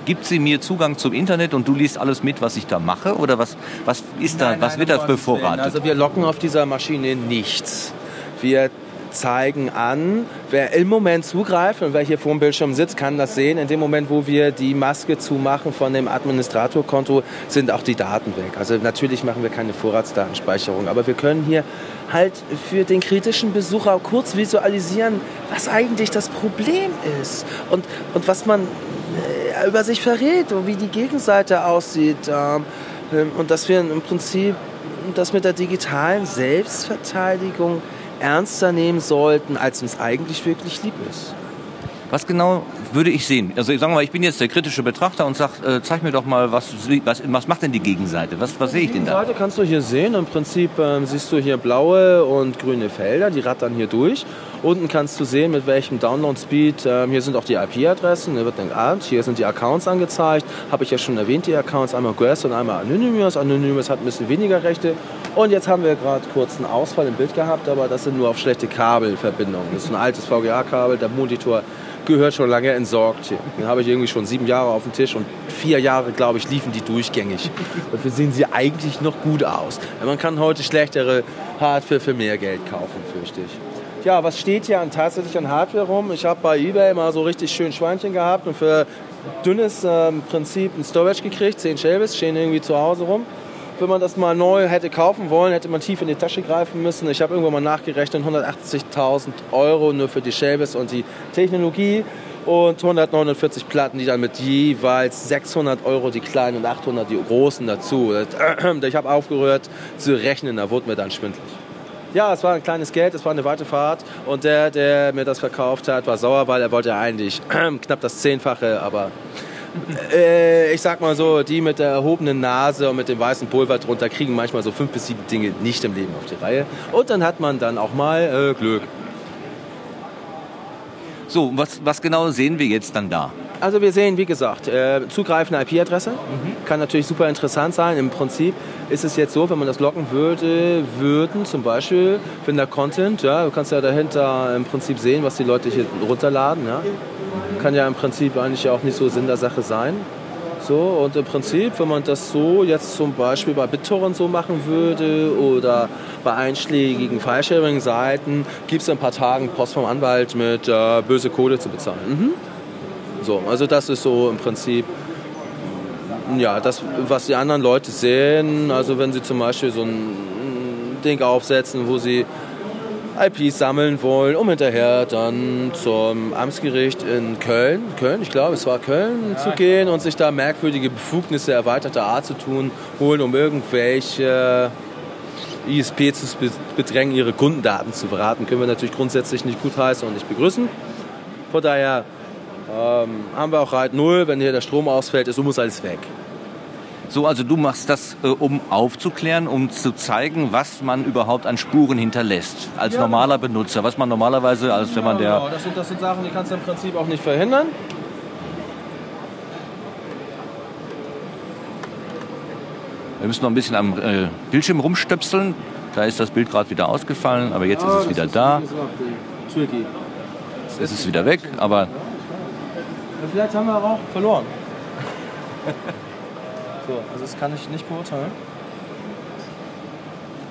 Gibt sie mir Zugang zum Internet und du liest alles mit, was ich da mache? Oder was, was ist da, nein, was nein, wird das bevorratet? Also wir locken auf dieser Maschine nichts. Wir zeigen an, wer im Moment zugreift und wer hier vor dem Bildschirm sitzt, kann das sehen. In dem Moment, wo wir die Maske zumachen von dem Administratorkonto, sind auch die Daten weg. Also natürlich machen wir keine Vorratsdatenspeicherung, aber wir können hier halt für den kritischen Besucher kurz visualisieren, was eigentlich das Problem ist und, und was man äh, über sich verrät und wie die Gegenseite aussieht. Ähm, und dass wir im Prinzip das mit der digitalen Selbstverteidigung ernster nehmen sollten, als uns eigentlich wirklich lieb ist. Was genau würde ich sehen? Also ich sage mal, ich bin jetzt der kritische Betrachter und sag, äh, zeig mir doch mal, was, was, was macht denn die Gegenseite? Was, was sehe ich denn da? Die Gegenseite kannst du hier sehen. Im Prinzip ähm, siehst du hier blaue und grüne Felder, die rattern hier durch. Unten kannst du sehen, mit welchem Download-Speed. Ähm, hier sind auch die IP-Adressen. Hier wird dann geahnt. Hier sind die Accounts angezeigt. Habe ich ja schon erwähnt, die Accounts. Einmal GUES und einmal Anonymous. Anonymous hat ein bisschen weniger Rechte. Und jetzt haben wir gerade kurz einen Ausfall im Bild gehabt, aber das sind nur auf schlechte Kabelverbindungen. Das ist ein altes VGA-Kabel. Der Monitor gehört schon lange entsorgt. Den habe ich irgendwie schon sieben Jahre auf dem Tisch und vier Jahre, glaube ich, liefen die durchgängig. Dafür sehen sie eigentlich noch gut aus. Man kann heute schlechtere Hardware für mehr Geld kaufen, fürchte ich. Ja, was steht hier an, tatsächlich an Hardware rum? Ich habe bei eBay mal so richtig schön Schweinchen gehabt und für dünnes äh, Prinzip ein Storage gekriegt. Zehn Shelves stehen irgendwie zu Hause rum wenn man das mal neu hätte kaufen wollen, hätte man tief in die Tasche greifen müssen. Ich habe irgendwann mal nachgerechnet, 180.000 Euro nur für die Shelves und die Technologie und 149 Platten, die dann mit jeweils 600 Euro die kleinen und 800 die großen dazu. Ich habe aufgehört zu rechnen, da wurde mir dann schwindlig. Ja, es war ein kleines Geld, es war eine weite Fahrt und der, der mir das verkauft hat, war sauer, weil er wollte eigentlich knapp das Zehnfache, aber äh, ich sag mal so, die mit der erhobenen Nase und mit dem weißen Pulver drunter kriegen manchmal so fünf bis sieben Dinge nicht im Leben auf die Reihe. Und dann hat man dann auch mal äh, Glück. So, was, was genau sehen wir jetzt dann da? Also wir sehen, wie gesagt, äh, zugreifende IP-Adresse. Mhm. Kann natürlich super interessant sein. Im Prinzip ist es jetzt so, wenn man das locken würde, würden zum Beispiel, wenn der Content, ja, du kannst ja dahinter im Prinzip sehen, was die Leute hier runterladen. Ja kann ja im Prinzip eigentlich auch nicht so Sinn der Sache sein. So, und im Prinzip, wenn man das so jetzt zum Beispiel bei BitTorrent so machen würde oder bei einschlägigen File-Sharing-Seiten, gibt es in ein paar Tagen Post vom Anwalt mit äh, böse Kohle zu bezahlen. Mhm. So, also das ist so im Prinzip ja, das, was die anderen Leute sehen. Also wenn sie zum Beispiel so ein Ding aufsetzen, wo sie IPs sammeln wollen, um hinterher dann zum Amtsgericht in Köln, Köln, ich glaube, es war Köln, zu gehen und sich da merkwürdige Befugnisse erweiterter Art zu tun, holen, um irgendwelche ISP zu bedrängen, ihre Kundendaten zu verraten, können wir natürlich grundsätzlich nicht gutheißen und nicht begrüßen. Von daher ähm, haben wir auch Reit Null, wenn hier der Strom ausfällt, ist muss alles weg. So, also du machst das, äh, um aufzuklären, um zu zeigen, was man überhaupt an Spuren hinterlässt. Als ja, normaler. Benutzer, was man normalerweise, als wenn man der... Genau, das sind, das sind Sachen, die kannst du im Prinzip auch nicht verhindern. Wir müssen noch ein bisschen am äh, Bildschirm rumstöpseln. Da ist das Bild gerade wieder ausgefallen, aber jetzt ja, ist es wieder ist da. Es ist wieder weg, aber... Vielleicht haben wir auch verloren. So, also das kann ich nicht beurteilen.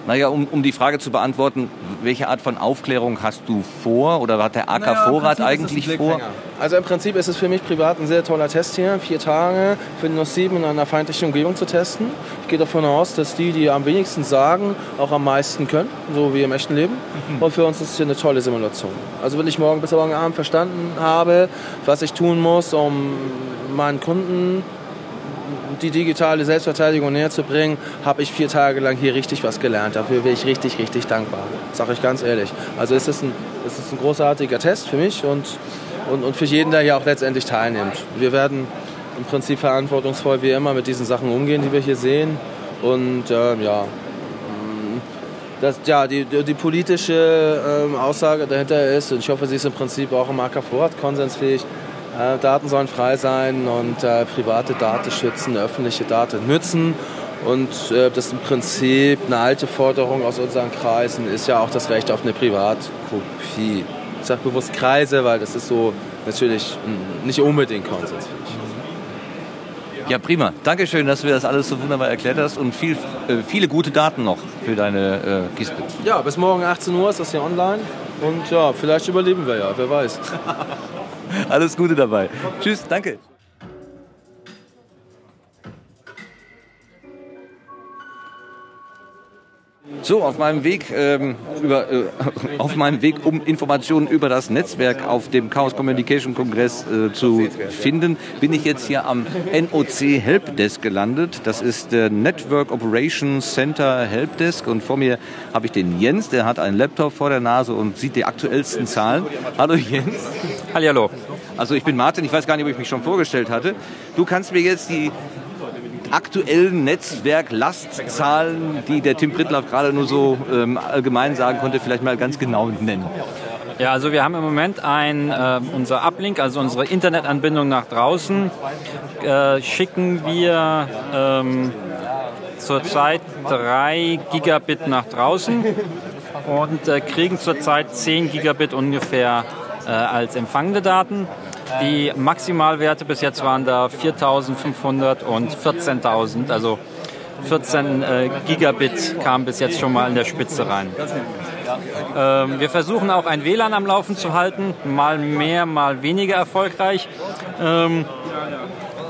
Naja, um, um die Frage zu beantworten, welche Art von Aufklärung hast du vor oder hat der AK naja, Vorrat eigentlich vor? Also im Prinzip ist es für mich privat ein sehr toller Test hier. Vier Tage für Windows 7 in einer feindlichen Umgebung zu testen. Ich gehe davon aus, dass die, die am wenigsten sagen, auch am meisten können, so wie im echten Leben. Mhm. Und für uns ist es hier eine tolle Simulation. Also wenn ich morgen bis morgen Abend verstanden habe, was ich tun muss, um meinen Kunden die digitale Selbstverteidigung näher zu bringen, habe ich vier Tage lang hier richtig was gelernt. Dafür bin ich richtig, richtig dankbar. Sage ich ganz ehrlich. Also es ist ein, es ist ein großartiger Test für mich und, und, und für jeden, der hier auch letztendlich teilnimmt. Wir werden im Prinzip verantwortungsvoll wie immer mit diesen Sachen umgehen, die wir hier sehen. Und äh, ja, das, ja, die, die politische ähm, Aussage dahinter ist, und ich hoffe, sie ist im Prinzip auch im AK Vorrat konsensfähig, äh, Daten sollen frei sein und äh, private Daten schützen, öffentliche Daten nützen. Und äh, das ist im Prinzip eine alte Forderung aus unseren Kreisen, ist ja auch das Recht auf eine Privatkopie. Ich sage bewusst Kreise, weil das ist so natürlich nicht unbedingt konsensfähig. Ja, prima. Dankeschön, dass du das alles so wunderbar erklärt hast und viel, äh, viele gute Daten noch für deine äh, Kiste. Ja, bis morgen 18 Uhr ist das hier online und ja, vielleicht überleben wir ja, wer weiß. Alles Gute dabei. Tschüss, danke. So, auf meinem Weg ähm, über, äh, auf meinem Weg, um Informationen über das Netzwerk auf dem Chaos Communication Kongress äh, zu finden, bin ich jetzt hier am NOC Helpdesk gelandet. Das ist der Network Operations Center Helpdesk und vor mir habe ich den Jens, der hat einen Laptop vor der Nase und sieht die aktuellsten Zahlen. Hallo Jens. Hallo. Also ich bin Martin, ich weiß gar nicht, ob ich mich schon vorgestellt hatte. Du kannst mir jetzt die aktuellen Netzwerklastzahlen, die der Tim Prittlaff gerade nur so ähm, allgemein sagen konnte, vielleicht mal ganz genau nennen. Ja, also wir haben im Moment ein, äh, unser Uplink, also unsere Internetanbindung nach draußen, äh, schicken wir ähm, zurzeit 3 Gigabit nach draußen und äh, kriegen zurzeit 10 Gigabit ungefähr äh, als empfangende Daten. Die Maximalwerte bis jetzt waren da 4.500 und 14.000, also 14 äh, Gigabit kam bis jetzt schon mal in der Spitze rein. Ähm, wir versuchen auch ein WLAN am Laufen zu halten, mal mehr, mal weniger erfolgreich. Ähm,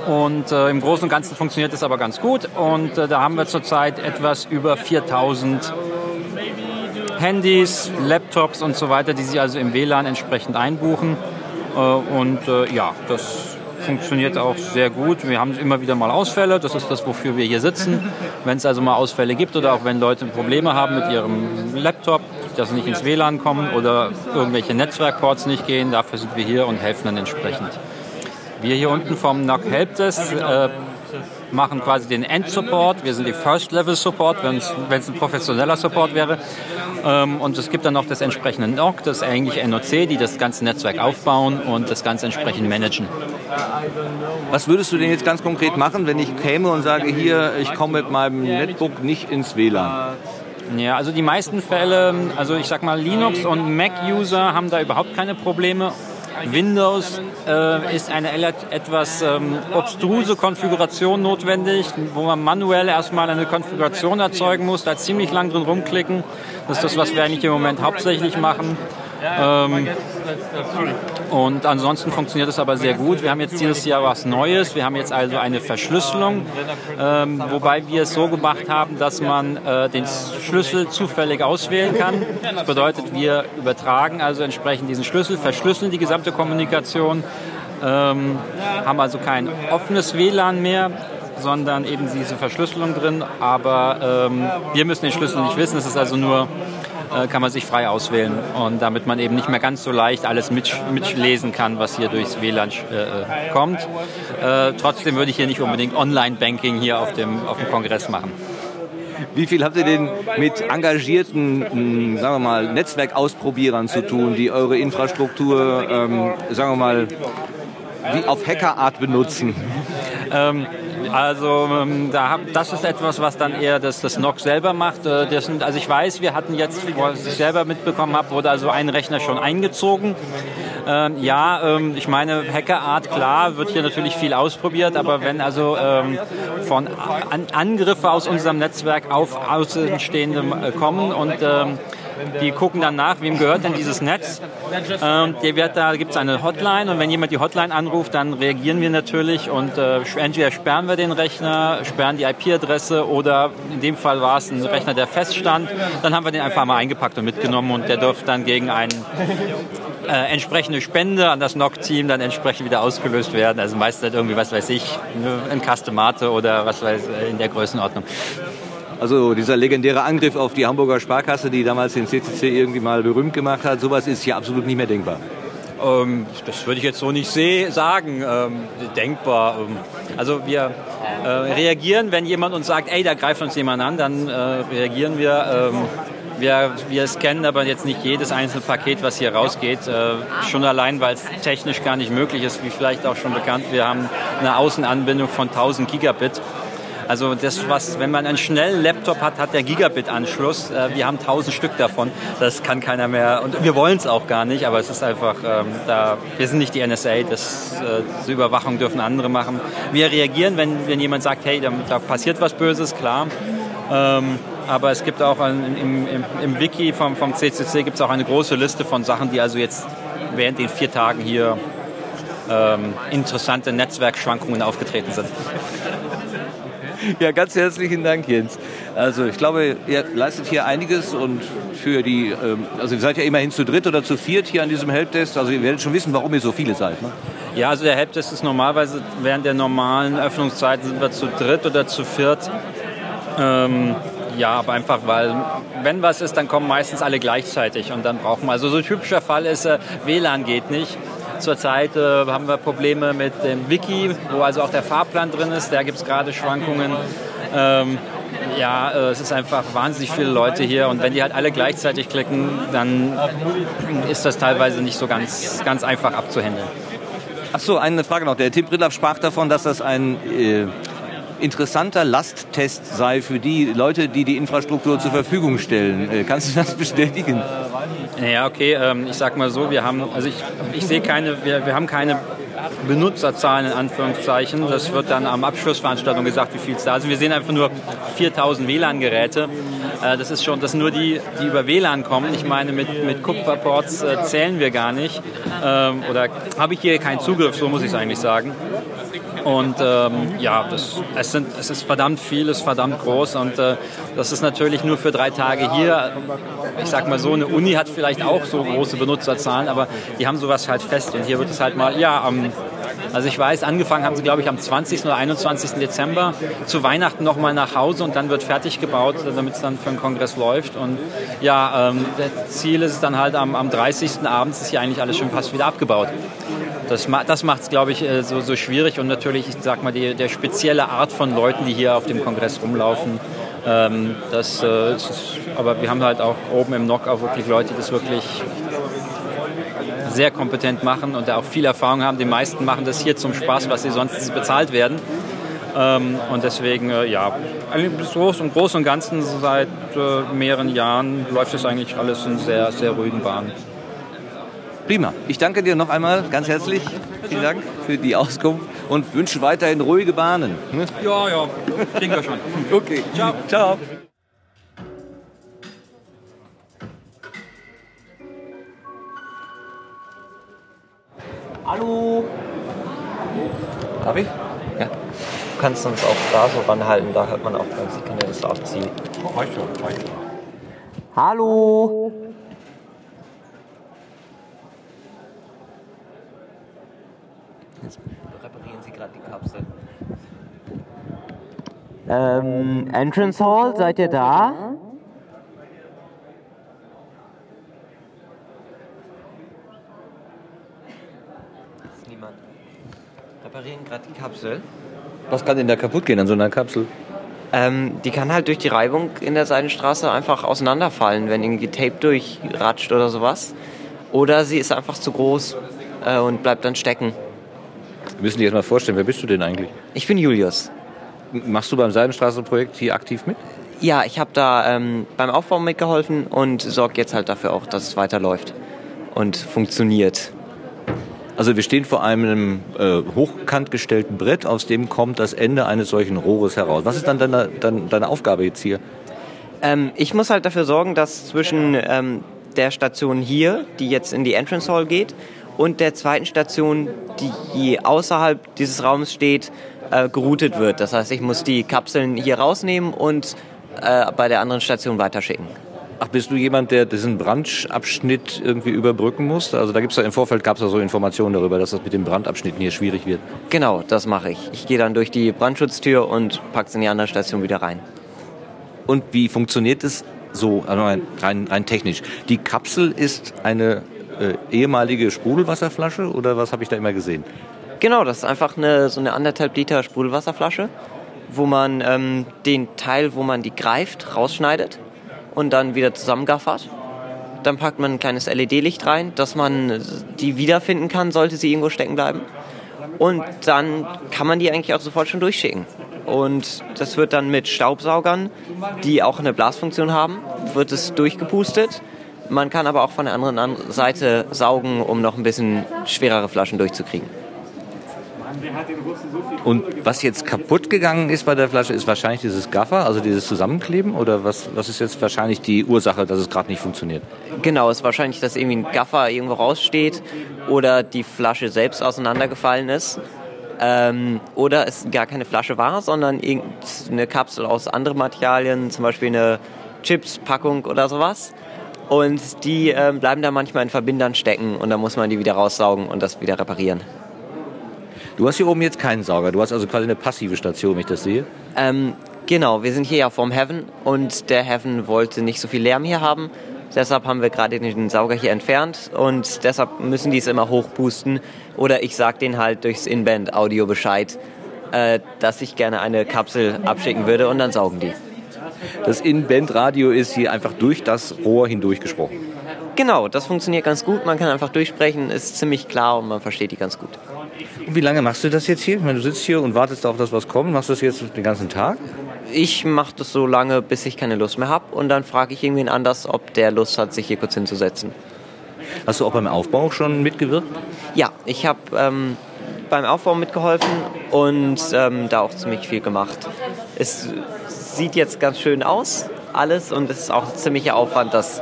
und äh, im Großen und Ganzen funktioniert es aber ganz gut. Und äh, da haben wir zurzeit etwas über 4000 Handys, Laptops und so weiter, die sich also im WLAN entsprechend einbuchen. Äh, und äh, ja, das funktioniert auch sehr gut. Wir haben immer wieder mal Ausfälle, das ist das, wofür wir hier sitzen. Wenn es also mal Ausfälle gibt oder auch wenn Leute Probleme haben mit ihrem Laptop, dass sie nicht ins WLAN kommen oder irgendwelche Netzwerkports nicht gehen, dafür sind wir hier und helfen dann entsprechend. Wir hier unten vom NOC Helpdesk äh, machen quasi den End-Support. Wir sind die First-Level-Support, wenn es ein professioneller Support wäre. Ähm, und es gibt dann noch das entsprechende NOC, das eigentlich NOC, die das ganze Netzwerk aufbauen und das Ganze entsprechend managen. Was würdest du denn jetzt ganz konkret machen, wenn ich käme und sage, hier, ich komme mit meinem Netbook nicht ins WLAN? Ja, also die meisten Fälle, also ich sag mal, Linux und Mac-User haben da überhaupt keine Probleme Windows äh, ist eine etwas ähm, obstruse Konfiguration notwendig, wo man manuell erstmal eine Konfiguration erzeugen muss, da ziemlich lang drin rumklicken. Das ist das, was wir eigentlich im Moment hauptsächlich machen. Ähm, und ansonsten funktioniert es aber sehr gut. Wir haben jetzt dieses Jahr was Neues. Wir haben jetzt also eine Verschlüsselung, ähm, wobei wir es so gemacht haben, dass man äh, den Schlüssel zufällig auswählen kann. Das bedeutet, wir übertragen also entsprechend diesen Schlüssel, verschlüsseln die gesamte Kommunikation, ähm, haben also kein offenes WLAN mehr, sondern eben diese Verschlüsselung drin. Aber ähm, wir müssen den Schlüssel nicht wissen. Es ist also nur äh, kann man sich frei auswählen und damit man eben nicht mehr ganz so leicht alles mit, mitlesen kann, was hier durchs WLAN äh, kommt. Äh, trotzdem würde ich hier nicht unbedingt Online-Banking hier auf dem, auf dem Kongress machen. Wie viel habt ihr denn mit engagierten, hm, sagen wir mal, Netzwerkausprobierern zu tun, die eure Infrastruktur, ähm, sagen wir mal, wie auf Hackerart benutzen? Ähm, Also ähm, da hab, das ist etwas, was dann eher das, das NOC selber macht. Äh, das sind, also ich weiß, wir hatten jetzt, was ich selber mitbekommen habe, wurde also ein Rechner schon eingezogen. Ähm, ja, ähm, ich meine, Hackerart, klar, wird hier natürlich viel ausprobiert, aber wenn also ähm, von An Angriffe aus unserem Netzwerk auf Außenstehende äh, kommen und ähm, die gucken dann nach, wem gehört denn dieses Netz. Ähm, der wird, da gibt es eine Hotline und wenn jemand die Hotline anruft, dann reagieren wir natürlich und äh, entweder sperren wir den Rechner, sperren die IP-Adresse oder in dem Fall war es ein Rechner, der feststand. Dann haben wir den einfach mal eingepackt und mitgenommen und der dürfte dann gegen eine äh, entsprechende Spende an das NOC-Team dann entsprechend wieder ausgelöst werden. Also meistens halt irgendwie, was weiß ich, ein Customate oder was weiß in der Größenordnung. Also dieser legendäre Angriff auf die Hamburger Sparkasse, die damals den CCC irgendwie mal berühmt gemacht hat, sowas ist hier absolut nicht mehr denkbar. Ähm, das würde ich jetzt so nicht sagen, ähm, denkbar. Ähm, also wir äh, reagieren, wenn jemand uns sagt, ey, da greift uns jemand an, dann äh, reagieren wir. Ähm, wir, wir scannen aber jetzt nicht jedes einzelne Paket, was hier rausgeht. Äh, schon allein, weil es technisch gar nicht möglich ist, wie vielleicht auch schon bekannt. Wir haben eine Außenanbindung von 1000 Gigabit. Also das, was, wenn man einen schnellen Laptop hat, hat der Gigabit-Anschluss. Äh, wir haben 1000 Stück davon. Das kann keiner mehr. Und wir wollen es auch gar nicht, aber es ist einfach, ähm, da, wir sind nicht die NSA. Das, äh, diese Überwachung dürfen andere machen. Wir reagieren, wenn, wenn jemand sagt, hey, da, da passiert was Böses, klar. Ähm, aber es gibt auch ein, im, im, im, Wiki vom, vom CCC gibt es auch eine große Liste von Sachen, die also jetzt während den vier Tagen hier ähm, interessante Netzwerkschwankungen aufgetreten sind. Ja, ganz herzlichen Dank, Jens. Also ich glaube, ihr leistet hier einiges und für die, ähm, also ihr seid ja immerhin zu dritt oder zu viert hier an diesem Helpdesk. Also ihr werdet schon wissen, warum ihr so viele seid. Ne? Ja, also der Helpdesk ist normalerweise während der normalen Öffnungszeiten sind wir zu dritt oder zu viert. Ähm, ja, aber einfach, weil wenn was ist, dann kommen meistens alle gleichzeitig und dann brauchen wir. Also so ein typischer Fall ist, äh, WLAN geht nicht. Zurzeit äh, haben wir Probleme mit dem Wiki, wo also auch der Fahrplan drin ist. Da gibt es gerade Schwankungen. Ähm, ja, äh, es ist einfach wahnsinnig viele Leute hier und wenn die halt alle gleichzeitig klicken, dann ist das teilweise nicht so ganz, ganz einfach abzuhandeln. Ach so, eine Frage noch. Der Tim Brittlaff sprach davon, dass das ein äh, interessanter Lasttest sei für die Leute, die die Infrastruktur zur Verfügung stellen. Äh, kannst du das bestätigen? Ja, okay. Ähm, ich sag mal so, wir haben, also ich, ich sehe keine, wir, wir haben keine Benutzerzahlen in Anführungszeichen. Das wird dann am Abschlussveranstaltung gesagt, wie viel es da sind. Wir sehen einfach nur 4000 WLAN-Geräte. Äh, das ist schon, das sind nur die, die über WLAN kommen. Ich meine, mit, mit Kupferports äh, zählen wir gar nicht. Ähm, oder habe ich hier keinen Zugriff, so muss ich es eigentlich sagen. Und ähm, ja, das, es, sind, es ist verdammt viel, es ist verdammt groß und äh, das ist natürlich nur für drei Tage hier. Ich sag mal so, eine Uni hat vielleicht auch so große Benutzerzahlen, aber die haben sowas halt fest und hier wird es halt mal, ja, am, also ich weiß, angefangen haben sie, glaube ich, am 20. oder 21. Dezember, zu Weihnachten nochmal nach Hause und dann wird fertig gebaut, damit es dann für den Kongress läuft. Und ja, ähm, das Ziel ist dann halt am, am 30. abends ist hier eigentlich alles schon fast wieder abgebaut. Das, das macht es, glaube ich, äh, so, so schwierig und natürlich, ich sag mal, die, der spezielle Art von Leuten, die hier auf dem Kongress rumlaufen. Ähm, das, äh, ist, aber wir haben halt auch oben im NOC auch wirklich Leute, die das wirklich sehr kompetent machen und da auch viel Erfahrung haben. Die meisten machen das hier zum Spaß, was sie sonst bezahlt werden. Ähm, und deswegen, äh, ja, im Großen und, Groß und Ganzen seit äh, mehreren Jahren läuft es eigentlich alles in sehr, sehr ruhigen Bahnen. Prima. Ich danke dir noch einmal ganz herzlich. Vielen Dank für die Auskunft und wünsche weiterhin ruhige Bahnen. Ne? Ja, ja, kriegen wir schon. okay. Ciao. Ciao. Hallo. Darf ich? Ja. Du kannst uns auch da so ranhalten, da hört man auch ganz, ich kann dir das aufziehen. Reicht schon, reicht schon. Hallo. Jetzt reparieren Sie gerade die Kapsel. Ähm, Entrance Hall, seid ihr da? Ist niemand. Reparieren gerade die Kapsel. Was kann denn da kaputt gehen an so einer Kapsel? Ähm, die kann halt durch die Reibung in der Seidenstraße einfach auseinanderfallen, wenn irgendwie Tape durchratscht oder sowas. Oder sie ist einfach zu groß äh, und bleibt dann stecken. Wir müssen dir jetzt mal vorstellen, wer bist du denn eigentlich? Ich bin Julius. Machst du beim Seidenstraße-Projekt hier aktiv mit? Ja, ich habe da ähm, beim Aufbau mitgeholfen und sorge jetzt halt dafür auch, dass es weiterläuft und funktioniert. Also wir stehen vor einem äh, hochkant gestellten Brett, aus dem kommt das Ende eines solchen Rohres heraus. Was ist dann deine, deine, deine Aufgabe jetzt hier? Ähm, ich muss halt dafür sorgen, dass zwischen ähm, der Station hier, die jetzt in die Entrance Hall geht, und der zweiten Station, die außerhalb dieses Raums steht, äh, geroutet wird. Das heißt, ich muss die Kapseln hier rausnehmen und äh, bei der anderen Station weiterschicken. Ach, bist du jemand, der diesen Brandabschnitt irgendwie überbrücken muss? Also da gibt es ja im Vorfeld gab es ja so Informationen darüber, dass das mit den Brandabschnitten hier schwierig wird. Genau, das mache ich. Ich gehe dann durch die Brandschutztür und packe es in die andere Station wieder rein. Und wie funktioniert es so, also rein, rein technisch? Die Kapsel ist eine äh, ehemalige Sprudelwasserflasche oder was habe ich da immer gesehen? Genau, das ist einfach eine, so eine anderthalb Liter Sprudelwasserflasche, wo man ähm, den Teil, wo man die greift, rausschneidet und dann wieder zusammengaffert. Dann packt man ein kleines LED-Licht rein, dass man die wiederfinden kann, sollte sie irgendwo stecken bleiben. Und dann kann man die eigentlich auch sofort schon durchschicken. Und das wird dann mit Staubsaugern, die auch eine Blasfunktion haben, wird es durchgepustet. Man kann aber auch von der anderen Seite saugen, um noch ein bisschen schwerere Flaschen durchzukriegen. Und was jetzt kaputt gegangen ist bei der Flasche, ist wahrscheinlich dieses Gaffer, also dieses Zusammenkleben? Oder was, was ist jetzt wahrscheinlich die Ursache, dass es gerade nicht funktioniert? Genau, es ist wahrscheinlich, dass irgendwie ein Gaffer irgendwo raussteht oder die Flasche selbst auseinandergefallen ist. Ähm, oder es gar keine Flasche war, sondern irgendeine Kapsel aus anderen Materialien, zum Beispiel eine Chips-Packung oder sowas. Und die ähm, bleiben da manchmal in Verbindern stecken und dann muss man die wieder raussaugen und das wieder reparieren. Du hast hier oben jetzt keinen Sauger, du hast also quasi eine passive Station, wenn ich das sehe. Ähm, genau, wir sind hier ja vorm Heaven und der Heaven wollte nicht so viel Lärm hier haben. Deshalb haben wir gerade den Sauger hier entfernt und deshalb müssen die es immer hochpusten. Oder ich sage denen halt durchs Inband-Audio Bescheid, äh, dass ich gerne eine Kapsel abschicken würde und dann saugen die. Das Inband-Radio ist hier einfach durch das Rohr hindurch gesprochen. Genau, das funktioniert ganz gut. Man kann einfach durchsprechen, ist ziemlich klar und man versteht die ganz gut. Und wie lange machst du das jetzt hier? Ich meine, du sitzt hier und wartest auf das, was kommt. Machst du das jetzt den ganzen Tag? Ich mache das so lange, bis ich keine Lust mehr habe. Und dann frage ich irgendwen anders, ob der Lust hat, sich hier kurz hinzusetzen. Hast du auch beim Aufbau schon mitgewirkt? Ja, ich habe ähm, beim Aufbau mitgeholfen und ähm, da auch ziemlich viel gemacht. Es sieht jetzt ganz schön aus, alles. Und es ist auch ein ziemlicher Aufwand, das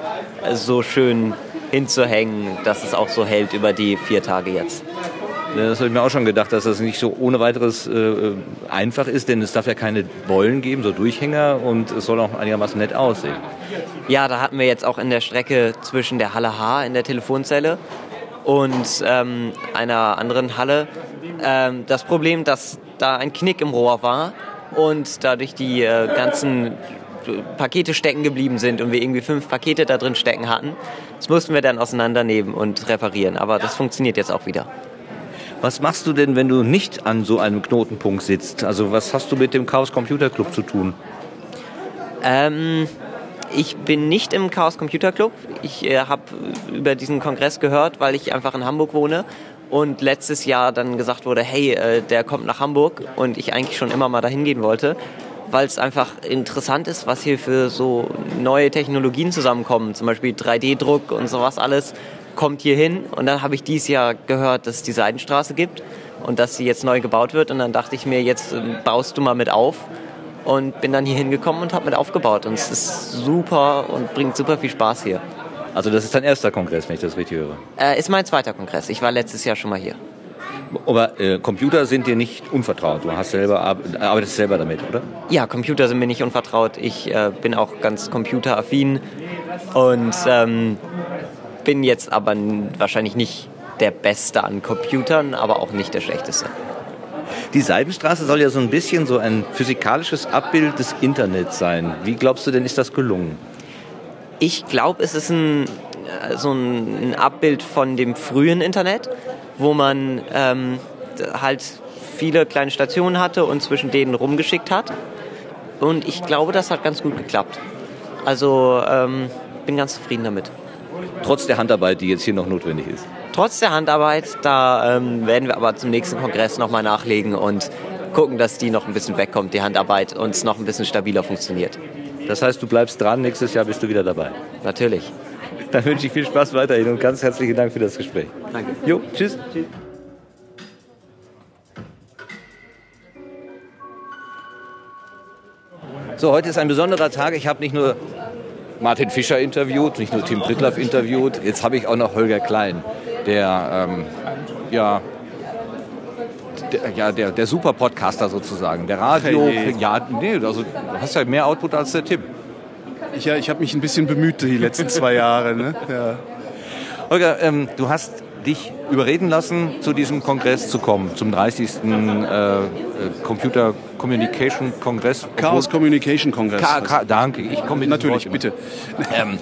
so schön hinzuhängen, dass es auch so hält über die vier Tage jetzt. Das habe ich mir auch schon gedacht, dass das nicht so ohne weiteres äh, einfach ist, denn es darf ja keine Beulen geben, so Durchhänger und es soll auch einigermaßen nett aussehen. Ja, da hatten wir jetzt auch in der Strecke zwischen der Halle H in der Telefonzelle und ähm, einer anderen Halle ähm, das Problem, dass da ein Knick im Rohr war und dadurch die äh, ganzen Pakete stecken geblieben sind und wir irgendwie fünf Pakete da drin stecken hatten. Das mussten wir dann auseinandernehmen und reparieren, aber das funktioniert jetzt auch wieder. Was machst du denn, wenn du nicht an so einem Knotenpunkt sitzt? Also was hast du mit dem Chaos Computer Club zu tun? Ähm, ich bin nicht im Chaos Computer Club. Ich äh, habe über diesen Kongress gehört, weil ich einfach in Hamburg wohne und letztes Jahr dann gesagt wurde, hey, äh, der kommt nach Hamburg und ich eigentlich schon immer mal dahin gehen wollte, weil es einfach interessant ist, was hier für so neue Technologien zusammenkommen, zum Beispiel 3D-Druck und sowas alles kommt hier hin. Und dann habe ich dieses Jahr gehört, dass es die Seidenstraße gibt und dass sie jetzt neu gebaut wird. Und dann dachte ich mir, jetzt ähm, baust du mal mit auf. Und bin dann hier hingekommen und habe mit aufgebaut. Und es ist super und bringt super viel Spaß hier. Also das ist dein erster Kongress, wenn ich das richtig höre? Äh, ist mein zweiter Kongress. Ich war letztes Jahr schon mal hier. Aber äh, Computer sind dir nicht unvertraut. Du hast selber, arbeitest selber damit, oder? Ja, Computer sind mir nicht unvertraut. Ich äh, bin auch ganz computeraffin und ähm, bin jetzt aber wahrscheinlich nicht der Beste an Computern, aber auch nicht der Schlechteste. Die Seidenstraße soll ja so ein bisschen so ein physikalisches Abbild des Internets sein. Wie glaubst du denn, ist das gelungen? Ich glaube, es ist ein, äh, so ein Abbild von dem frühen Internet, wo man ähm, halt viele kleine Stationen hatte und zwischen denen rumgeschickt hat. Und ich glaube, das hat ganz gut geklappt. Also ähm, bin ganz zufrieden damit. Trotz der Handarbeit, die jetzt hier noch notwendig ist. Trotz der Handarbeit, da ähm, werden wir aber zum nächsten Kongress nochmal nachlegen und gucken, dass die noch ein bisschen wegkommt, die Handarbeit, und es noch ein bisschen stabiler funktioniert. Das heißt, du bleibst dran, nächstes Jahr bist du wieder dabei. Natürlich. Dann wünsche ich viel Spaß weiterhin und ganz herzlichen Dank für das Gespräch. Danke. Jo, tschüss. tschüss. So, heute ist ein besonderer Tag. Ich habe nicht nur Martin Fischer interviewt, nicht nur Tim Prittlaff interviewt, jetzt habe ich auch noch Holger Klein, der, ähm, ja, der, ja, der, der Super-Podcaster sozusagen, der Radio, Hey. ja, nee, also du hast ja mehr Output als der Tim. Ich, ja, ich habe mich ein bisschen bemüht die letzten zwei Jahre. Ne? Ja. Holger, ähm, du hast dich überreden lassen, zu diesem Kongress zu kommen, zum 30. Äh, äh, Computer Communication Kongress. Chaos Communication Kongress. Ka Ka danke, ich komme mit Natürlich, bitte. Ähm,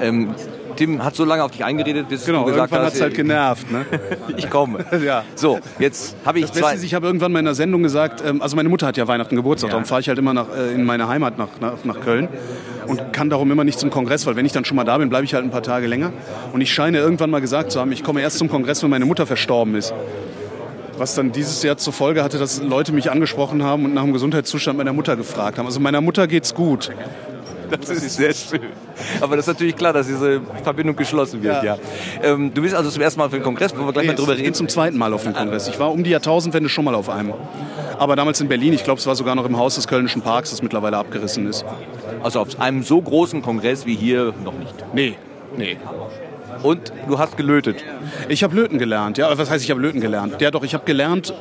ähm, Tim hat so lange auf dich eingeredet, bis Genau, du gesagt irgendwann hast, hat es halt genervt. Ne? ich komme. ja. So, jetzt habe ich Das Beste zwei. ist, ich habe irgendwann mal in einer Sendung gesagt, ähm, also meine Mutter hat ja Weihnachten Geburtstag, Ja. darum fahre ich halt immer nach, äh, in meine Heimat nach, nach, nach Köln und kann darum immer nicht zum Kongress, weil wenn ich dann schon mal da bin, bleibe ich halt ein paar Tage länger. Und ich scheine irgendwann mal gesagt zu haben, ich komme erst zum Kongress, wenn meine Mutter verstorben ist. Was dann dieses Jahr zur Folge hatte, dass Leute mich angesprochen haben und nach dem Gesundheitszustand meiner Mutter gefragt haben. Also meiner Mutter geht's gut. Das ist sehr schön. Aber das ist natürlich klar, dass diese Verbindung geschlossen wird, ja. Ähm, du bist also zum ersten Mal für den Kongress, wo wir gleich Nee, mal drüber ich bin reden. zum zweiten Mal auf dem Kongress. Ich war um die Jahrtausendwende schon mal auf einem. Aber damals in Berlin, ich glaube, es war sogar noch im Haus des Kölnischen Parks, das mittlerweile abgerissen ist. Also auf einem so großen Kongress wie hier noch nicht. Nee, nee. Und du hast gelötet. Ich habe Löten gelernt. Ja, was heißt, ich habe Löten gelernt? Ja, doch, ich habe gelernt,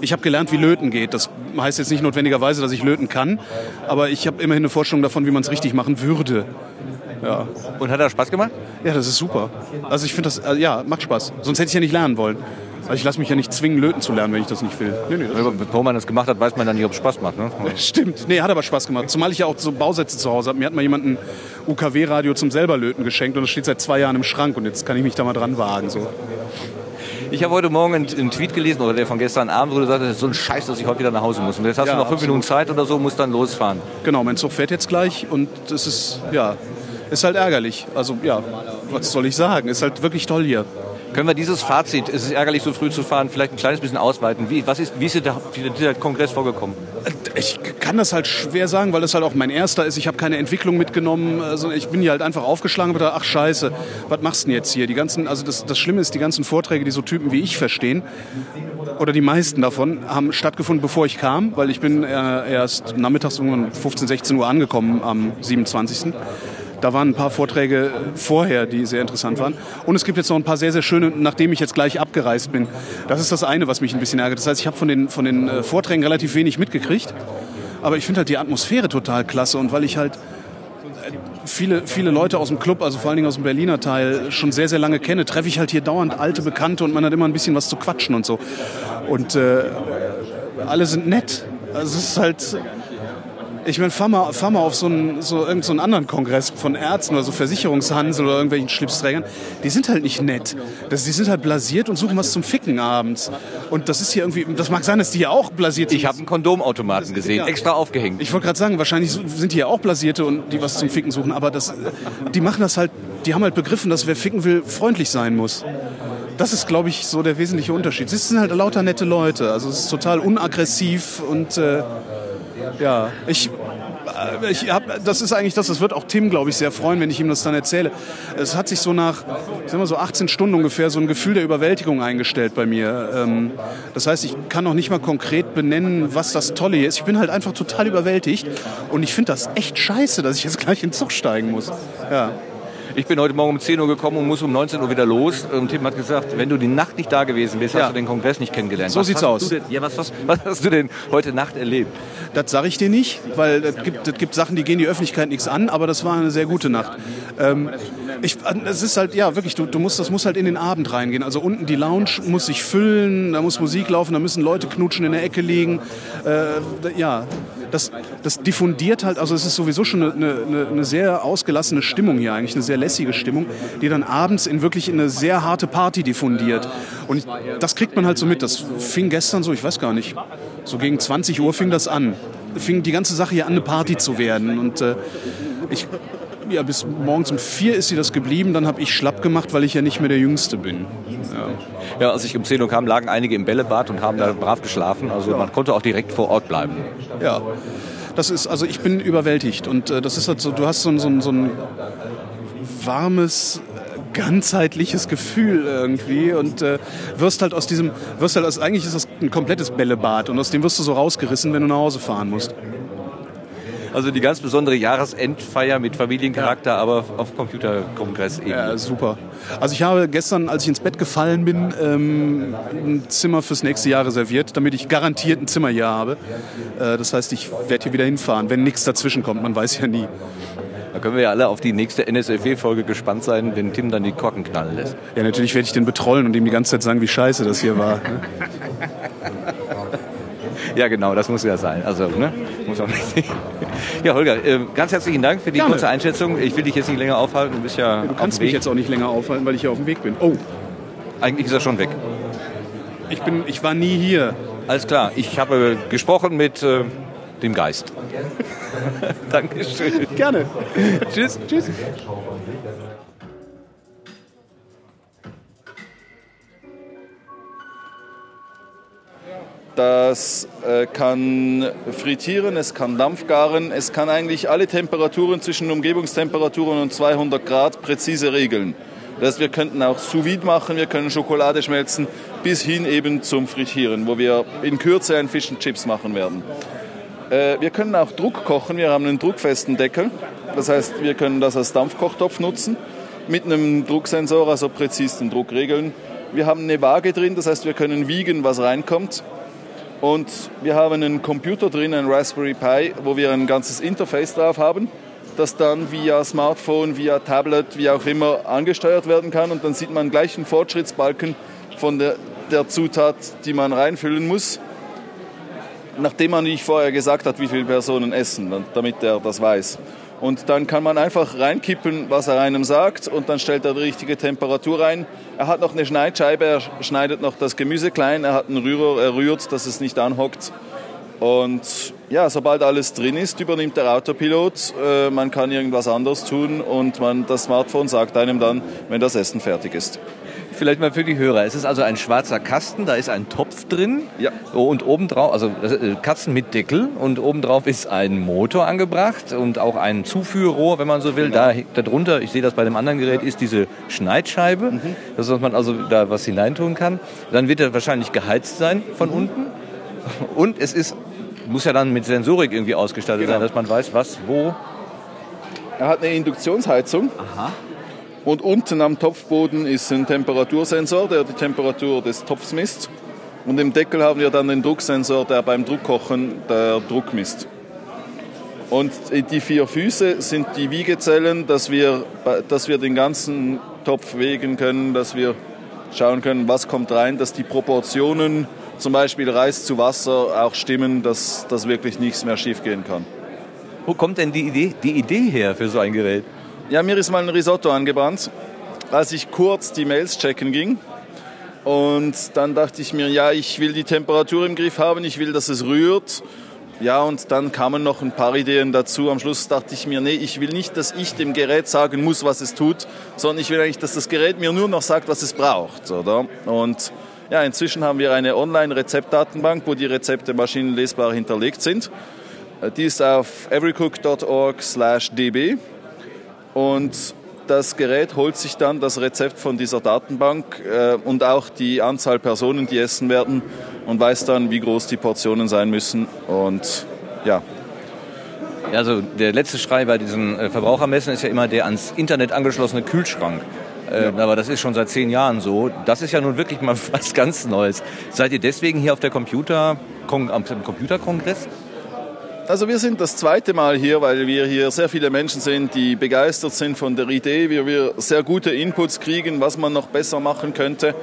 ich habe gelernt, wie Löten geht. Das heißt jetzt nicht notwendigerweise, dass ich löten kann, aber ich habe immerhin eine Vorstellung davon, wie man es richtig machen würde. Ja. Und hat das Spaß gemacht? Ja, das ist super. Also ich finde das, äh, ja, macht Spaß. Sonst hätte ich ja nicht lernen wollen. Also ich lasse mich ja nicht zwingen, löten zu lernen, wenn ich das nicht will. Nee, nee, das Bevor man das gemacht hat, weiß man dann nicht, ob es Spaß macht. Ne? Stimmt. Nee, hat aber Spaß gemacht. Zumal ich ja auch so Bausätze zu Hause habe. Mir hat mal jemand ein UKW-Radio zum selber löten geschenkt und das steht seit zwei Jahren im Schrank und jetzt kann ich mich da mal dran wagen. So. Ich habe heute Morgen einen, einen Tweet gelesen, oder der von gestern Abend, wo du sagst, das ist so ein Scheiß, dass ich heute wieder nach Hause muss. Und jetzt hast Ja, du noch fünf absolut. Minuten Zeit oder so, musst dann losfahren. Genau, mein Zug fährt jetzt gleich und das ist, ja, ist halt ärgerlich. Also ja, was soll ich sagen? Ist halt wirklich toll hier. Können wir dieses Fazit, es ist ärgerlich, so früh zu fahren, vielleicht ein kleines bisschen ausweiten? Wie, was ist, wie ist dir dieser Kongress vorgekommen? Ich kann das halt schwer sagen, weil das halt auch mein erster ist. Ich habe keine Entwicklung mitgenommen. Also ich bin hier halt einfach aufgeschlagen und dachte, ach scheiße, was machst du denn jetzt hier? Die ganzen, also das, das Schlimme ist, die ganzen Vorträge, die so Typen wie ich verstehen, oder die meisten davon, haben stattgefunden, bevor ich kam, weil ich bin äh, erst nachmittags um 15, 16 Uhr angekommen am 27. Da waren ein paar Vorträge vorher, die sehr interessant waren. Und es gibt jetzt noch ein paar sehr, sehr schöne, nachdem ich jetzt gleich abgereist bin. Das ist das eine, was mich ein bisschen ärgert. Das heißt, ich habe von den, von den äh, Vorträgen relativ wenig mitgekriegt. Aber ich finde halt die Atmosphäre total klasse. Und weil ich halt äh, viele, viele Leute aus dem Club, also vor allen Dingen aus dem Berliner Teil, schon sehr, sehr lange kenne, treffe ich halt hier dauernd alte Bekannte und man hat immer ein bisschen was zu quatschen und so. Und äh, alle sind nett. Also es ist halt... Ich meine, fahr mal, fahr mal auf so einen, so, irgend so anderen Kongress von Ärzten oder so Versicherungshandel oder irgendwelchen Schlipsträgern. Die sind halt nicht nett. Das, die sind halt blasiert und suchen was zum Ficken abends. Und das ist hier irgendwie, das mag sein, dass die hier auch blasiert sind. Ich habe einen Kondomautomaten gesehen, Ja. extra aufgehängt. Ich wollte gerade sagen, wahrscheinlich sind die ja auch Blasierte und die was zum Ficken suchen, aber das, die machen das halt, die haben halt begriffen, dass wer ficken will, freundlich sein muss. Das ist, glaube ich, so der wesentliche Unterschied. Sie sind halt lauter nette Leute, also es ist total unaggressiv und äh, ja, ich, äh, ich hab, das ist eigentlich das, das wird auch Tim, glaube ich, sehr freuen, wenn ich ihm das dann erzähle. Es hat sich so nach, ich sag mal so 18 Stunden ungefähr so ein Gefühl der Überwältigung eingestellt bei mir. Ähm, das heißt, ich kann noch nicht mal konkret benennen, was das Tolle hier ist. Ich bin halt einfach total überwältigt und ich finde das echt scheiße, dass ich jetzt gleich in den Zug steigen muss. Ja. Ich bin heute Morgen um 10 Uhr gekommen und muss um 19 Uhr wieder los. Und Tim hat gesagt, wenn du die Nacht nicht da gewesen bist, Ja. hast du den Kongress nicht kennengelernt. So was sieht's aus. Denn, ja, was, was, was hast du denn heute Nacht erlebt? Das sage ich dir nicht, weil es gibt, gibt Sachen, die gehen die Öffentlichkeit nichts an, aber das war eine sehr gute Nacht. Ähm, ich, es ist halt, ja, wirklich, du, du musst, das muss halt in den Abend reingehen. Also unten die Lounge muss sich füllen, da muss Musik laufen, da müssen Leute knutschen in der Ecke liegen. Äh, ja, das, das diffundiert halt, also es ist sowieso schon eine, eine, eine sehr ausgelassene Stimmung hier eigentlich, eine sehr lässige Stimmung, die dann abends in wirklich in eine sehr harte Party diffundiert. Und das kriegt man halt so mit. Das fing gestern so, ich weiß gar nicht, so gegen 20 Uhr fing das an. Fing die ganze Sache hier an, eine Party zu werden. Und äh, ich ja, bis morgens um vier ist sie das geblieben. Dann habe ich schlapp gemacht, weil ich ja nicht mehr der Jüngste bin. Ja. Ja, als ich um 10 Uhr kam, lagen einige im Bällebad und haben da brav geschlafen. Also man konnte auch direkt vor Ort bleiben. Ja, das ist, also ich bin überwältigt und äh, das ist halt so, du hast so, ein- so, ein- so ein warmes, ganzheitliches Gefühl irgendwie und äh, wirst halt aus diesem, wirst halt aus, eigentlich ist das ein komplettes Bällebad und aus dem wirst du so rausgerissen, wenn du nach Hause fahren musst. Also die ganz besondere Jahresendfeier mit Familiencharakter, aber auf Computerkongress eben. Ja, super. Also ich habe gestern, als ich ins Bett gefallen bin, ähm, ein Zimmer fürs nächste Jahr reserviert, damit ich garantiert ein Zimmer hier habe. Äh, das heißt, ich werde hier wieder hinfahren, wenn nichts dazwischen kommt. Man weiß ja nie. Da können wir ja alle auf die nächste NSFW-Folge gespannt sein, wenn Tim dann die Korken knallen lässt. Ja, natürlich werde ich den betrollen und ihm die ganze Zeit sagen, wie scheiße das hier war. Ja, genau, das muss ja sein. Also, ne? Muss man ja, Holger, äh, ganz herzlichen Dank für die Gerne. kurze Einschätzung. Ich will dich jetzt nicht länger aufhalten, du bist ja Du kannst mich jetzt auch nicht länger aufhalten, weil ich hier auf dem Weg bin. Oh, Eigentlich ist er schon weg. ich, bin, ich war nie hier. Alles klar, ich habe gesprochen mit äh, dem Geist. Dankeschön. Gerne. Tschüss. Tschüss. Das äh, kann frittieren, es kann Dampfgaren, es kann eigentlich alle Temperaturen zwischen Umgebungstemperaturen und 200 Grad präzise regeln. Das heißt, wir könnten auch sous vide machen, wir können Schokolade schmelzen, bis hin eben zum Frittieren, wo wir in Kürze ein Fish and Chips machen werden. Äh, wir können auch Druck kochen, wir haben einen druckfesten Deckel. Das heißt, wir können das als Dampfkochtopf nutzen, mit einem Drucksensor, also präzis den Druck regeln. Wir haben eine Waage drin, das heißt, wir können wiegen, was reinkommt. Und wir haben einen Computer drin, einen Raspberry Pi, wo wir ein ganzes Interface drauf haben, das dann via Smartphone, via Tablet, wie auch immer angesteuert werden kann. Und dann sieht man gleich einen Fortschrittsbalken von der, der Zutat, die man reinfüllen muss, nachdem man nicht vorher gesagt hat, wie viele Personen essen, damit er das weiß. Und dann kann man einfach reinkippen, was er einem sagt und dann stellt er die richtige Temperatur rein. Er hat noch eine Schneidscheibe, er schneidet noch das Gemüse klein, er hat einen Rührer, er rührt, dass es nicht anhockt. Und ja, sobald alles drin ist, übernimmt der Autopilot. Äh, man kann irgendwas anderes tun und man, das Smartphone sagt einem dann, wenn das Essen fertig ist. Vielleicht mal für die Hörer. Es ist also ein schwarzer Kasten, da ist ein Topf drin. Ja. Und obendrauf, also äh, Kasten mit Deckel und obendrauf ist ein Motor angebracht und auch ein Zuführrohr, wenn man so will. Da, darunter, ich sehe das bei dem anderen Gerät, ist diese Schneidscheibe, dass man also da was hineintun kann. Dann wird er wahrscheinlich geheizt sein von unten. Und es ist, muss ja dann mit Sensorik irgendwie ausgestattet sein, dass man weiß, was, wo. Er hat eine Induktionsheizung. Und unten am Topfboden ist ein Temperatursensor, der die Temperatur des Topfs misst. Und im Deckel haben wir dann den Drucksensor, der beim Druckkochen der Druck misst. Und die vier Füße sind die Wiegezellen, dass wir, dass wir den ganzen Topf wägen können, dass wir schauen können, was kommt rein, dass die Proportionen, zum Beispiel Reis zu Wasser, auch stimmen, dass, dass wirklich nichts mehr schiefgehen kann. Wo kommt denn die Idee, die Idee her für so ein Gerät? Ja, mir ist mal ein Risotto angebrannt, als ich kurz die Mails checken ging. Und dann dachte ich mir, ja, ich will die Temperatur im Griff haben, ich will, dass es rührt. Ja, und dann kamen noch ein paar Ideen dazu. Am Schluss dachte ich mir, nee, ich will nicht, dass ich dem Gerät sagen muss, was es tut, sondern ich will eigentlich, dass das Gerät mir nur noch sagt, was es braucht, oder? Und ja, inzwischen haben wir eine Online-Rezeptdatenbank, wo die Rezepte maschinenlesbar hinterlegt sind. Die ist auf everycook.org/db. Und das Gerät holt sich dann das Rezept von dieser Datenbank äh, und auch die Anzahl Personen, die essen werden und weiß dann, wie groß die Portionen sein müssen. Und ja, Ja, Also der letzte Schrei bei diesen äh, Verbrauchermessen ist ja immer der ans Internet angeschlossene Kühlschrank. Äh, Aber das ist schon seit zehn Jahren so. Das ist ja nun wirklich mal was ganz Neues. Seid ihr deswegen hier auf der Computer, am Computerkongress? Also wir sind das zweite Mal hier, weil wir hier sehr viele Menschen sind, die begeistert sind von der Idee, wie wir sehr gute Inputs kriegen, was man noch besser machen könnte.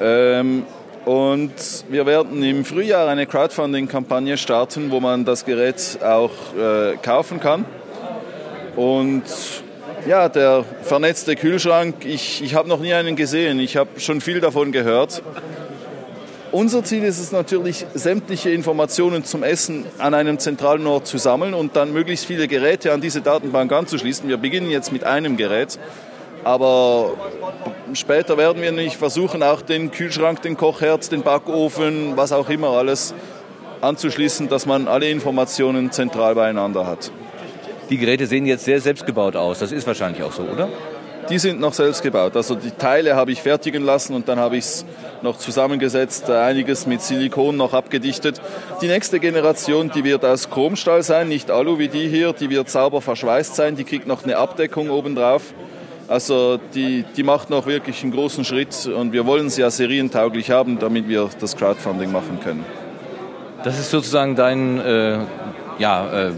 Ähm, und wir werden im Frühjahr eine Crowdfunding-Kampagne starten, wo man das Gerät auch äh, kaufen kann. Und ja, der vernetzte Kühlschrank, ich, ich habe noch nie einen gesehen. Ich habe schon viel davon gehört. Unser Ziel ist es natürlich, sämtliche Informationen zum Essen an einem zentralen Ort zu sammeln und dann möglichst viele Geräte an diese Datenbank anzuschließen. Wir beginnen jetzt mit einem Gerät, aber später werden wir nicht versuchen, auch den Kühlschrank, den Kochherd, den Backofen, was auch immer alles anzuschließen, dass man alle Informationen zentral beieinander hat. Die Geräte sehen jetzt sehr selbstgebaut aus. Das ist wahrscheinlich auch so, oder? Die sind noch selbst gebaut. Also die Teile habe ich fertigen lassen und dann habe ich es noch zusammengesetzt, einiges mit Silikon noch abgedichtet. Die nächste Generation, die wird aus Chromstahl sein, nicht Alu wie die hier, die wird sauber verschweißt sein, die kriegt noch eine Abdeckung obendrauf. Also die, die macht noch wirklich einen großen Schritt und wir wollen sie ja serientauglich haben, damit wir das Crowdfunding machen können. Das ist sozusagen dein, äh, ja, äh,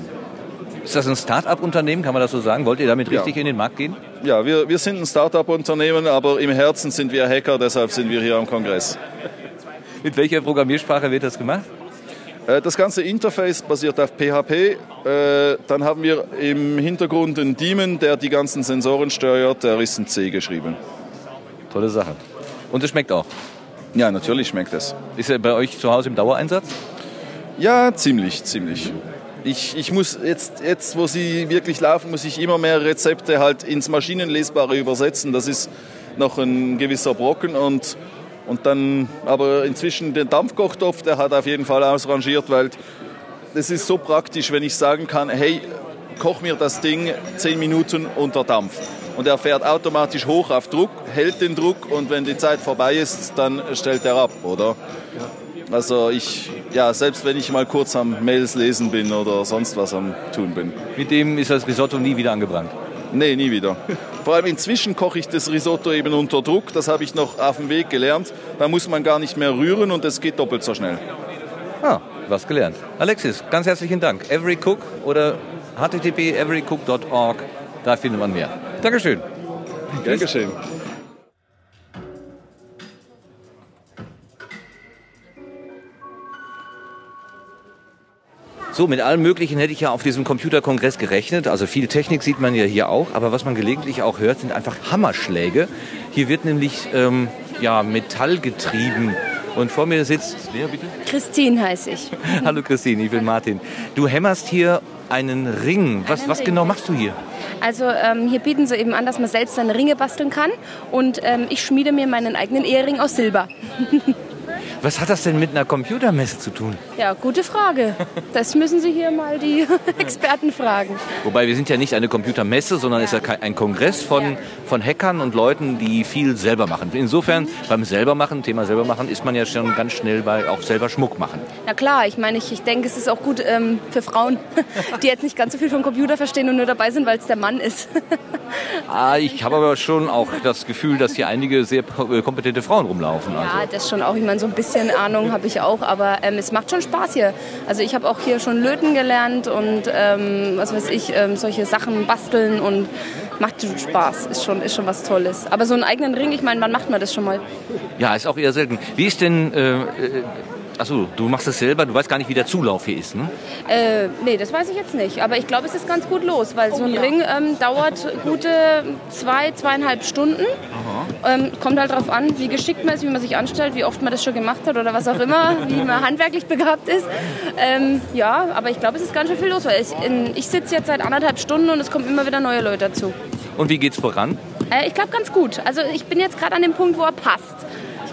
ist das ein Start-up-Unternehmen, kann man das so sagen? Wollt ihr damit richtig ja. in den Markt gehen? Ja, wir, wir sind ein Start-up-Unternehmen, aber im Herzen sind wir Hacker, deshalb sind wir hier am Kongress. Mit welcher Programmiersprache wird das gemacht? Äh, das ganze Interface basiert auf PHP. Äh, dann haben wir im Hintergrund einen Daemon, der die ganzen Sensoren steuert. Der ist in C geschrieben. Tolle Sache. Und es schmeckt auch? Ja, natürlich schmeckt es. Ist er bei euch zu Hause im Dauereinsatz? Ja, ziemlich, ziemlich. Ich, ich muss jetzt, jetzt, wo sie wirklich laufen, muss ich immer mehr Rezepte halt ins Maschinenlesbare übersetzen. Das ist noch ein gewisser Brocken und, und dann, aber inzwischen den Dampfkochtopf, der hat auf jeden Fall ausrangiert, weil das ist so praktisch, wenn ich sagen kann, hey, koch mir das Ding 10 Minuten unter Dampf. Und er fährt automatisch hoch auf Druck, hält den Druck und wenn die Zeit vorbei ist, dann stellt er ab, oder? Also ich, ja, selbst wenn ich mal kurz am Mails lesen bin oder sonst was am tun bin. Mit dem ist das Risotto nie wieder angebrannt? Nee, nie wieder. Vor allem inzwischen koche ich das Risotto eben unter Druck. Das habe ich noch auf dem Weg gelernt. Da muss man gar nicht mehr rühren und es geht doppelt so schnell. Ah, was gelernt. Alexis, ganz herzlichen Dank. Every Cook oder http everycook.org, da findet man mehr. Dankeschön. Dankeschön. So, mit allem Möglichen hätte ich ja auf diesem Computerkongress gerechnet. Also viel Technik sieht man ja hier auch. Aber was man gelegentlich auch hört, sind einfach Hammerschläge. Hier wird nämlich ähm, ja, Metall getrieben. Und vor mir sitzt, wer bitte? Christine heiße ich. Hallo Christine, ich bin Martin. Du hämmerst hier einen Ring. Was, was genau machst du hier? Also ähm, hier bieten sie eben an, dass man selbst seine Ringe basteln kann. Und ähm, ich schmiede mir meinen eigenen Ehering aus Silber. Was hat das denn mit einer Computermesse zu tun? Ja, gute Frage. Das müssen Sie hier mal die Experten fragen. Wobei wir sind ja nicht eine Computermesse, sondern ja. ist ja ein Kongress von, ja. von Hackern und Leuten, die viel selber machen. Insofern beim selbermachen, Thema selbermachen, ist man ja schon ganz schnell bei auch selber Schmuck machen. Na klar, ich meine, ich, ich denke, es ist auch gut ähm, für Frauen, die jetzt nicht ganz so viel vom Computer verstehen und nur dabei sind, weil es der Mann ist. ah, ich habe aber schon auch das Gefühl, dass hier einige sehr kompetente Frauen rumlaufen. Also. Ja, das schon auch. Ich meine, so ein bisschen Ahnung habe ich auch, aber ähm, es macht schon Spaß hier. Also ich habe auch hier schon löten gelernt und ähm, was weiß ich, ähm, solche Sachen basteln und macht Spaß. Ist schon, ist schon was Tolles. Aber so einen eigenen Ring, ich meine, wann macht man das schon mal? Ja, ist auch eher selten. Wie ist denn äh, äh Achso, du machst es selber, du weißt gar nicht, wie der Zulauf hier ist, ne? Äh, nee, das weiß ich jetzt nicht. Aber ich glaube, es ist ganz gut los, weil so ein Ring ähm, dauert gute zwei, zweieinhalb Stunden. Ähm, kommt halt darauf an, wie geschickt man ist, wie man sich anstellt, wie oft man das schon gemacht hat oder was auch immer, wie man handwerklich begabt ist. Ähm, ja, aber ich glaube, es ist ganz schön viel los, weil ich, ich sitze jetzt seit anderthalb Stunden und es kommen immer wieder neue Leute dazu. Und wie geht's voran? Äh, ich glaube ganz gut. Also ich bin jetzt gerade an dem Punkt, wo er passt.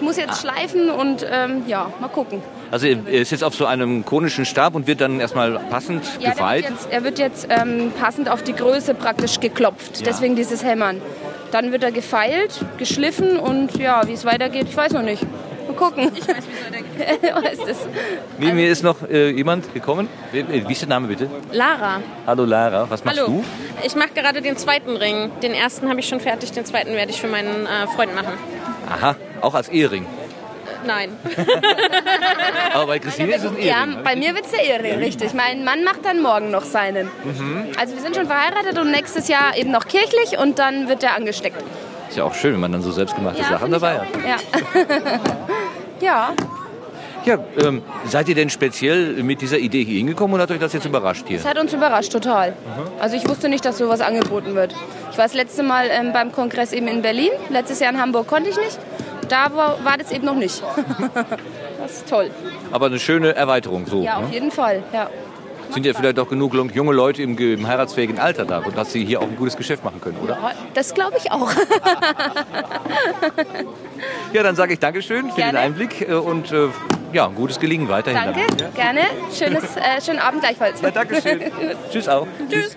Ich muss jetzt ah. schleifen und ähm, ja, mal gucken. Also er ist jetzt auf so einem konischen Stab und wird dann erstmal passend ja, gefeilt? Wird jetzt, er wird jetzt ähm, passend auf die Größe praktisch geklopft. Ja. Deswegen dieses Hämmern. Dann wird er gefeilt, geschliffen und ja, wie es weitergeht, ich weiß noch nicht. Mal gucken. Ich weiß, wie es weitergeht. Neben mir ist noch äh, jemand gekommen. Wie, äh, wie ist der Name bitte? Lara. Hallo Lara, was machst Hallo. du? Ich mache gerade den zweiten Ring. Den ersten habe ich schon fertig, den zweiten werde ich für meinen äh, Freund machen. Aha, auch als Ehering. Nein. Aber bei Christine ist es ein Ehering. Ja, bei mir wird es der Ehering, richtig. Mein Mann macht dann morgen noch seinen. Mhm. Also wir sind schon verheiratet und nächstes Jahr eben noch kirchlich und dann wird der angesteckt. Ist ja auch schön, wenn man dann so selbstgemachte ja, Sachen dabei hat. Ja. ja. Ja, ähm, seid ihr denn speziell mit dieser Idee hier hingekommen oder hat euch das jetzt überrascht hier? Es hat uns überrascht, total. Mhm. Also ich wusste nicht, dass sowas angeboten wird. Ich war das letzte Mal ähm, beim Kongress eben in Berlin. Letztes Jahr in Hamburg konnte ich nicht. Da war, war das eben noch nicht. das ist toll. Aber eine schöne Erweiterung so. Ja, auf ne? jeden Fall. Ja. Sind ja vielleicht auch genug junge Leute im, im heiratsfähigen Alter da, und dass sie hier auch ein gutes Geschäft machen können, oder? Ja, das glaube ich auch. Ja, dann sage ich Dankeschön für Gerne. den Einblick äh, und äh, ja, ein gutes Gelingen weiterhin. Danke, dann. gerne. Schönes, äh, schönen Abend gleichfalls. Ja, Dankeschön. Tschüss auch. Tschüss.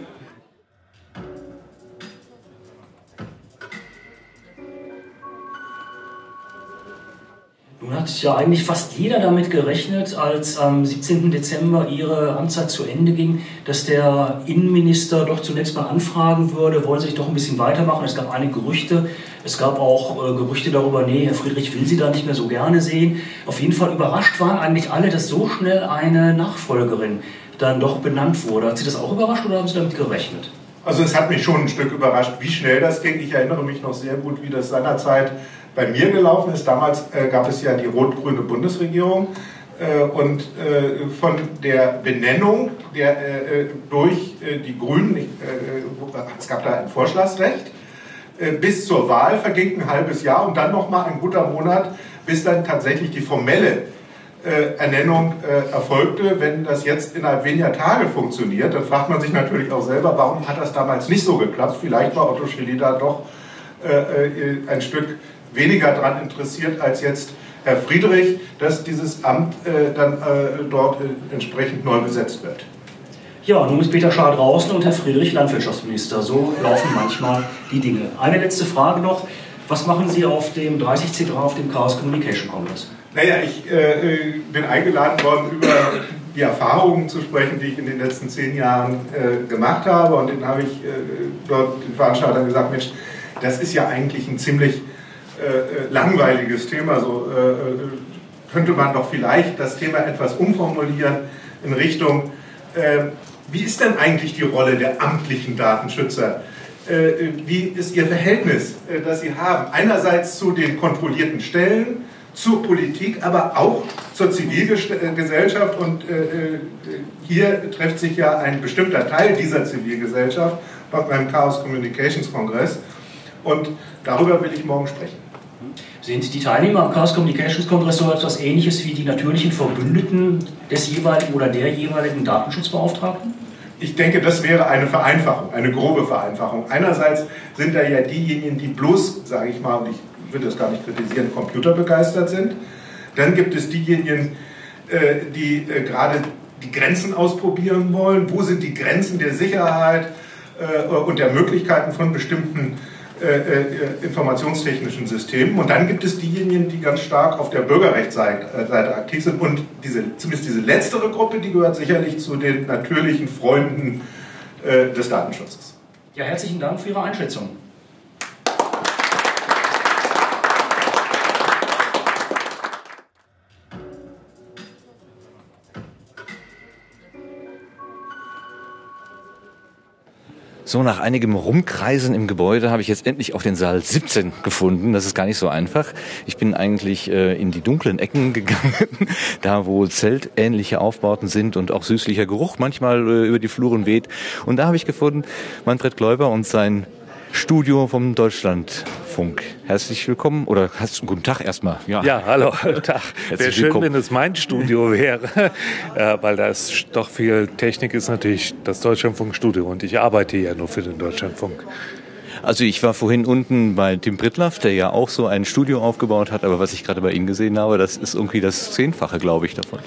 Nun hat ja eigentlich fast jeder damit gerechnet, als am 17. Dezember ihre Amtszeit zu Ende ging, dass der Innenminister doch zunächst mal anfragen würde, wollen Sie sich doch ein bisschen weitermachen. Es gab einige Gerüchte. Es gab auch äh, Gerüchte darüber, nee, Herr Friedrich will Sie da nicht mehr so gerne sehen. Auf jeden Fall überrascht waren eigentlich alle, dass so schnell eine Nachfolgerin dann doch benannt wurde. Hat Sie das auch überrascht oder haben Sie damit gerechnet? Also es hat mich schon ein Stück überrascht, wie schnell das ging. Ich erinnere mich noch sehr gut, wie das seinerzeit bei mir gelaufen ist. Damals äh, gab es ja die rot-grüne Bundesregierung äh, und äh, von der Benennung der, äh, äh, durch äh, die Grünen, ich, es gab da ein Vorschlagsrecht, bis zur Wahl verging ein halbes Jahr und dann nochmal ein guter Monat, bis dann tatsächlich die formelle Ernennung erfolgte. Wenn das jetzt innerhalb weniger Tage funktioniert, dann fragt man sich natürlich auch selber, warum hat das damals nicht so geklappt? Vielleicht war Otto Schilly da doch ein Stück weniger daran interessiert als jetzt Herr Friedrich, dass dieses Amt äh, dann äh, dort äh, entsprechend neu besetzt wird. Ja, nun ist Peter Schaar draußen und Herr Friedrich Landwirtschaftsminister. So laufen manchmal die Dinge. Eine letzte Frage noch. Was machen Sie auf dem 30C3 auf dem Chaos Communication Congress? Naja, ich äh, bin eingeladen worden, über die Erfahrungen zu sprechen, die ich in den letzten zehn Jahren äh, gemacht habe. Und dann habe ich äh, dort den Veranstaltern gesagt, Mensch, das ist ja eigentlich ein ziemlich äh, langweiliges Thema. So äh, könnte man doch vielleicht das Thema etwas umformulieren in Richtung, äh, wie ist denn eigentlich die Rolle der amtlichen Datenschützer? Äh, wie ist ihr Verhältnis, äh, das sie haben? Einerseits zu den kontrollierten Stellen, zur Politik, aber auch zur Zivilgesellschaft. Und äh, hier trifft sich ja ein bestimmter Teil dieser Zivilgesellschaft beim Chaos Communications Kongress. Und darüber will ich morgen sprechen. Sind die Teilnehmer am Chaos Communications Kongress so etwas ähnliches wie die natürlichen Verbündeten des jeweiligen oder der jeweiligen Datenschutzbeauftragten? Ich denke, das wäre eine Vereinfachung, eine grobe Vereinfachung. Einerseits sind da ja diejenigen, die bloß, sage ich mal, und ich würde das gar nicht kritisieren, computerbegeistert sind. Dann gibt es diejenigen, äh, die äh, gerade die Grenzen ausprobieren wollen. Wo sind die Grenzen der Sicherheit äh, und der Möglichkeiten von bestimmten informationstechnischen Systemen. Und dann gibt es diejenigen, die ganz stark auf der Bürgerrechtsseite aktiv sind. Und diese, zumindest diese letztere Gruppe, die gehört sicherlich zu den natürlichen Freunden des Datenschutzes. Ja, herzlichen Dank für Ihre Einschätzung. So, nach einigem Rumkreisen im Gebäude habe ich jetzt endlich auch den Saal 17 gefunden. Das ist gar nicht so einfach. Ich bin eigentlich äh, in die dunklen Ecken gegangen, da wo zeltähnliche Aufbauten sind und auch süßlicher Geruch manchmal äh, über die Fluren weht. Und da habe ich gefunden Manfred Gläuber und sein Studio vom Deutschlandfunk. Herzlich willkommen oder hast, guten Tag erstmal. Ja, hallo, Tag. Wäre schön, willkommen. wenn es mein Studio wäre, äh, weil da ist doch viel Technik ist natürlich das Deutschlandfunkstudio und ich arbeite ja nur für den Deutschlandfunk. Also ich war vorhin unten bei Tim Prittlaff, der ja auch so ein Studio aufgebaut hat, aber was ich gerade bei Ihnen gesehen habe, das ist irgendwie das Zehnfache, glaube ich, davon.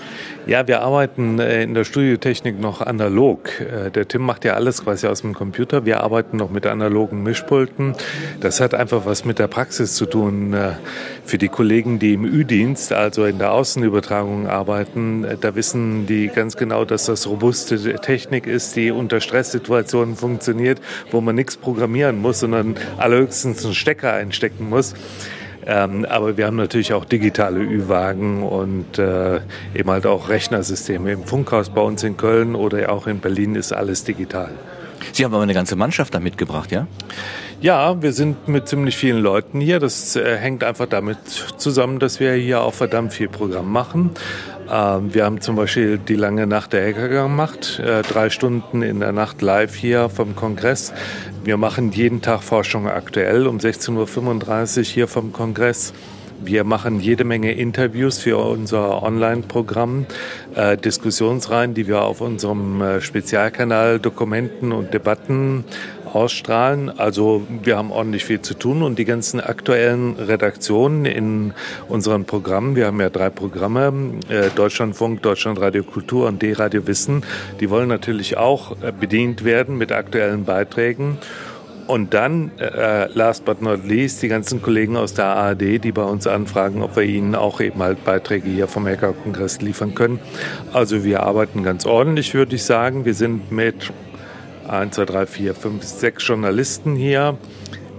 Ja, wir arbeiten äh, in der Studiotechnik noch analog. Äh, Der Tim macht ja alles quasi aus dem Computer. Wir arbeiten noch mit analogen Mischpulten. Das hat einfach was mit der Praxis zu tun. Für die Kollegen, die im Ü-Dienst, also in der Außenübertragung arbeiten, da wissen die ganz genau, dass das robuste Technik ist, die unter Stresssituationen funktioniert, wo man nichts programmieren muss, sondern allerhöchstens einen Stecker einstecken muss. Ähm, aber wir haben natürlich auch digitale Ü-Wagen und äh, eben halt auch Rechnersysteme. Im Funkhaus bei uns in Köln oder auch in Berlin ist alles digital. Sie haben aber eine ganze Mannschaft da mitgebracht, ja? Ja, wir sind mit ziemlich vielen Leuten hier. Das äh, hängt einfach damit zusammen, dass wir hier auch verdammt viel Programm machen. Ähm, wir haben zum Beispiel die lange Nacht der Hacker gemacht, äh, drei Stunden in der Nacht live hier vom Kongress. Wir machen jeden Tag Forschung aktuell um 16.35 Uhr hier vom Kongress. Wir machen jede Menge Interviews für unser Online-Programm, äh, Diskussionsreihen, die wir auf unserem äh, Spezialkanal Dokumenten und Debatten ausstrahlen. Also wir haben ordentlich viel zu tun und die ganzen aktuellen Redaktionen in unseren Programmen, wir haben ja drei Programme, äh, Deutschlandfunk, Deutschlandradio Kultur und D-Radio Wissen, die wollen natürlich auch äh, bedient werden mit aktuellen Beiträgen. Und dann, äh, last but not least, die ganzen Kollegen aus der ARD, die bei uns anfragen, ob wir ihnen auch eben halt Beiträge hier vom Hacker-Kongress liefern können. Also wir arbeiten ganz ordentlich, würde ich sagen. Wir sind mit 1, 2, 3, 4, 5, 6 Journalisten hier.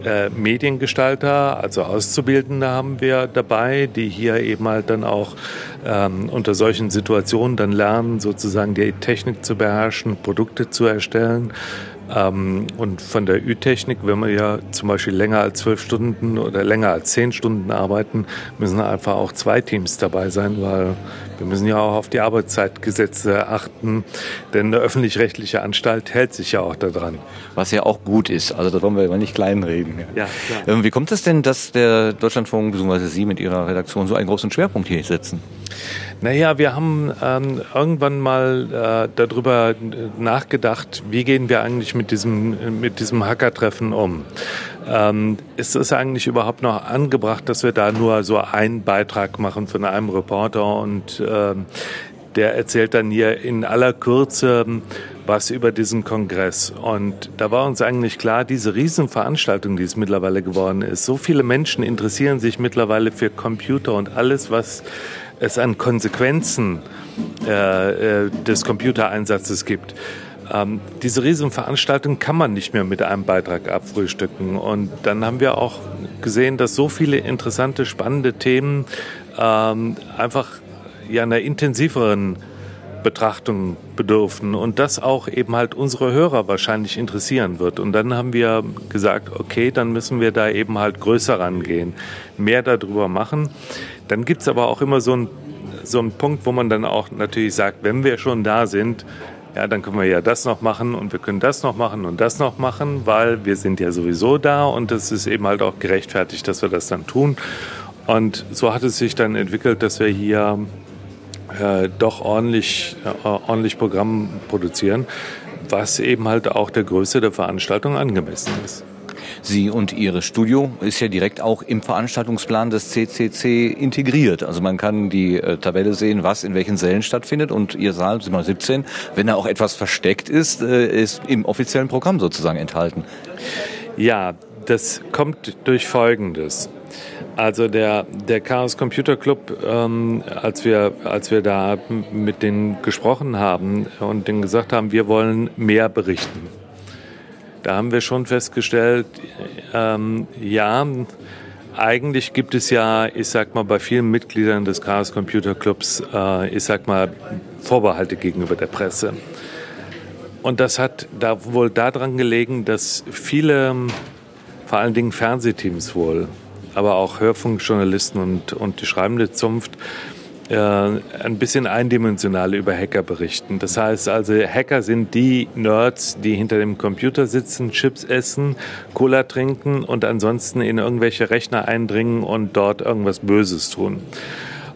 Äh, Mediengestalter, also Auszubildende haben wir dabei, die hier eben halt dann auch ähm, unter solchen Situationen dann lernen, sozusagen die Technik zu beherrschen, Produkte zu erstellen. Ähm, und von der Ü-Technik, wenn wir ja zum Beispiel länger als zwölf Stunden oder länger als zehn Stunden arbeiten, müssen einfach auch zwei Teams dabei sein, weil wir müssen ja auch auf die Arbeitszeitgesetze achten, denn eine öffentlich-rechtliche Anstalt hält sich ja auch daran. Was ja auch gut ist, also da wollen wir mal nicht kleinreden. Ja, klar. Ähm, wie kommt es denn, dass der Deutschlandfunk bzw. Sie mit Ihrer Redaktion so einen großen Schwerpunkt hier setzen? Naja, wir haben ähm, irgendwann mal äh, darüber nachgedacht, wie gehen wir eigentlich mit diesem, mit diesem Hackertreffen um. Ähm, ist es eigentlich überhaupt noch angebracht, dass wir da nur so einen Beitrag machen von einem Reporter und ähm, der erzählt dann hier in aller Kürze was über diesen Kongress. Und da war uns eigentlich klar, diese Riesenveranstaltung, die es mittlerweile geworden ist, so viele Menschen interessieren sich mittlerweile für Computer und alles, was es an Konsequenzen äh, äh, des Computereinsatzes gibt. Ähm, diese Riesenveranstaltung kann man nicht mehr mit einem Beitrag abfrühstücken. Und dann haben wir auch gesehen, dass so viele interessante, spannende Themen ähm, einfach ja einer intensiveren Betrachtung bedürfen und das auch eben halt unsere Hörer wahrscheinlich interessieren wird. Und dann haben wir gesagt, okay, dann müssen wir da eben halt größer rangehen, mehr darüber machen. Dann gibt es aber auch immer so einen so einen Punkt, wo man dann auch natürlich sagt, wenn wir schon da sind, ja, dann können wir ja das noch machen und wir können das noch machen und das noch machen, weil wir sind ja sowieso da und es ist eben halt auch gerechtfertigt, dass wir das dann tun. Und so hat es sich dann entwickelt, dass wir hier äh, doch ordentlich, äh, ordentlich Programm produzieren, was eben halt auch der Größe der Veranstaltung angemessen ist. Sie und Ihre Studio ist ja direkt auch im Veranstaltungsplan des CCC integriert. Also man kann die äh, Tabelle sehen, was in welchen Sälen stattfindet und Ihr Saal, Zimmer 17, wenn er auch etwas versteckt ist, äh, ist im offiziellen Programm sozusagen enthalten. Ja, das kommt durch Folgendes. Also der, der Chaos Computer Club, ähm, als, wir, als wir da mit denen gesprochen haben und denen gesagt haben, wir wollen mehr berichten, da haben wir schon festgestellt, ähm, ja, eigentlich gibt es ja, ich sag mal, bei vielen Mitgliedern des Chaos Computer Clubs, äh, ich sag mal, Vorbehalte gegenüber der Presse. Und das hat da wohl daran gelegen, dass viele, vor allen Dingen Fernsehteams wohl, aber auch Hörfunkjournalisten und, und die schreibende Zunft ein bisschen eindimensional über Hacker berichten. Das heißt also, Hacker sind die Nerds, die hinter dem Computer sitzen, Chips essen, Cola trinken und ansonsten in irgendwelche Rechner eindringen und dort irgendwas Böses tun.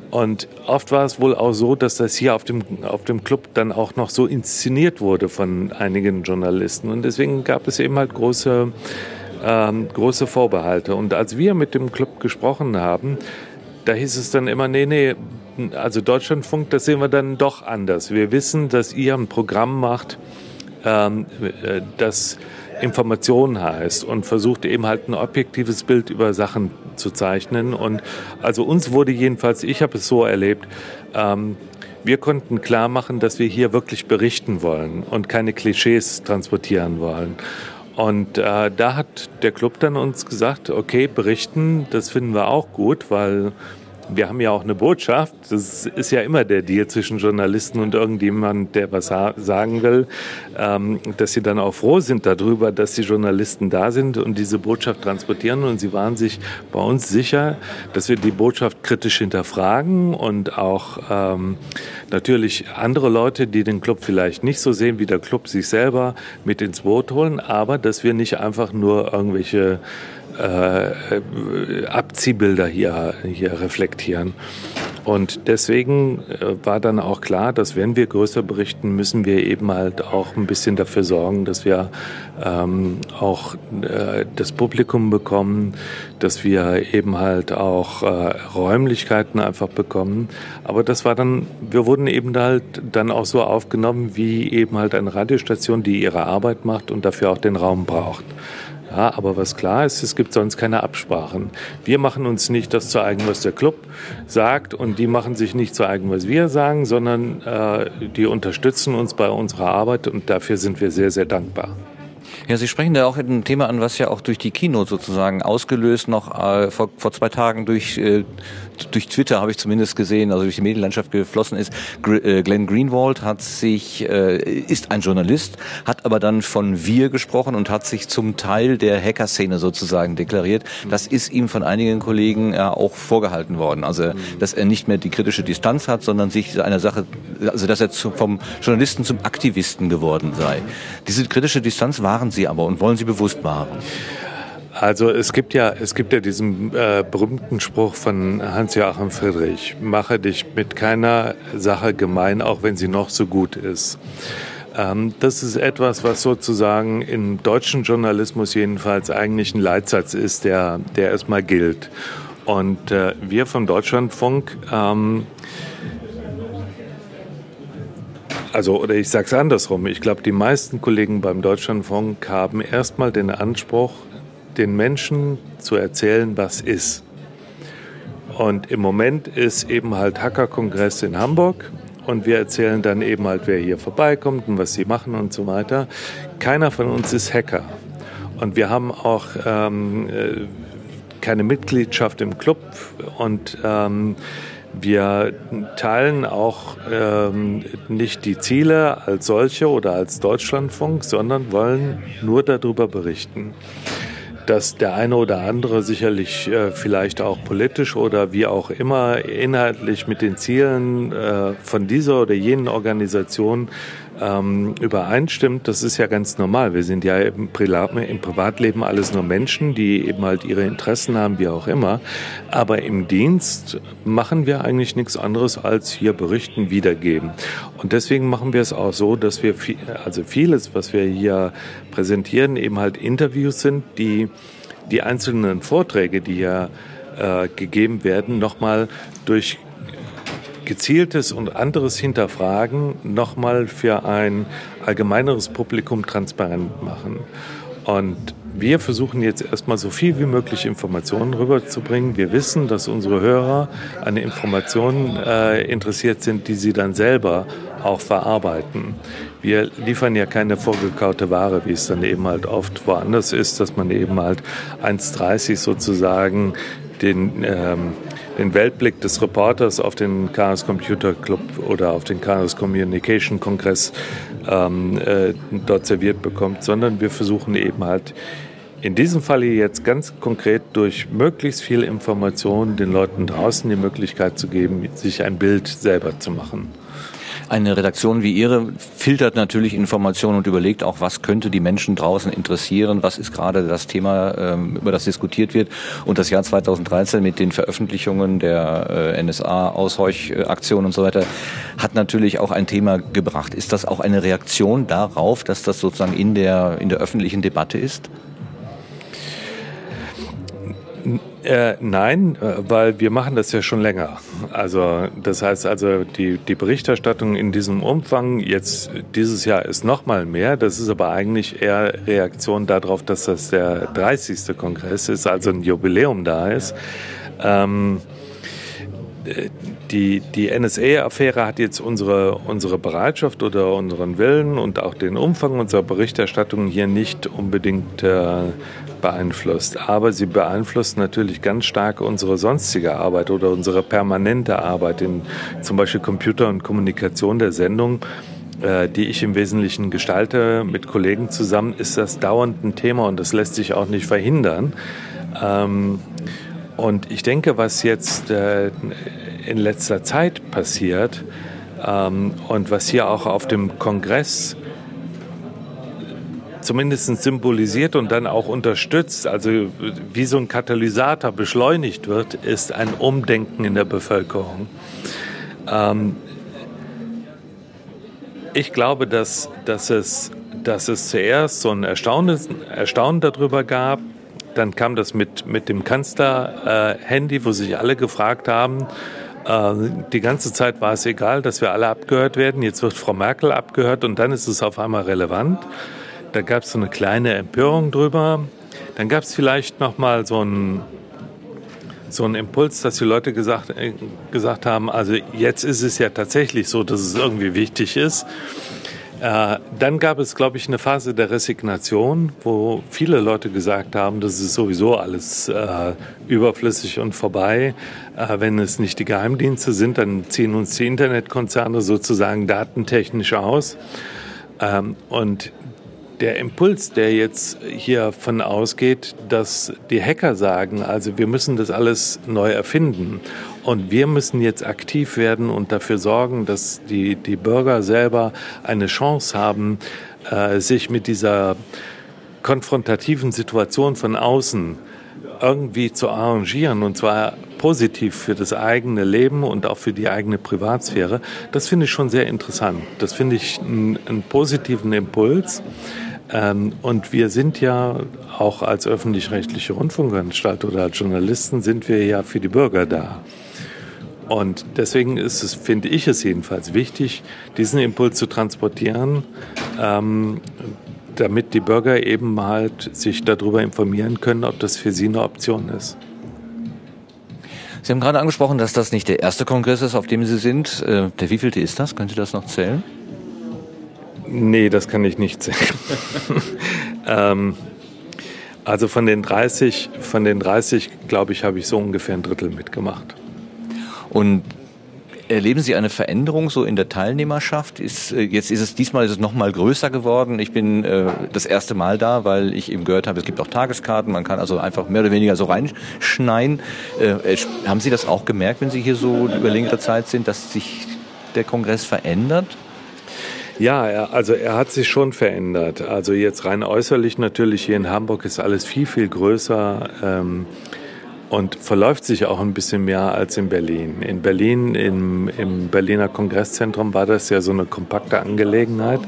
Und oft war es wohl auch so, dass das hier auf dem, auf dem Club dann auch noch so inszeniert wurde von einigen Journalisten. Und deswegen gab es eben halt große ähm, große Vorbehalte. Und als wir mit dem Club gesprochen haben, da hieß es dann immer, nee, nee, also Deutschlandfunk, das sehen wir dann doch anders. Wir wissen, dass ihr ein Programm macht, ähm, äh, das Information heißt und versucht eben halt ein objektives Bild über Sachen zu zeichnen. Und also uns wurde jedenfalls, ich habe es so erlebt, ähm, wir konnten klar machen, dass wir hier wirklich berichten wollen und keine Klischees transportieren wollen. Und äh, da hat der Club dann uns gesagt, okay, berichten, das finden wir auch gut, weil wir haben ja auch eine Botschaft. Das ist ja immer der Deal zwischen Journalisten und irgendjemand, der was sagen will, ähm, dass sie dann auch froh sind darüber, dass die Journalisten da sind und diese Botschaft transportieren. Und sie waren sich bei uns sicher, dass wir die Botschaft kritisch hinterfragen und auch ähm, natürlich andere Leute, die den Club vielleicht nicht so sehen wie der Club sich selber, mit ins Boot holen, aber dass wir nicht einfach nur irgendwelche äh, Abziehbilder hier, hier reflektieren. Und deswegen äh, war dann auch klar, dass wenn wir größer berichten, müssen wir eben halt auch ein bisschen dafür sorgen, dass wir ähm, auch äh, das Publikum bekommen, dass wir eben halt auch äh, Räumlichkeiten einfach bekommen. Aber das war dann, wir wurden eben halt dann auch so aufgenommen, wie eben halt eine Radiostation, die ihre Arbeit macht und dafür auch den Raum braucht. Ja, aber was klar ist, es gibt sonst keine Absprachen. Wir machen uns nicht das zu eigen, was der Club sagt und die machen sich nicht zu eigen, was wir sagen, sondern äh, die unterstützen uns bei unserer Arbeit und dafür sind wir sehr, sehr dankbar. Ja, Sie sprechen da auch ein Thema an, was ja auch durch die Keynote sozusagen ausgelöst noch äh, vor, vor zwei Tagen durch, äh, durch Twitter habe ich zumindest gesehen, also durch die Medienlandschaft geflossen ist. Äh, Glenn Greenwald hat sich, äh, ist ein Journalist, hat aber dann von wir gesprochen und hat sich zum Teil der Hacker-Szene sozusagen deklariert. Das ist ihm von einigen Kollegen äh, auch vorgehalten worden. Also, dass er nicht mehr die kritische Distanz hat, sondern sich einer Sache, also dass er vom Journalisten zum Aktivisten geworden sei. Diese kritische Distanz waren Sie aber und wollen Sie bewusst wahren? Also es gibt ja, es gibt ja diesen äh, berühmten Spruch von Hans-Joachim Friedrich, mache dich mit keiner Sache gemein, auch wenn sie noch so gut ist. Ähm, das ist etwas, was sozusagen im deutschen Journalismus jedenfalls eigentlich ein Leitsatz ist, der, der erstmal gilt. Und äh, wir vom Deutschlandfunk ähm, also, oder ich sage es andersrum. Ich glaube, die meisten Kollegen beim Deutschlandfunk haben erstmal den Anspruch, den Menschen zu erzählen, was ist. Und im Moment ist eben halt Hackerkongress in Hamburg und wir erzählen dann eben halt, wer hier vorbeikommt und was sie machen und so weiter. Keiner von uns ist Hacker. Und wir haben auch ähm, äh, keine Mitgliedschaft im Club und ähm, wir teilen auch ähm, nicht die Ziele als solche oder als Deutschlandfunk, sondern wollen nur darüber berichten dass der eine oder andere sicherlich äh, vielleicht auch politisch oder wie auch immer inhaltlich mit den Zielen äh, von dieser oder jenen Organisation ähm, übereinstimmt, das ist ja ganz normal. Wir sind ja im, Privatleben alles nur Menschen, die eben halt ihre Interessen haben, wie auch immer. Aber im Dienst machen wir eigentlich nichts anderes als hier berichten, wiedergeben. Und deswegen machen wir es auch so, dass wir, viel, also vieles, was wir hier präsentieren, eben halt Interviews sind, die die einzelnen Vorträge, die hier äh, gegeben werden, nochmal durch gezieltes und anderes Hinterfragen nochmal für ein allgemeineres Publikum transparent machen. Und wir versuchen jetzt erstmal so viel wie möglich Informationen rüberzubringen. Wir wissen, dass unsere Hörer an Informationen äh, interessiert sind, die sie dann selber auch verarbeiten. Wir liefern ja keine vorgekaute Ware, wie es dann eben halt oft woanders ist, dass man eben halt 1,30 sozusagen den ähm, den Weltblick des Reporters auf den Chaos Computer Club oder auf den Chaos Communication Kongress ähm, äh, dort serviert bekommt, sondern wir versuchen eben halt in diesem Falle jetzt ganz konkret durch möglichst viel Information den Leuten draußen die Möglichkeit zu geben, sich ein Bild selber zu machen. Eine Redaktion wie Ihre filtert natürlich Informationen und überlegt auch, was könnte die Menschen draußen interessieren, was ist gerade das Thema, ähm, über das diskutiert wird. Und das Jahr 2013 mit den Veröffentlichungen der äh, NSA-Ausheuchaktion und so weiter hat natürlich auch ein Thema gebracht. Ist das auch eine Reaktion darauf, dass das sozusagen in der, in der öffentlichen Debatte ist? Äh, nein, äh, weil wir machen das ja schon länger. Also das heißt also die, die Berichterstattung in diesem Umfang jetzt dieses Jahr ist noch mal mehr. Das ist aber eigentlich eher Reaktion darauf, dass das der 30. Kongress ist, also ein Jubiläum da ist. Ähm, die, die NSA-Affäre hat jetzt unsere, unsere Bereitschaft oder unseren Willen und auch den Umfang unserer Berichterstattung hier nicht unbedingt äh, beeinflusst. Aber sie beeinflusst natürlich ganz stark unsere sonstige Arbeit oder unsere permanente Arbeit in zum Beispiel Computer und Kommunikation der Sendung äh, die ich im Wesentlichen gestalte mit Kollegen zusammen, ist das dauernd ein Thema und das lässt sich auch nicht verhindern. Ähm, und ich denke, was jetzt äh, in letzter Zeit passiert ähm, und was hier auch auf dem Kongress zumindest symbolisiert und dann auch unterstützt, also wie so ein Katalysator beschleunigt wird, ist ein Umdenken in der Bevölkerung. Ähm, ich glaube, dass, dass, es, dass es zuerst so ein Erstaunen, Erstaunen darüber gab. Dann kam das mit, mit dem Kanzler-Handy, äh, wo sich alle gefragt haben, äh, die ganze Zeit war es egal, dass wir alle abgehört werden. Jetzt wird Frau Merkel abgehört und dann ist es auf einmal relevant. Da gab es so eine kleine Empörung drüber. Dann gab es vielleicht noch mal so ein so ein Impuls, dass die Leute gesagt, äh, gesagt haben, also jetzt ist es ja tatsächlich so, dass es irgendwie wichtig ist. Äh, dann gab es, glaube ich, eine Phase der Resignation, wo viele Leute gesagt haben, das ist sowieso alles äh, überflüssig und vorbei. Äh, wenn es nicht die Geheimdienste sind, dann ziehen uns die Internetkonzerne sozusagen datentechnisch aus. Ähm, und der Impuls, der jetzt hier von ausgeht, dass die Hacker sagen, also wir müssen das alles neu erfinden und wir müssen jetzt aktiv werden und dafür sorgen, dass die, die Bürger selber eine Chance haben, äh, sich mit dieser konfrontativen Situation von außen irgendwie zu arrangieren und zwar positiv für das eigene Leben und auch für die eigene Privatsphäre, das finde ich schon sehr interessant. Das finde ich einen, einen positiven Impuls. Ähm, und wir sind ja auch als öffentlich-rechtliche Rundfunkanstalt oder als Journalisten sind wir ja für die Bürger da. Und deswegen ist es, finde ich es jedenfalls wichtig, diesen Impuls zu transportieren, ähm, damit die Bürger eben halt sich darüber informieren können, ob das für sie eine Option ist. Sie haben gerade angesprochen, dass das nicht der erste Kongress ist, auf dem Sie sind. Äh, der wievielte ist das? Können Sie das noch zählen? Nee, das kann ich nicht sehen. ähm, also von den 30, von den 30, glaube ich, habe ich so ungefähr ein Drittel mitgemacht. Und erleben Sie eine Veränderung so in der Teilnehmerschaft? Ist, äh, jetzt ist es diesmal ist es noch mal größer geworden. Ich bin äh, das erste Mal da, weil ich eben gehört habe, es gibt auch Tageskarten. Man kann also einfach mehr oder weniger so reinschneien. Äh, haben Sie das auch gemerkt, wenn Sie hier so über längere Zeit sind, dass sich der Kongress verändert? Ja, er, also er hat sich schon verändert. Also jetzt rein äußerlich natürlich hier in Hamburg ist alles viel, viel größer ähm, und verläuft sich auch ein bisschen mehr als in Berlin. In Berlin, im, im Berliner Kongresszentrum war das ja so eine kompakte Angelegenheit.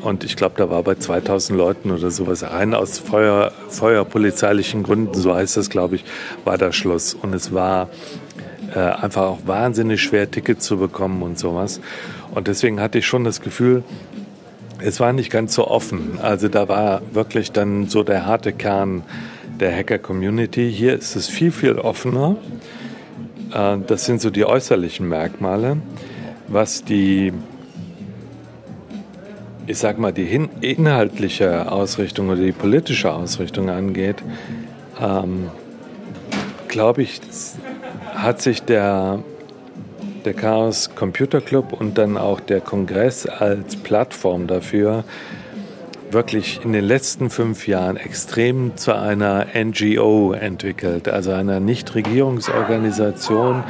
Und ich glaube, da war bei 2000 Leuten oder sowas rein aus Feuer, feuerpolizeilichen Gründen, so heißt das, glaube ich, war da Schluss. Und es war äh, einfach auch wahnsinnig schwer, Tickets zu bekommen und sowas. Und deswegen hatte ich schon das Gefühl, es war nicht ganz so offen. Also da war wirklich dann so der harte Kern der Hacker-Community. Hier ist es viel, viel offener. Äh, das sind so die äußerlichen Merkmale. Was die, ich sag mal, die inhaltliche Ausrichtung oder die politische Ausrichtung angeht, ähm, glaube ich, hat sich der der Chaos Computer Club und dann auch der Kongress als Plattform dafür wirklich in den letzten fünf Jahren extrem zu einer NGO entwickelt, also einer Nichtregierungsorganisation,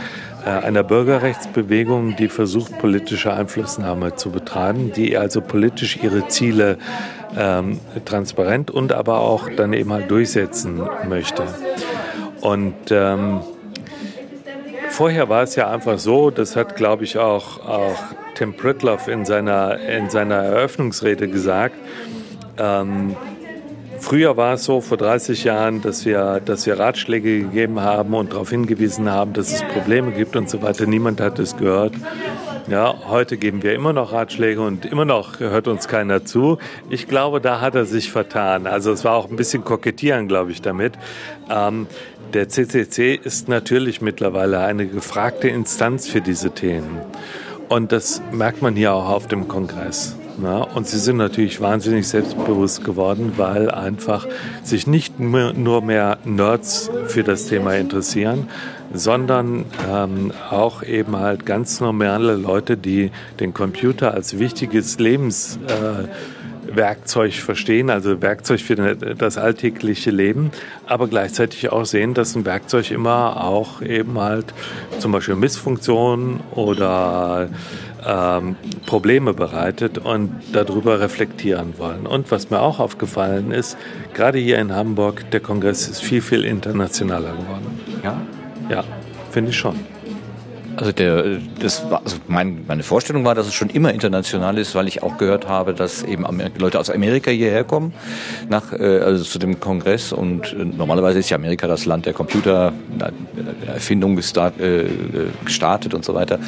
äh, einer Bürgerrechtsbewegung, die versucht, politische Einflussnahme zu betreiben, die also politisch ihre Ziele ähm, transparent und aber auch dann eben halt durchsetzen möchte. Und ähm, vorher war es ja einfach so, das hat, glaube ich, auch, auch Tim Pritloff in seiner, in seiner Eröffnungsrede gesagt. Ähm, früher war es so, vor 30 Jahren, dass wir, dass wir Ratschläge gegeben haben und darauf hingewiesen haben, dass es Probleme gibt und so weiter. Niemand hat es gehört. Ja, heute geben wir immer noch Ratschläge und immer noch hört uns keiner zu. Ich glaube, da hat er sich vertan. Also es war auch ein bisschen kokettieren, glaube ich, damit. Ähm, der CCC ist natürlich mittlerweile eine gefragte Instanz für diese Themen. Und das merkt man hier auch auf dem Kongress. Na, und sie sind natürlich wahnsinnig selbstbewusst geworden, weil einfach sich nicht nur mehr Nerds für das Thema interessieren, sondern ähm, auch eben halt ganz normale Leute, die den Computer als wichtiges Lebens äh, verstehen, also Werkzeug für das alltägliche Leben, aber gleichzeitig auch sehen, dass ein Werkzeug immer auch eben halt zum Beispiel Missfunktionen oder ähm, Probleme bereitet und darüber reflektieren wollen. Und was mir auch aufgefallen ist, gerade hier in Hamburg, der Kongress ist viel, viel internationaler geworden. Ja? Ja, finde ich schon. Also, der, das war, also mein, meine Vorstellung war, dass es schon immer international ist, weil ich auch gehört habe, dass eben Leute aus Amerika hierher kommen, nach, äh, also zu dem Kongress. Und äh, normalerweise ist ja Amerika das Land der Computererfindung gestart, äh, gestartet und so weiter.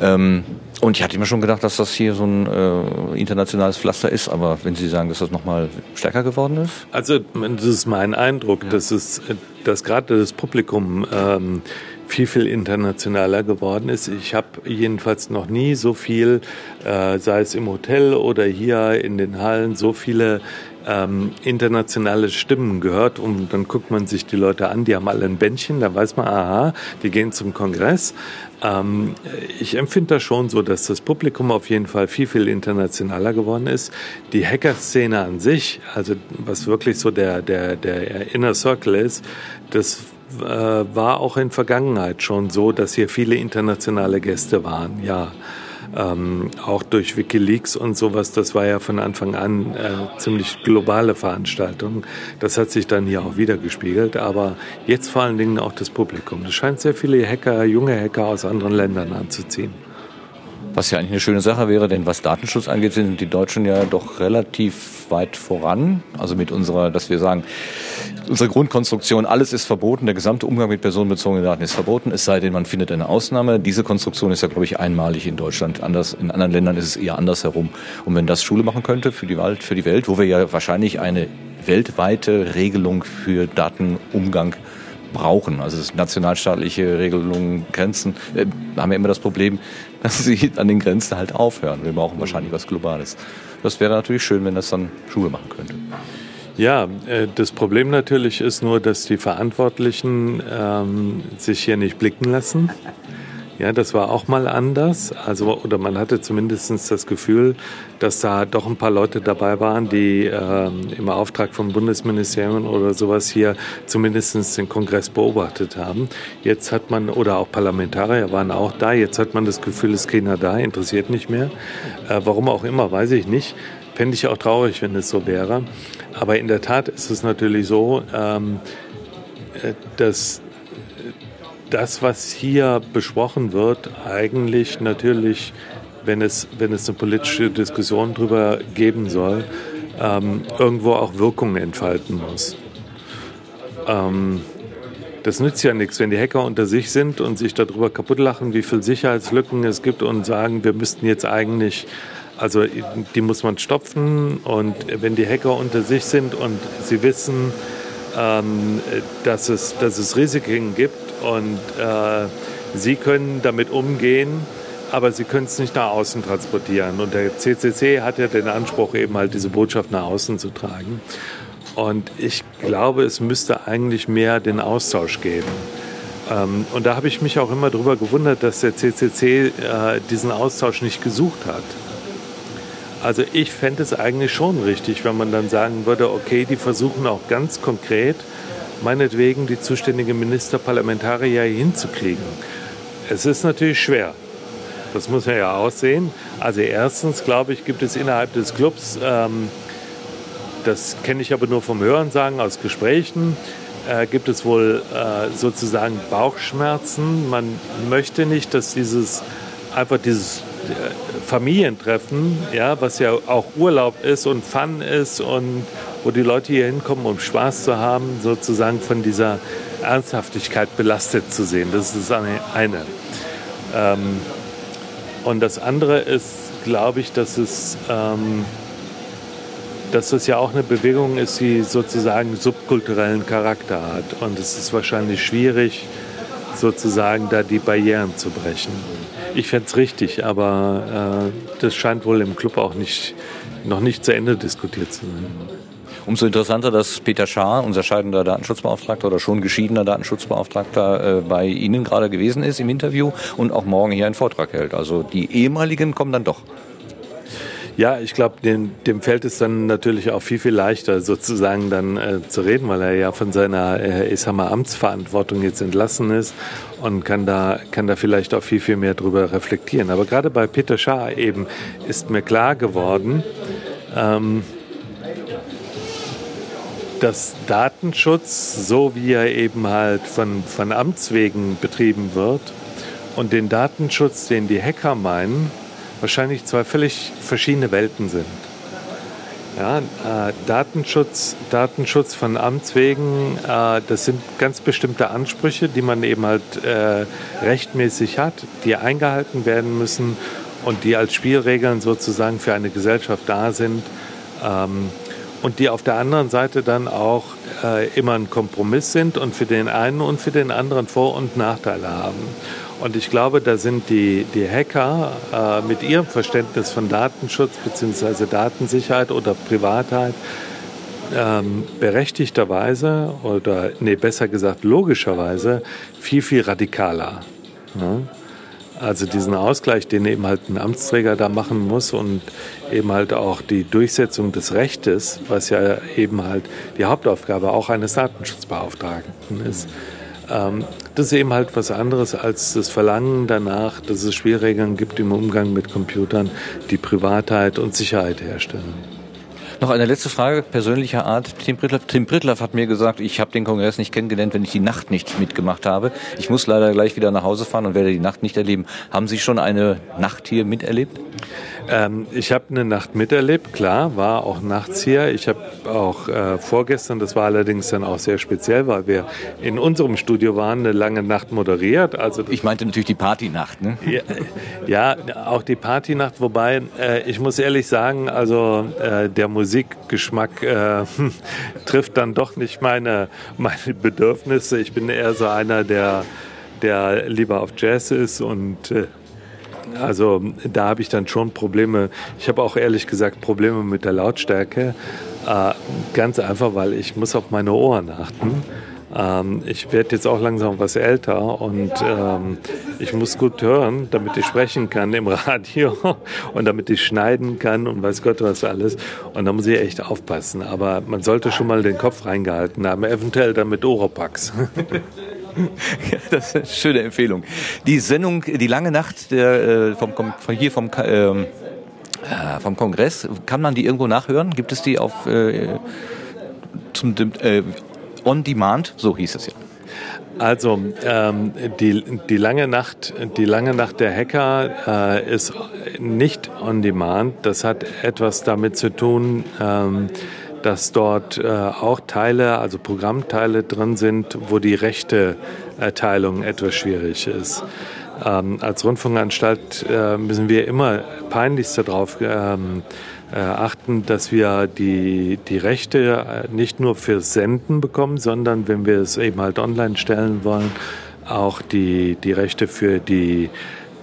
Ähm, und ich hatte immer schon gedacht, dass das hier so ein äh, internationales Pflaster ist, aber wenn Sie sagen, dass das nochmal stärker geworden ist? Also das ist mein Eindruck, ja. dass, es, dass gerade das Publikum ähm, viel, viel internationaler geworden ist. Ich habe jedenfalls noch nie so viel, äh, sei es im Hotel oder hier in den Hallen, so viele ähm, internationale Stimmen gehört und dann guckt man sich die Leute an, die haben alle ein Bändchen, da weiß man, aha, die gehen zum Kongress. Ähm, ich empfinde das schon so, dass das Publikum auf jeden Fall viel, viel internationaler geworden ist. Die Hacker-Szene an sich, also was wirklich so der, der, der Inner Circle ist, das äh, war auch in Vergangenheit schon so, dass hier viele internationale Gäste waren, ja. Ähm, auch durch Wikileaks und sowas, das war ja von Anfang an äh, ziemlich globale Veranstaltung. Das hat sich dann hier auch wieder gespiegelt, aber jetzt vor allen Dingen auch das Publikum. Es scheint sehr viele Hacker, junge Hacker aus anderen Ländern anzuziehen. Was ja eigentlich eine schöne Sache wäre, denn was Datenschutz angeht, sind die Deutschen ja doch relativ weit voran. Also mit unserer, dass wir sagen, unsere Grundkonstruktion, alles ist verboten, der gesamte Umgang mit personenbezogenen Daten ist verboten, es sei denn, man findet eine Ausnahme. Diese Konstruktion ist ja, glaube ich, einmalig in Deutschland. Anders, in anderen Ländern ist es eher andersherum. Und wenn das Schule machen könnte für die, Welt, für die Welt, wo wir ja wahrscheinlich eine weltweite Regelung für Datenumgang brauchen. Also nationalstaatliche Regelungen, Grenzen, äh, haben wir immer das Problem, dass sie an den Grenzen halt aufhören. Wir brauchen wahrscheinlich was Globales. Das wäre natürlich schön, wenn das dann Schule machen könnte. Ja, äh, das Problem natürlich ist nur, dass die Verantwortlichen ähm, sich hier nicht blicken lassen. Ja, das war auch mal anders. Also, oder man hatte zumindest das Gefühl, dass da doch ein paar Leute dabei waren, die äh, im Auftrag vom Bundesministerium oder sowas hier zumindest den Kongress beobachtet haben. Jetzt hat man, oder auch Parlamentarier waren auch da, jetzt hat man das Gefühl, es ist keiner da, interessiert nicht mehr. Äh, warum auch immer, weiß ich nicht. Fände ich auch traurig, wenn es so wäre. Aber in der Tat ist es natürlich so, ähm, äh, dass das, was hier besprochen wird, eigentlich natürlich, wenn es, wenn es eine politische Diskussion darüber geben soll, ähm, irgendwo auch Wirkung entfalten muss. Ähm, das nützt ja nichts, wenn die Hacker unter sich sind und sich darüber kaputt lachen, wie viele Sicherheitslücken es gibt und sagen, wir müssten jetzt eigentlich, also die muss man stopfen und wenn die Hacker unter sich sind und sie wissen, ähm, dass, es, dass es Risiken gibt, und äh, sie können damit umgehen, aber sie können es nicht nach außen transportieren. Und der CCC hat ja den Anspruch, eben halt diese Botschaft nach außen zu tragen. Und ich glaube, es müsste eigentlich mehr den Austausch geben. Ähm, und da habe ich mich auch immer darüber gewundert, dass der CCC äh, diesen Austausch nicht gesucht hat. Also ich fände es eigentlich schon richtig, wenn man dann sagen würde, okay, die versuchen auch ganz konkret meinetwegen die zuständigen Minister, Parlamentarier hinzukriegen. Es ist natürlich schwer. Das muss man ja aussehen. Also erstens, glaube ich, gibt es innerhalb des Clubs, ähm, das kenne ich aber nur vom Hörensagen aus Gesprächen, äh, gibt es wohl äh, sozusagen Bauchschmerzen. Man möchte nicht, dass dieses einfach dieses Familientreffen, ja, was ja auch Urlaub ist und Fun ist und wo die Leute hier hinkommen, um Spaß zu haben, sozusagen von dieser Ernsthaftigkeit belastet zu sehen. Das ist das eine. Ähm, und das andere ist, glaube ich, dass es, ähm, dass es ja auch eine Bewegung ist, die sozusagen subkulturellen Charakter hat. Und es ist wahrscheinlich schwierig, sozusagen da die Barrieren zu brechen. Ich fände es richtig, aber äh, das scheint wohl im Club auch nicht, noch nicht zu Ende diskutiert zu sein. Umso interessanter, dass Peter Schaar, unser scheidender Datenschutzbeauftragter oder schon geschiedener Datenschutzbeauftragter, äh, bei Ihnen gerade gewesen ist im Interview und auch morgen hier einen Vortrag hält. Also die ehemaligen kommen dann doch. Ja, ich glaube, dem, dem fällt es dann natürlich auch viel, viel leichter, sozusagen dann äh, zu reden, weil er ja von seiner, äh, ich sag mal, Amtsverantwortung jetzt entlassen ist und kann da, kann da vielleicht auch viel, viel mehr drüber reflektieren. Aber gerade bei Peter Schaar eben ist mir klar geworden, ähm, dass Datenschutz, so wie er eben halt von, von Amts wegen betrieben wird, und den Datenschutz, den die Hacker meinen, wahrscheinlich zwei völlig verschiedene Welten sind. Ja, äh, Datenschutz, Datenschutz von Amts wegen, äh, das sind ganz bestimmte Ansprüche, die man eben halt äh, rechtmäßig hat, die eingehalten werden müssen und die als Spielregeln sozusagen für eine Gesellschaft da sind ähm, und die auf der anderen Seite dann auch äh, immer ein Kompromiss sind und für den einen und für den anderen Vor- und Nachteile haben. Und ich glaube, da sind die, die Hacker äh, mit ihrem Verständnis von Datenschutz bzw. Datensicherheit oder Privatheit ähm, berechtigterweise oder, nee, besser gesagt, logischerweise viel, viel radikaler. Ne? Also diesen Ausgleich, den eben halt ein Amtsträger da machen muss und eben halt auch die Durchsetzung des Rechtes, was ja eben halt die Hauptaufgabe auch eines Datenschutzbeauftragten ist. Ähm, das ist eben halt was anderes als das Verlangen danach, dass es Spielregeln gibt im Umgang mit Computern, die Privatheit und Sicherheit herstellen. Noch eine letzte Frage persönlicher Art. Tim Prittlaff, Tim Prittlaff hat mir gesagt, ich habe den Kongress nicht kennengelernt, wenn ich die Nacht nicht mitgemacht habe. Ich muss leider gleich wieder nach Hause fahren und werde die Nacht nicht erleben. Haben Sie schon eine Nacht hier miterlebt? Ähm, ich habe eine Nacht miterlebt, klar, war auch nachts hier. Ich habe auch äh, vorgestern, das war allerdings dann auch sehr speziell, weil wir in unserem Studio waren, eine lange Nacht moderiert. Also ich meinte natürlich die Partynacht, ne? Ja, ja auch die Partynacht, wobei äh, ich muss ehrlich sagen, also äh, der Musikgeschmack äh, trifft dann doch nicht meine, meine Bedürfnisse. Ich bin eher so einer, der der lieber auf Jazz ist und äh, also da habe ich dann schon Probleme. Ich habe auch ehrlich gesagt Probleme mit der Lautstärke. Äh, ganz einfach, weil ich muss auf meine Ohren achten. Ähm, ich werde jetzt auch langsam was älter und ähm, ich muss gut hören, damit ich sprechen kann im Radio und damit ich schneiden kann und weiß Gott was alles. Und da muss ich echt aufpassen. Aber man sollte schon mal den Kopf reingehalten haben, eventuell dann mit Oropax. das ist eine schöne Empfehlung. Die Sendung Die lange Nacht der, äh, vom, von hier vom, ähm, äh, vom Kongress, kann man die irgendwo nachhören? Gibt es die auf äh, zum, äh, On Demand? So hieß es ja. Also ähm, die, die, lange Nacht, die lange Nacht der Hacker äh, ist nicht on demand. Das hat etwas damit zu tun, ähm, dass dort äh, auch Teile, also Programmteile drin sind, wo die Rechteerteilung etwas schwierig ist. Ähm, als Rundfunkanstalt äh, müssen wir immer peinlichst darauf ähm, äh, achten, dass wir die, die Rechte äh, nicht nur fürs Senden bekommen, sondern wenn wir es eben halt online stellen wollen, auch die, die Rechte für die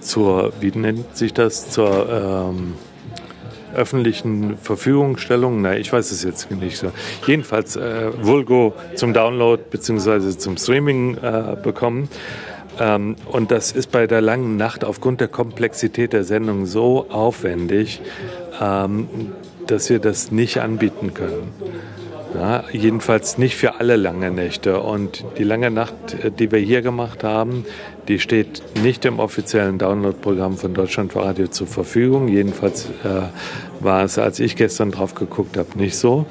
zur, wie nennt sich das, zur ähm, öffentlichen Verfügungstellung, na, ich weiß es jetzt nicht so. Jedenfalls äh, Vulgo zum Download bzw. zum Streaming äh, bekommen. Ähm, und das ist bei der langen Nacht aufgrund der Komplexität der Sendung so aufwendig, ähm, dass wir das nicht anbieten können. Ja, jedenfalls nicht für alle lange Nächte. Und die lange Nacht, äh, die wir hier gemacht haben, die steht nicht im offiziellen Download-Programm von Deutschlandradio zur Verfügung. Jedenfalls äh, war es, als ich gestern drauf geguckt habe, nicht so.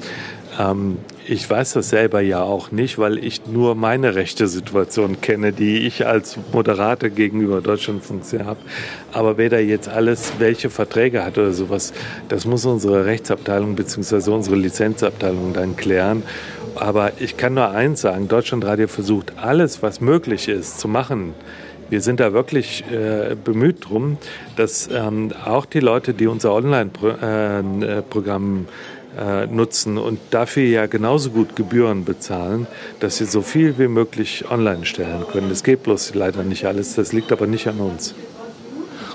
Ähm, ich weiß das selber ja auch nicht, weil ich nur meine rechte Situation kenne, die ich als Moderator gegenüber Deutschlandfunk habe. Aber wer da jetzt alles, welche Verträge hat oder sowas, das muss unsere Rechtsabteilung bzw. unsere Lizenzabteilung dann klären. Aber ich kann nur eins sagen, Deutschlandradio versucht alles, was möglich ist, zu machen. Wir sind da wirklich äh, bemüht drum, dass ähm, auch die Leute, die unser Online-Programm äh, äh, nutzen und dafür ja genauso gut Gebühren bezahlen, dass sie so viel wie möglich online stellen können. Das geht bloß leider nicht alles, das liegt aber nicht an uns.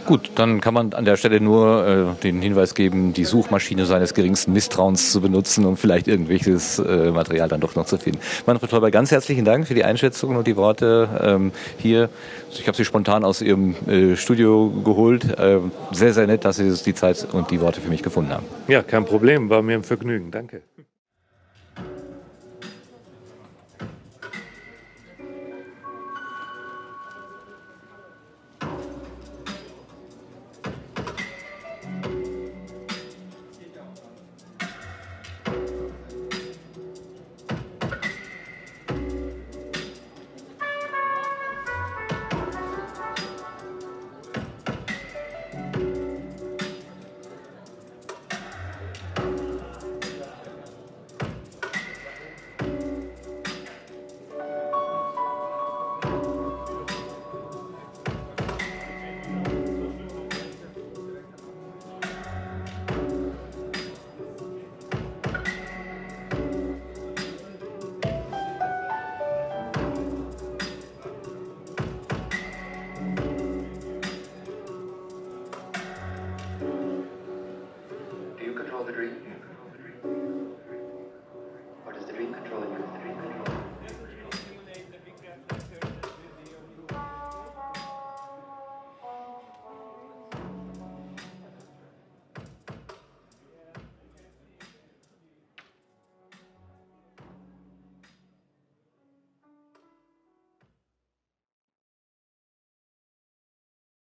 Gut, dann kann man an der Stelle nur äh, den Hinweis geben, die Suchmaschine seines geringsten Misstrauens zu benutzen, um vielleicht irgendwelches äh, Material dann doch noch zu finden. Manfred Teuber, ganz herzlichen Dank für die Einschätzung und die Worte ähm, hier. Ich habe Sie spontan aus Ihrem äh, Studio geholt. Äh, sehr, sehr nett, dass Sie die Zeit und die Worte für mich gefunden haben. Ja, kein Problem, war mir ein Vergnügen. Danke.